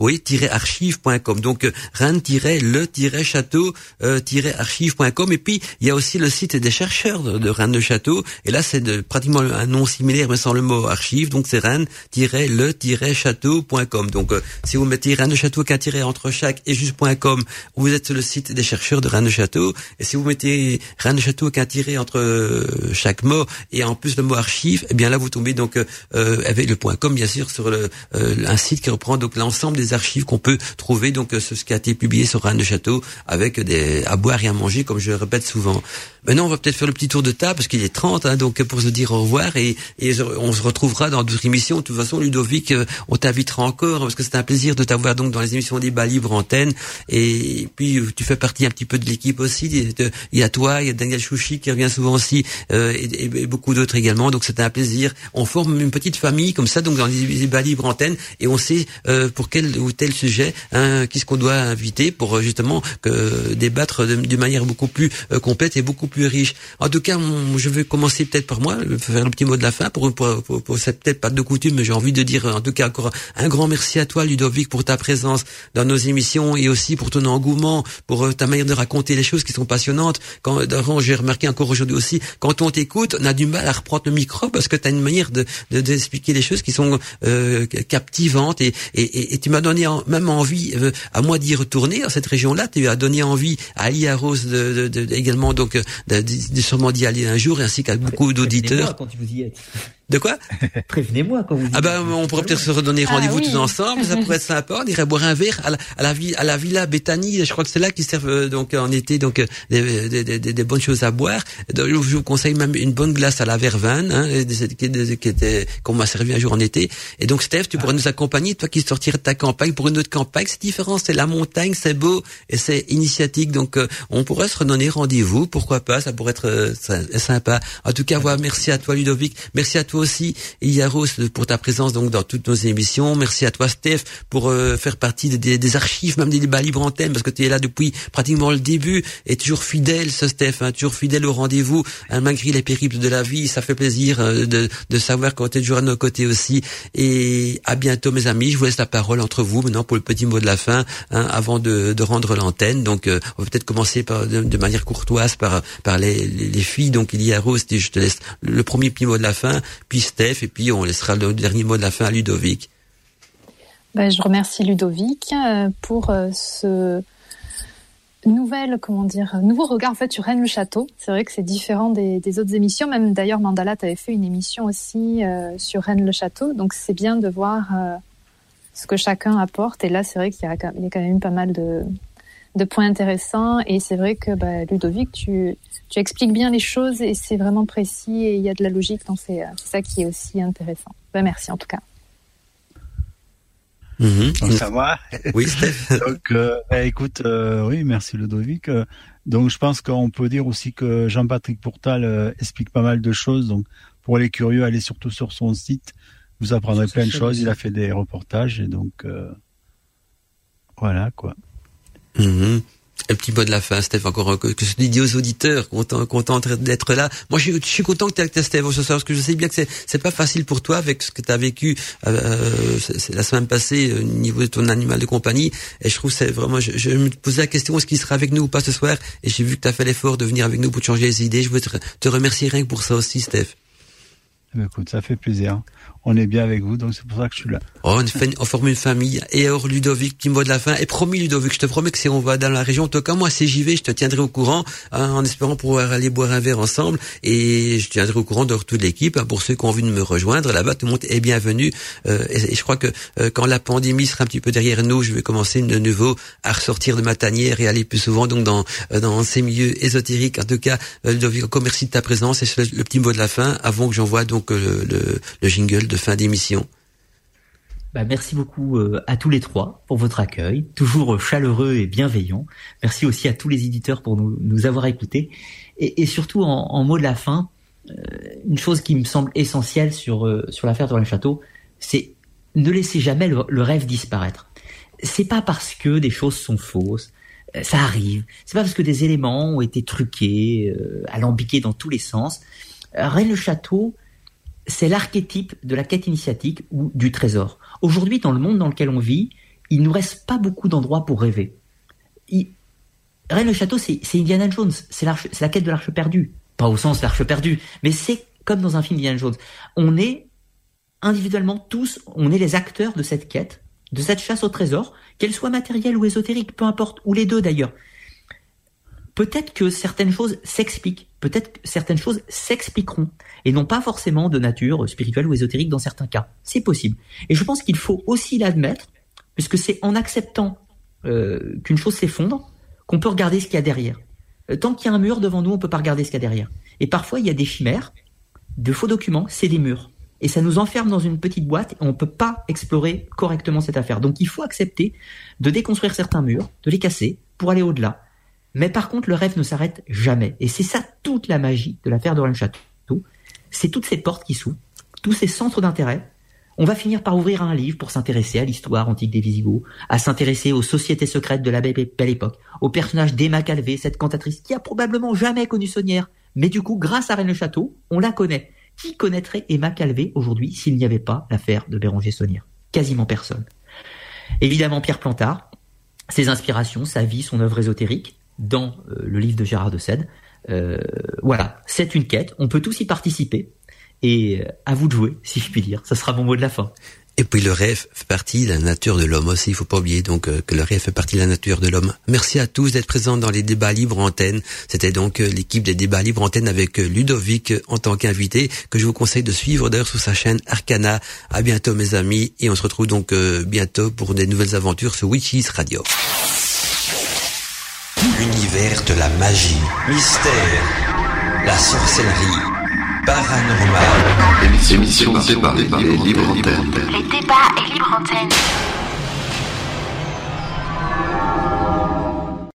oui, archive.com. Donc rennes-le-château-archive.com. Et puis il y a aussi le site des chercheurs de, de Rennes le Château. Et là, c'est de, pratiquement un nom similaire, mais sans le mot archive. Donc, c'est rennes-le-château.com. Donc, euh, si vous mettez Rennes de Château qu'un tiret entre chaque et juste.com, vous êtes sur le site des chercheurs de Rennes de Château. Et si vous mettez Rennes de Château qu'un tiret entre euh, chaque mot et en plus le mot archive, eh bien là, vous tombez donc euh, avec le .com, bien sûr, sur un site qui reprend donc l'ensemble des archives qu'on peut trouver. Donc, ce qui a été publié sur Rennes de Château avec des à boire et à manger, comme je le répète souvent. Maintenant, on va peut-être faire le petit tour de table parce qu'il est 30, hein, donc pour se dire au revoir et, et on se retrouvera dans d'autres émissions. De toute façon, Ludovic, euh, on t'invitera encore parce que c'est un plaisir de t'avoir donc dans les émissions débat libre antenne. Et puis euh, tu fais partie un petit peu de l'équipe aussi. Il y a toi, il y a Daniel Chouchi qui revient souvent aussi euh, et, beaucoup d'autres également. Donc c'est un plaisir. On forme une petite famille comme ça, donc dans les débats libres antenne et on sait euh, pour quel ou tel sujet, hein, qu'est-ce qu'on doit inviter pour justement que débattre de, manière beaucoup plus complète et beaucoup plus En tout cas, je vais commencer peut-être par moi, faire le petit mot de la fin pour, pour, pour, pour cette peut-être pas de coutume, mais j'ai envie de dire en tout cas encore un grand merci à toi, Ludovic, pour ta présence dans nos émissions et aussi pour ton engouement, pour euh, ta manière de raconter les choses qui sont passionnantes. Quand j'ai remarqué encore aujourd'hui aussi, quand on t'écoute, on a du mal à reprendre le micro parce que tu as une manière de d'expliquer les choses qui sont euh, captivantes et, et, et, tu m'as donné même envie euh, à moi d'y retourner dans cette région-là. Tu as donné envie à Ali Rose de, de, également donc de, sûrement d'y aller un jour ainsi qu'à beaucoup d'auditeurs. Quand vous y êtes. De quoi Prévenez-moi quand vous. Ah ben on pourrait peut-être se redonner ah rendez-vous tous ensemble, ça pourrait être sympa. On irait boire un verre à la, à la, à la villa Bethany. Je crois que c'est là qu'ils servent euh, donc en été donc euh, des, des, des, des, bonnes choses à boire. Donc, je vous conseille même une bonne glace à la verveine hein, qui, qui était qu'on m'a servi un jour en été. Et donc Steph, tu pourrais nous accompagner, toi qui sortirais de ta campagne pour une autre campagne. C'est différent, c'est la montagne, c'est beau et c'est initiatique. Donc euh, on pourrait se redonner rendez-vous. Pourquoi pas Ça pourrait être sympa. En tout cas, voilà, merci à toi Ludovic, merci à toi toi aussi, Rose, pour ta présence donc dans toutes nos émissions. Merci à toi, Steph, pour euh, faire partie des, archives, même des débats libres antenne, parce que tu es là depuis pratiquement le début et toujours fidèle, ce Steph, hein, toujours fidèle au rendez-vous, hein, malgré les périples de la vie. Ça fait plaisir euh, de, de savoir qu'on es toujours à nos côtés aussi. Et à bientôt, mes amis. Je vous laisse la parole entre vous maintenant pour le petit mot de la fin, hein, avant de, de rendre l'antenne. Donc, euh, on va peut-être commencer par, de, manière courtoise par, par les, les, filles. Donc, il y a Rose, je te laisse le premier petit mot de la fin, puis Steph, et puis on laissera le dernier mot de la fin à Ludovic. Ben, je remercie Ludovic euh, pour euh, ce nouvelle, comment dire, nouveau regard en fait sur Rennes le Château. C'est vrai que c'est différent des, autres émissions. Même d'ailleurs, Mandala, tu avais fait une émission aussi euh, sur Rennes le Château. Donc c'est bien de voir ce que chacun apporte. Et là, c'est vrai qu'il y, a, quand même pas mal de, points intéressants. Et c'est vrai que bah, Ludovic, tu, tu expliques bien les choses et c'est vraiment précis et il y a de la logique. Donc c'est ça qui est aussi intéressant. Ben, merci en tout cas. Donc, ça va Oui. Donc, euh, bah, écoute, euh, oui, merci Ludovic. Donc, je pense qu'on peut dire aussi que Jean-Patrick Pourtal euh, explique pas mal de choses. Donc, pour les curieux, allez surtout sur son site. Vous apprendrez plein de choses. Il a fait des reportages et donc euh, voilà quoi. Mmh. Un petit mot de la fin, Steph, encore que, que je dis aux auditeurs, content, content d'être là. Moi, je, je, suis content que tu aies Steph ce soir, parce que je sais bien que c'est, c'est pas facile pour toi avec ce que tu as vécu euh, la semaine passée au niveau de ton animal de compagnie. Et je trouve c'est vraiment, je, je, me posais la question, est-ce qu'il sera avec nous ou pas ce soir? Et j'ai vu que tu as fait l'effort de venir avec nous pour changer les idées. Je veux te, te remercier rien que pour ça aussi, Steph. Eh ben, écoute, ça fait plaisir on est bien avec vous, donc c'est pour ça que je suis là. Oh, on, forme une famille. Et alors, Ludovic, petit mot de la fin. Et promis, Ludovic, je te promets que si on va dans la région, en tout cas, moi, si j'y vais, je te tiendrai au courant, hein, en espérant pouvoir aller boire un verre ensemble. Et je tiendrai au courant de toute l'équipe. Hein, pour ceux qui ont envie de me rejoindre là-bas, tout le monde est bienvenu. Euh, et, je crois que euh, quand la pandémie sera un petit peu derrière nous, je vais commencer de nouveau à ressortir de ma tanière et aller plus souvent donc dans euh, dans ces milieux ésotériques. En tout cas, Ludovic, encore merci de ta présence. Et le petit mot de la fin, avant que j'envoie donc le, le, le jingle de fin d'émission. Bah, merci beaucoup euh, à tous les trois pour votre accueil, toujours chaleureux et bienveillant. Merci aussi à tous les éditeurs pour nous, avoir écoutés. Et, surtout, en, en, mot de la fin, euh, une chose qui me semble essentielle sur, euh, sur l'affaire de le château, c'est ne laissez jamais le, le rêve disparaître. C'est pas parce que des choses sont fausses, ça arrive. C'est pas parce que des éléments ont été truqués, alambiqués dans tous les sens. Rennes le château, c'est l'archétype de la quête initiatique ou du trésor. Aujourd'hui, dans le monde dans lequel on vit, il nous reste pas beaucoup d'endroits pour rêver. Il... Rennes le château, c'est Indiana Jones, c'est la quête de l'arche perdue. Pas au sens l'arche perdue, mais c'est comme dans un film Indiana Jones. On est individuellement tous, on est les acteurs de cette quête, de cette chasse au trésor, qu'elle soit matérielle ou ésotérique, peu importe, ou les deux d'ailleurs. Peut-être que certaines choses s'expliquent, peut-être que certaines choses s'expliqueront et non pas forcément de nature spirituelle ou ésotérique dans certains cas. C'est possible. Et je pense qu'il faut aussi l'admettre, puisque c'est en acceptant euh, qu'une chose s'effondre qu'on peut regarder ce qu'il y a derrière. Euh, tant qu'il y a un mur devant nous, on peut pas regarder ce qu'il y a derrière. Et parfois, il y a des chimères, de faux documents, c'est des murs. Et ça nous enferme dans une petite boîte et on peut pas explorer correctement cette affaire. Donc il faut accepter de déconstruire certains murs, de les casser pour aller au-delà. Mais par contre, le rêve ne s'arrête jamais. Et c'est ça toute la magie de l'affaire de Château c'est toutes ces portes qui s'ouvrent, tous ces centres d'intérêt. On va finir par ouvrir un livre pour s'intéresser à l'histoire antique des Visigoths, à s'intéresser aux sociétés secrètes de la belle époque, au personnage d'Emma Calvé, cette cantatrice qui a probablement jamais connu Saunière. Mais du coup, grâce à Rennes le Château, on la connaît. Qui connaîtrait Emma Calvé aujourd'hui s'il n'y avait pas l'affaire de Béranger Saunière? Quasiment personne. Évidemment, Pierre Plantard, ses inspirations, sa vie, son œuvre ésotérique, dans euh, le livre de Gérard de Sède, euh, voilà, c'est une quête, on peut tous y participer, et euh, à vous de jouer, si je puis dire. Ça sera mon mot de la fin. Et puis le rêve fait partie de la nature de l'homme aussi. Il faut pas oublier donc que le rêve fait partie de la nature de l'homme. Merci à tous d'être présents dans les débats libres antenne. C'était donc l'équipe des débats libres antenne avec Ludovic en tant qu'invité que je vous conseille de suivre d'ailleurs sur sa chaîne Arcana. À bientôt mes amis et on se retrouve donc bientôt pour des nouvelles aventures sur Witches Radio. L'univers de la magie, mystère, la sorcellerie, paranormal. Émission, libre antenne. Les débats et libre antenne.